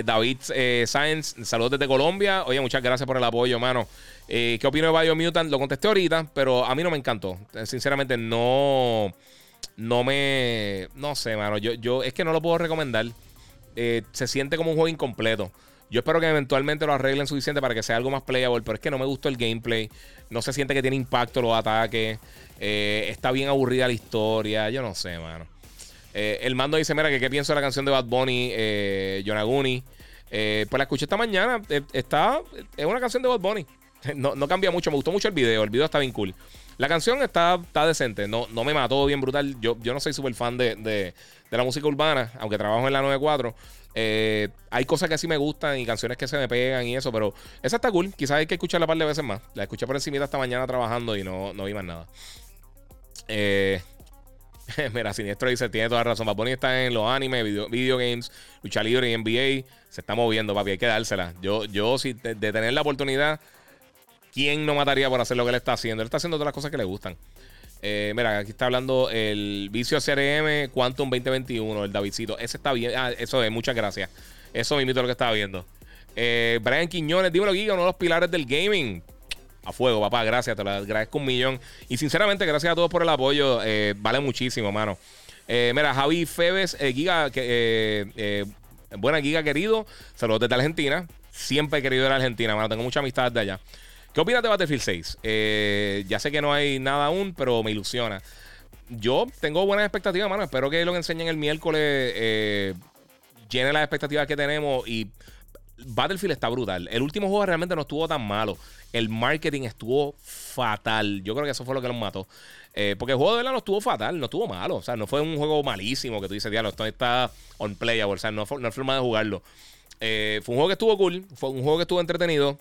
David Sáenz, saludos desde Colombia. Oye, muchas gracias por el apoyo, mano. ¿Qué opino de Biomutant? Lo contesté ahorita, pero a mí no me encantó. Sinceramente, no no me. No sé, mano. Yo, yo es que no lo puedo recomendar. Eh, se siente como un juego incompleto. Yo espero que eventualmente lo arreglen suficiente para que sea algo más playable, pero es que no me gustó el gameplay. No se siente que tiene impacto los ataques. Eh, está bien aburrida la historia. Yo no sé, mano. Eh, el mando dice: Mira, que qué pienso de la canción de Bad Bunny, Yonaguni. pues la escuché esta mañana. está. Es una canción de Bad Bunny. No, no cambia mucho. Me gustó mucho el video. El video está bien cool. La canción está, está decente, no, no me mató bien brutal. Yo, yo no soy súper fan de, la música urbana, aunque trabajo en la 94. Eh, hay cosas que sí me gustan y canciones que se me pegan y eso, pero esa está cool. Quizás hay que escucharla un par de veces más. La escuché por encima esta mañana trabajando y no, no vi más nada. Eh, mira, Siniestro dice, tiene toda razón. Bad está en los animes, video, games, lucha libre y NBA. Se está moviendo, papi, hay que dársela. Yo, yo si de tener la oportunidad ¿Quién no mataría por hacer lo que él está haciendo? Él está haciendo todas las cosas que le gustan. Eh, mira, aquí está hablando el vicio CRM Quantum 2021, el Davidcito. Ese está bien. Ah, eso es, muchas gracias. Eso me invito a lo que estaba viendo. Eh, Brian Quiñones, dímelo, Giga, uno de los pilares del gaming. A fuego, papá, gracias, te lo agradezco un millón. Y sinceramente, gracias a todos por el apoyo. Eh, vale muchísimo, mano. mira, Javi Febes, Giga, buena Giga querido. Saludos desde Argentina. Siempre he querido ir a Argentina, mano. Tengo mucha amistad de allá. ¿Qué opinas de Battlefield 6? Eh, ya sé que no hay nada aún, pero me ilusiona. Yo tengo buenas expectativas, mano. Espero que lo que enseñen el miércoles eh, llene las expectativas que tenemos. Y Battlefield está brutal. El último juego realmente no estuvo tan malo. El marketing estuvo fatal. Yo creo que eso fue lo que nos mató. Eh, porque el juego de verdad no estuvo fatal, no estuvo malo. O sea, no fue un juego malísimo que tú dices, diablo, esto está on playable. O sea, no no forma de jugarlo. fue un juego que estuvo cool, fue un juego que estuvo entretenido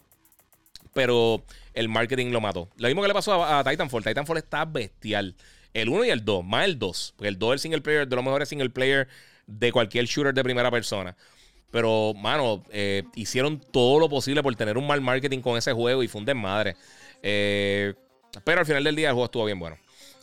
pero el marketing lo mató. Lo mismo que le pasó a, Titanfall. Titanfall está bestial. El 1 y el 2, más el 2. Porque el 2 es el single player de los mejores single player de cualquier shooter de primera persona. Pero, mano, eh, hicieron todo lo posible por tener un mal marketing con ese juego y fue un desmadre. Eh, pero al final del día el juego estuvo bien bueno.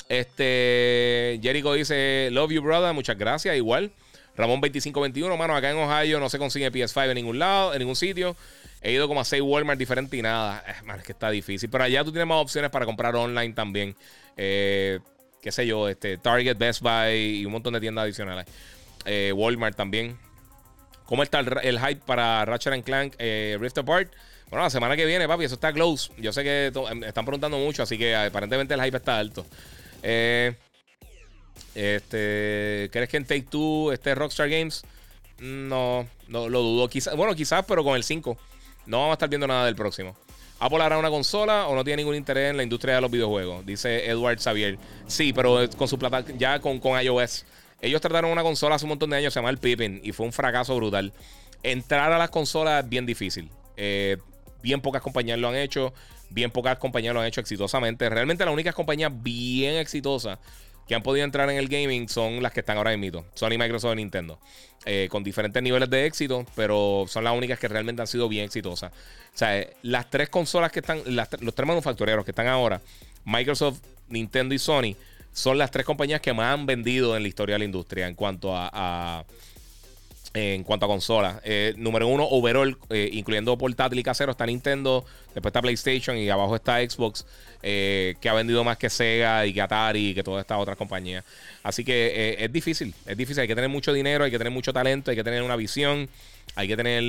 Este, Jericho dice, Love you, brother. Muchas gracias. Igual. Ramón 2521, mano, acá en Ohio no se consigue PS5 en ningún lado, en ningún sitio. He ido como a 6 Walmart diferentes y nada. Eh, es que está difícil. Pero allá tú tienes más opciones para comprar online también. Eh, qué sé yo, este, Target, Best Buy y un montón de tiendas adicionales. Walmart también. ¿Cómo está el, hype para Ratchet Clank Rift Apart? Bueno, la semana que viene, papi, eso está close. Yo sé que em, están preguntando mucho, así que aparentemente el hype está alto. este, ¿Crees que en Take Two esté Rockstar Games? No, no lo dudo. Quizás, bueno, quizás, pero con el 5. No vamos a estar viendo nada del próximo. ¿Apple hará una consola o no tiene ningún interés en la industria de los videojuegos? Dice Edward Xavier. Sí, pero con su plata, ya con iOS. Ellos trataron una consola hace un montón de años, se llama el Pippin, y fue un fracaso brutal. Entrar a las consolas es bien difícil. Eh, bien pocas compañías lo han hecho, bien pocas compañías lo han hecho exitosamente. Realmente las únicas compañías bien exitosas que han podido entrar en el gaming son las que están ahora en mito. Sony, Microsoft y Nintendo. Eh, con diferentes niveles de éxito, pero son las únicas que realmente han sido bien exitosas. O sea, eh, las tres consolas que están, los tres manufactureros que están ahora, Microsoft, Nintendo y Sony, son las tres compañías que más han vendido en la historia de la industria en cuanto a, en cuanto a consolas. Eh, número uno, overall, eh, incluyendo portátil y casero, está Nintendo, después está PlayStation y abajo está Xbox, eh, que ha vendido más que Sega y que Atari y que todas estas otras compañías. Así que es difícil, es difícil. Hay que tener mucho dinero, hay que tener mucho talento, hay que tener una visión, hay que tener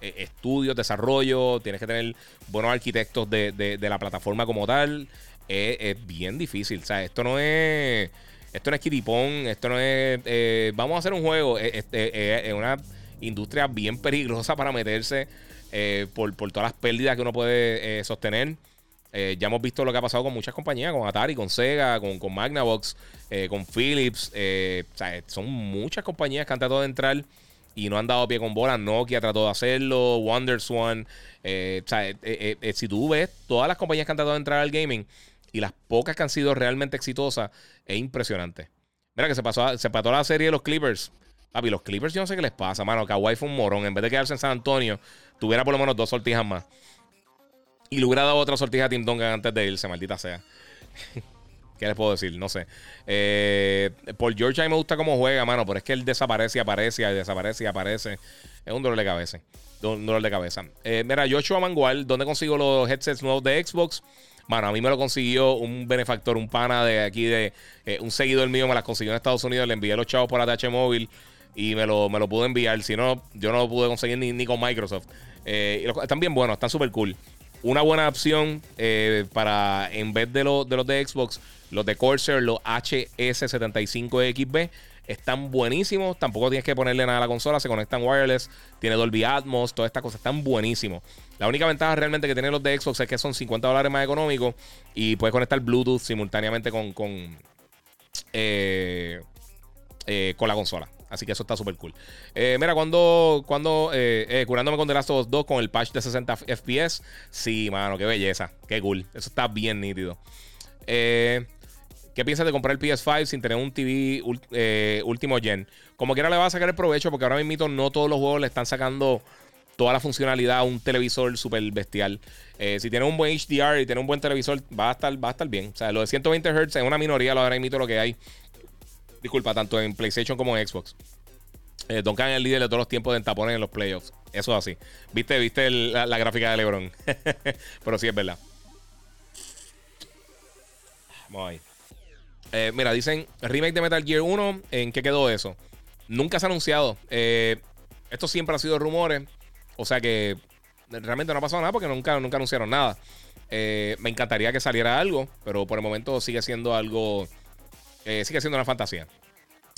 estudios, desarrollo, tienes que tener buenos arquitectos de, la plataforma como tal. Es bien difícil. O sea, esto no es esto no es kitipón, esto no es. Eh, vamos a hacer un juego. Eh, eh, es una industria bien peligrosa para meterse por, todas las pérdidas que uno puede sostener. ya hemos visto lo que ha pasado con muchas compañías, con Atari, con Sega, con, con Magnavox, con Philips. son muchas compañías que han tratado de entrar y no han dado pie con bola. Nokia trató de hacerlo, WonderSwan. si tú ves todas las compañías que han tratado de entrar al gaming, y las pocas que han sido realmente exitosas es impresionante. Mira que se pasó se pató la serie de los Clippers. Papi, los Clippers yo no sé qué les pasa, mano. Kawhi fue un morón. En vez de quedarse en San Antonio, tuviera por lo menos dos sortijas más. Y le hubiera dado otra sortija a Tim Duncan antes de irse, maldita sea. ¿Qué les puedo decir? No sé. Eh, por George a mí me gusta cómo juega, mano. Pero es que él desaparece y aparece y desaparece y aparece. Es un dolor de cabeza. Un dolor de cabeza. Eh, mira, Joshua Mangual, ¿dónde consigo los headsets nuevos de Xbox? Mano, a mí me lo consiguió un benefactor, un pana de aquí, de eh, un seguidor mío, me las consiguió en Estados Unidos, le envié los chavos por ATH móvil y me lo, me lo pude enviar. Si no, yo no lo pude conseguir ni, con Microsoft. Eh, están bien buenos, están súper cool. Una buena opción eh, para, en vez de, de los de Xbox, los de Corsair, los HS75XB, están buenísimos. Tampoco tienes que ponerle nada a la consola. Se conectan wireless. Tiene Dolby Atmos. Todas estas cosas están buenísimos. La única ventaja realmente que tienen los de Xbox es que son 50 dólares más económicos. Y puedes conectar Bluetooth simultáneamente con, con, eh, eh, con la consola. Así que eso está súper cool. Eh, mira, cuando, cuando curándome con The Last of Us 2 con el patch de 60 FPS. Sí, mano, qué belleza. Qué cool. Eso está bien nítido. ¿Qué piensas de comprar el PS5 sin tener un TV último gen? Como quiera le va a sacar el provecho porque ahora mismo no todos los juegos le están sacando toda la funcionalidad un televisor súper bestial. Eh, si tiene un buen HDR y tiene un buen televisor, va a estar, va a estar bien. O sea, lo de 120 Hz es una minoría, lo ahora mismo lo que hay. Disculpa, tanto en PlayStation como en Xbox. Eh, es el líder de todos los tiempos de tapones en los playoffs. Eso es así. ¿Viste, viste la, gráfica de LeBron? Pero sí es verdad. Vamos. Eh, mira, dicen remake de Metal Gear 1. ¿En qué quedó eso? Nunca se ha anunciado. Eh, esto siempre ha sido rumores. O sea que realmente no ha pasado nada porque nunca, nunca anunciaron nada. Eh, me encantaría que saliera algo, pero por el momento sigue siendo algo. sigue siendo una fantasía.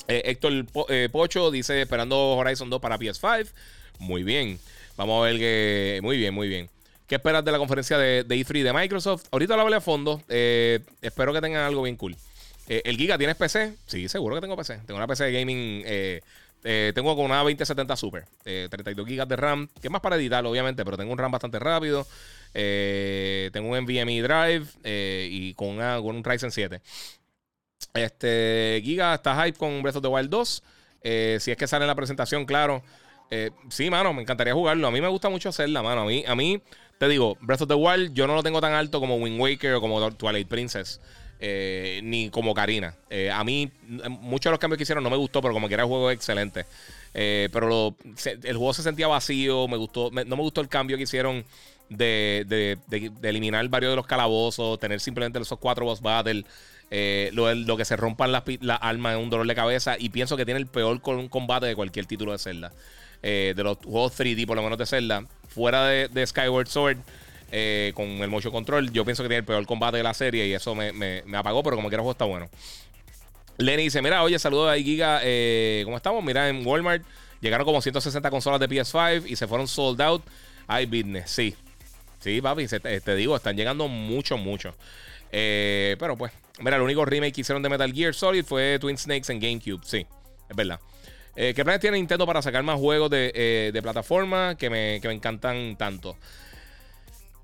Héctor Pocho dice: esperando Horizon 2 para PS5. Muy bien. Vamos a ver que. Muy bien, muy bien. ¿Qué esperas de la conferencia de, de E3 de Microsoft? Ahorita lo hablé a fondo. espero que tengan algo bien cool. Eh, ¿El Giga tienes PC? Sí, seguro que tengo PC. Tengo una PC de gaming. Eh, eh, tengo con una 2070 Super. 32 GB de RAM. Que es más para editar, obviamente, pero tengo un RAM bastante rápido. tengo un NVMe Drive y con, con un Ryzen 7. Este Giga está hype con Breath of the Wild 2. si es que sale en la presentación, claro. sí, mano, me encantaría jugarlo. A mí me gusta mucho hacerla, mano. A mí, a mí, te digo, Breath of the Wild yo no lo tengo tan alto como Wind Waker o como Twilight Princess. Eh, ni como Karina. Eh, a mí, muchos de los cambios que hicieron no me gustó, pero como que era el juego excelente. Eh, pero el juego se sentía vacío, me gustó, no me gustó el cambio que hicieron de, eliminar varios de los calabozos, tener simplemente esos cuatro boss battles. lo, que se rompan las, las armas es un dolor de cabeza y pienso que tiene el peor combate de cualquier título de Zelda. de los juegos 3D, por lo menos de Zelda. Fuera de Skyward Sword, eh, con el motion control. Yo pienso que tiene el peor combate de la serie y eso me, apagó, pero como quiera, juego está bueno. Lenny dice: Mira, oye, saludos a Giga. Eh, ¿Cómo estamos? Mira, en Walmart llegaron como 160 consolas de PS5 y se fueron sold out. Hay business, sí. Sí, papi, te, digo, están llegando mucho, mucho. Eh, pero pues, mira, el único remake que hicieron de Metal Gear Solid fue Twin Snakes en GameCube. Sí, es verdad. ¿Qué planes tiene Nintendo para sacar más juegos de, de plataforma que me, que me encantan tanto?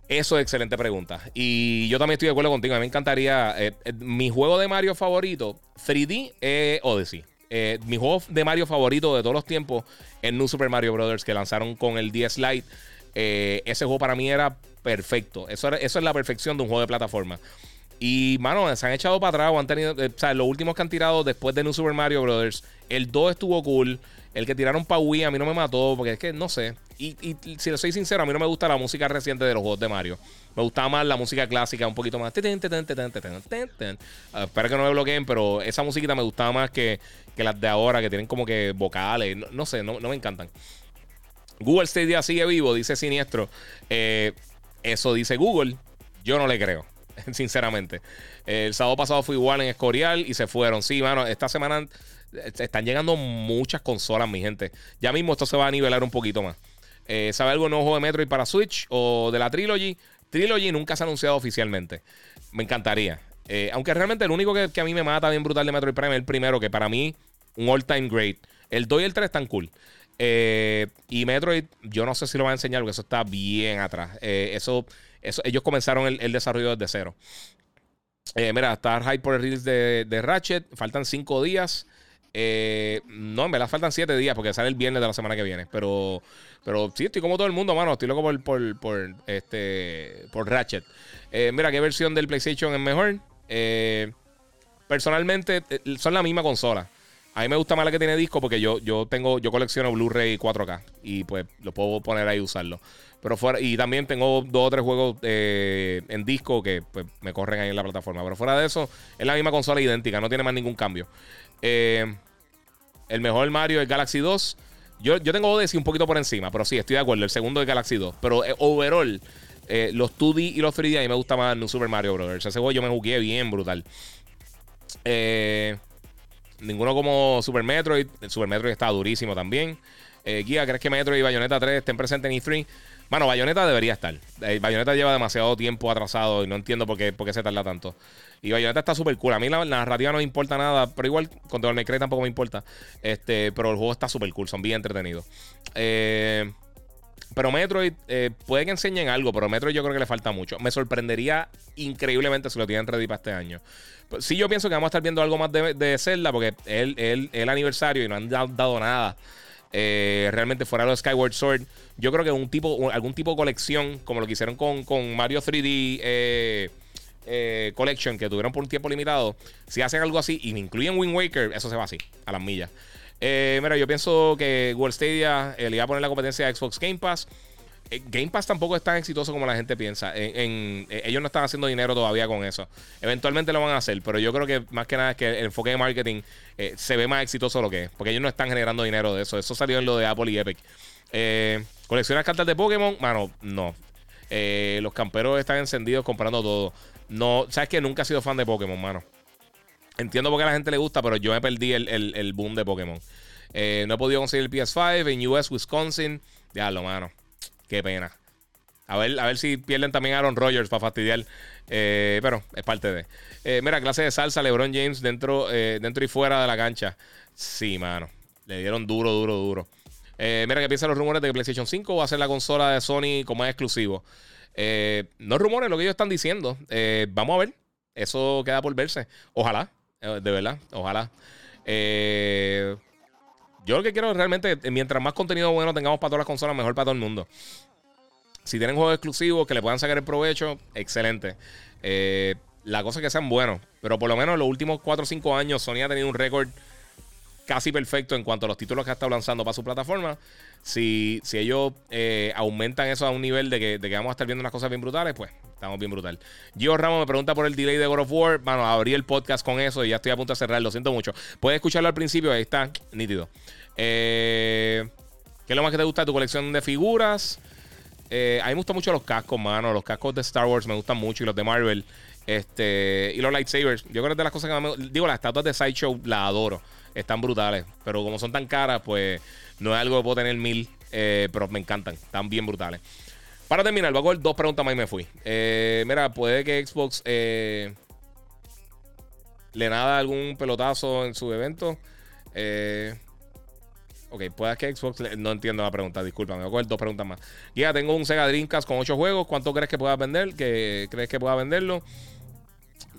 Eso es excelente pregunta. Y yo también estoy de acuerdo contigo. A mí me encantaría. Eh, eh, mi juego de Mario favorito, 3D, es Odyssey. Eh, mi juego de Mario favorito de todos los tiempos es New Super Mario Bros. que lanzaron con el 10 Lite. ese juego para mí era perfecto. Eso, eso es la perfección de un juego de plataforma. Y, mano, se han echado para atrás o han tenido. Eh, o sea, los últimos que han tirado después de New Super Mario Brothers, el 2 estuvo cool. El que tiraron para Wii a mí no me mató, porque es que no sé. Y, si le soy sincero, a mí no me gusta la música reciente de los juegos de Mario. Me gustaba más la música clásica, un poquito más. Espero que no me bloqueen, pero esa musiquita me gustaba más que, las de ahora, que tienen como que vocales. No, sé, no, me encantan. Google Stadia sigue vivo, dice Siniestro. Eh, eso dice Google. Yo no le creo. sinceramente. El sábado pasado fue igual en Escorial y se fueron. Sí, mano, esta semana eh, están llegando muchas consolas, mi gente. Ya mismo esto se va a nivelar un poquito más. Eh, ¿Sabe algo nuevo de Metroid para Switch o de la Trilogy? Trilogy nunca se ha anunciado oficialmente. Me encantaría. Eh, aunque realmente el único que, a mí me mata bien brutal de Metroid Prime es el primero, que para mí, un all-time great. El 2 y el 3 están cool. y Metroid, yo no sé si lo va a enseñar porque eso está bien atrás. eso ellos comenzaron el, desarrollo desde cero. Eh, mira, está hype por el release de, Ratchet. Faltan cinco días. Eh, no, en verdad faltan siete días porque sale el viernes de la semana que viene. Pero, pero sí, estoy como todo el mundo, mano. Estoy loco por, por, este, por Ratchet. Eh, mira, ¿qué versión del PlayStation es mejor? personalmente, son la misma consola. A mí me gusta más la que tiene disco porque yo, yo tengo, yo colecciono Blu-ray 4K y pues lo puedo poner ahí y usarlo. Pero fuera, y también tengo dos o tres juegos eh, en disco que pues, me corren ahí en la plataforma. Pero fuera de eso, es la misma consola idéntica, no tiene más ningún cambio. Eh, el mejor Mario es Galaxy 2. Yo, yo tengo Odyssey un poquito por encima, pero sí, estoy de acuerdo. El segundo es Galaxy 2. Pero eh, overall, los 2D y los 3D a mí me gusta más New Super Mario Bros. Ese juego yo me jugué bien brutal. ninguno como Super Metroid. El Super Metroid está durísimo también. Guía, ¿crees que Metroid y Bayonetta 3 estén presentes en E3? Bueno, Bayonetta debería estar. Eh, Bayonetta lleva demasiado tiempo atrasado y no entiendo por qué, por qué se tarda tanto. Y Bayonetta está súper cool. A mí la, narrativa no me importa nada, pero igual con Devil May Cry tampoco me importa. Este, pero el juego está súper cool, son bien entretenidos. Eh, pero Metroid, eh, puede que enseñen algo, pero Metroid yo creo que le falta mucho. Me sorprendería increíblemente si lo tienen ready para este año. Pues, sí, yo pienso que vamos a estar viendo algo más de, de Zelda, porque es el, el aniversario y no han dado nada eh, realmente fuera de Skyward Sword. Yo creo que un tipo, algún tipo de colección, como lo que hicieron con, Mario 3D eh, eh, Collection, que tuvieron por un tiempo limitado, si hacen algo así y me incluyen Wind Waker, eso se va así, a las millas. mira, yo pienso que World Stadia le iba a poner la competencia a Xbox Game Pass. Eh, Game Pass tampoco es tan exitoso como la gente piensa. En, eh, ellos no están haciendo dinero todavía con eso. Eventualmente lo van a hacer, pero yo creo que más que nada es que el enfoque de marketing eh, se ve más exitoso lo que es, porque ellos no están generando dinero de eso. Eso salió en lo de Apple y Epic. ¿Coleccionas cartas de Pokémon? Mano, no. los camperos están encendidos comprando todo. No, sabes que nunca he sido fan de Pokémon, mano. Entiendo por qué a la gente le gusta, pero yo me perdí el, boom de Pokémon. no he podido conseguir el PS5 en US, Wisconsin. Ya lo, mano. Qué pena. A ver, a ver si pierden también a Aaron Rodgers para fastidiar. Eh, pero es parte de. Eh, mira, clase de salsa, LeBron James dentro, eh, dentro y fuera de la cancha. Sí, mano. Le dieron duro, duro, duro. mira, ¿qué piensan los rumores de que PlayStation 5 va a ser la consola de Sony como es exclusivo? No rumores, lo que ellos están diciendo. vamos a ver. Eso queda por verse. Ojalá, de verdad, ojalá. Eh, yo lo que quiero realmente, mientras más contenido bueno tengamos para todas las consolas, mejor para todo el mundo. Si tienen juegos exclusivos que le puedan sacar el provecho, excelente. Eh, la cosa es que sean buenos. Pero por lo menos en los últimos 4 o 5 años, Sony ha tenido un récord casi perfecto en cuanto a los títulos que ha estado lanzando para su plataforma. Si, si ellos eh, aumentan eso a un nivel de que, vamos a estar viendo unas cosas bien brutales, pues estamos bien brutal. Gio Ramos me pregunta por el delay de God of War. Bueno, abrí el podcast con eso y ya estoy a punto de cerrar. Lo siento mucho. Puedes escucharlo al principio, ahí está, nítido. Eh, ¿Qué es lo más que te gusta de tu colección de figuras? Eh, a mí me gustan mucho los cascos, mano. Los cascos de Star Wars me gustan mucho y los de Marvel. Este, y los lightsabers. Yo creo que de las cosas que más me Digo, las estatuas de Sideshow las adoro. Están brutales. Pero como son tan caras, pues no es algo que puedo tener mil. Eh, pero me encantan. Están bien brutales. Para terminar, voy a coger dos preguntas más y me fui. Eh, mira, puede que Xbox le nada algún pelotazo en su evento. Eh. Ok, puede que Xbox. No entiendo la pregunta, disculpa, me voy a coger dos preguntas más. Ya tengo un Sega Dreamcast con ocho juegos. ¿Cuánto crees que pueda vender? ¿Que crees que pueda venderlo?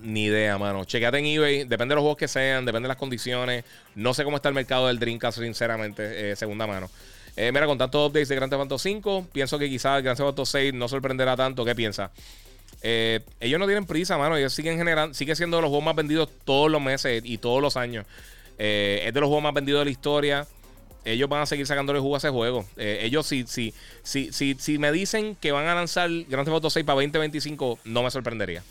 Ni idea, mano. Chequeate en eBay. Depende de los juegos que sean, depende de las condiciones. No sé cómo está el mercado del Dreamcast, sinceramente, eh, segunda mano. Eh, mira, con tantos updates de Grand Theft Auto 5, pienso que quizás el Grand Theft Auto 6 no sorprenderá tanto. ¿Qué piensas? Eh, ellos no tienen prisa, mano. Ellos siguen generando, sigue siendo los juegos más vendidos todos los meses y todos los años. Es de los juegos más vendidos de la historia. Ellos van a seguir sacándole jugo a ese juego. Eh, ellos, si, si, si, si me dicen que van a lanzar Grand Theft Auto 6 para 2025, no me sorprendería.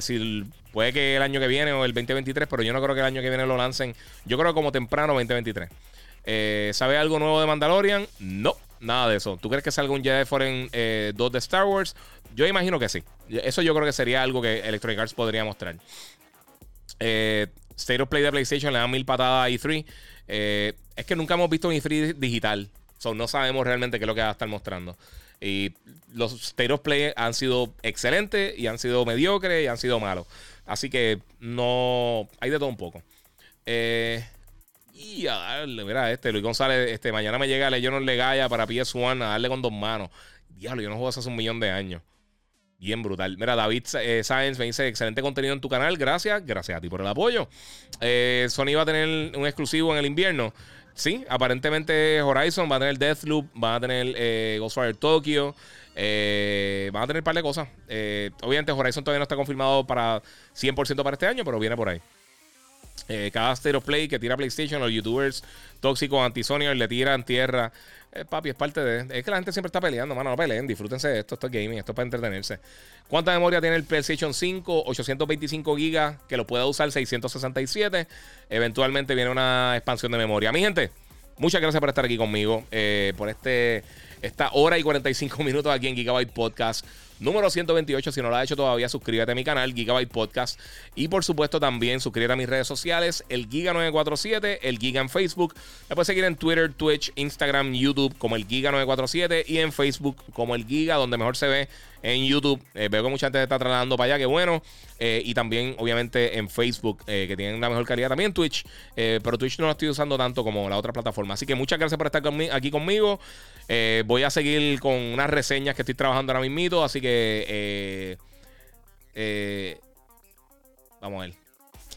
Si puede que el año que viene o el 2023, pero yo no creo que el año que viene lo lancen. Yo creo que como temprano 2023. ¿Sabe algo nuevo de Mandalorian? No, nada de eso. ¿Tú crees que salga un Jedi Foreign 2 de Star Wars? Yo imagino que sí. Eso yo creo que sería algo que Electronic Arts podría mostrar. Eh, State of Play de PlayStation le dan mil patadas a E3. Eh, es que nunca hemos visto un E3 digital. So, no sabemos realmente qué es lo que va a estar mostrando. Y los State Play han sido excelentes y han sido mediocres y han sido malos. Así que no. Hay de todo un poco. Eh, y a darle, mira, este Luis González, este, mañana me llega Legend Legaya para PS1 a darle con dos manos. Diablo, yo no juego hace un millón de años. Bien brutal. Mira, David eh, Sáenz me dice: excelente contenido en tu canal. Gracias. Gracias a ti por el apoyo. Eh, Sony va a tener un exclusivo en el invierno. Sí, aparentemente Horizon va a tener Deathloop, va a tener eh, Ghostwire Tokyo. Eh, van a tener un par de cosas. obviamente Horizon todavía no está confirmado para 100% para este año, pero viene por ahí. Cada State of Play que tira PlayStation, los youtubers tóxicos anti-Sony le tiran tierra. Eh, papi, es parte de. Es que la gente siempre está peleando, mano. No peleen, disfrútense de esto. Esto es gaming, esto es para entretenerse. ¿Cuánta memoria tiene el PlayStation 5? 825 GB, que lo pueda usar 667. Eventualmente viene una expansión de memoria. Mi gente, muchas gracias por estar aquí conmigo. Eh, por este esta hora y 45 minutos aquí en Gigabyte Podcast número 128. Si no lo has hecho todavía, suscríbete a mi canal, Gigabyte Podcast. Y por supuesto, también suscríbete a mis redes sociales, el Giga947, el Giga en Facebook. Me puedes seguir en Twitter, Twitch, Instagram, YouTube como el Giga947 y en Facebook como el Giga, donde mejor se ve en YouTube. Eh, veo que mucha gente está trasladando para allá, que bueno. Eh, y también, obviamente, en Facebook, eh, que tienen la mejor calidad. También Twitch, pero Twitch no lo estoy usando tanto como la otra plataforma. Así que muchas gracias por estar aquí conmigo. voy a seguir con unas reseñas que estoy trabajando ahora mismo. Así que. vamos a ver.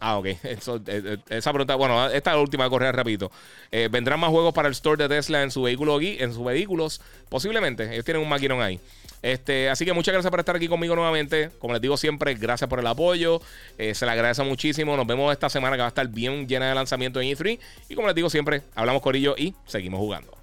Ah, ok. esa pregunta, bueno, esta es la última, correr rapidito. ¿Vendrán más juegos para el store de Tesla en su vehículo en sus vehículos? Posiblemente. Ellos tienen un maquinón ahí. Este, así que muchas gracias por estar aquí conmigo nuevamente. Como les digo siempre, gracias por el apoyo. Eh, se le agradece muchísimo. Nos vemos esta semana que va a estar bien llena de lanzamiento en E3. Y como les digo siempre, hablamos con ellos y seguimos jugando.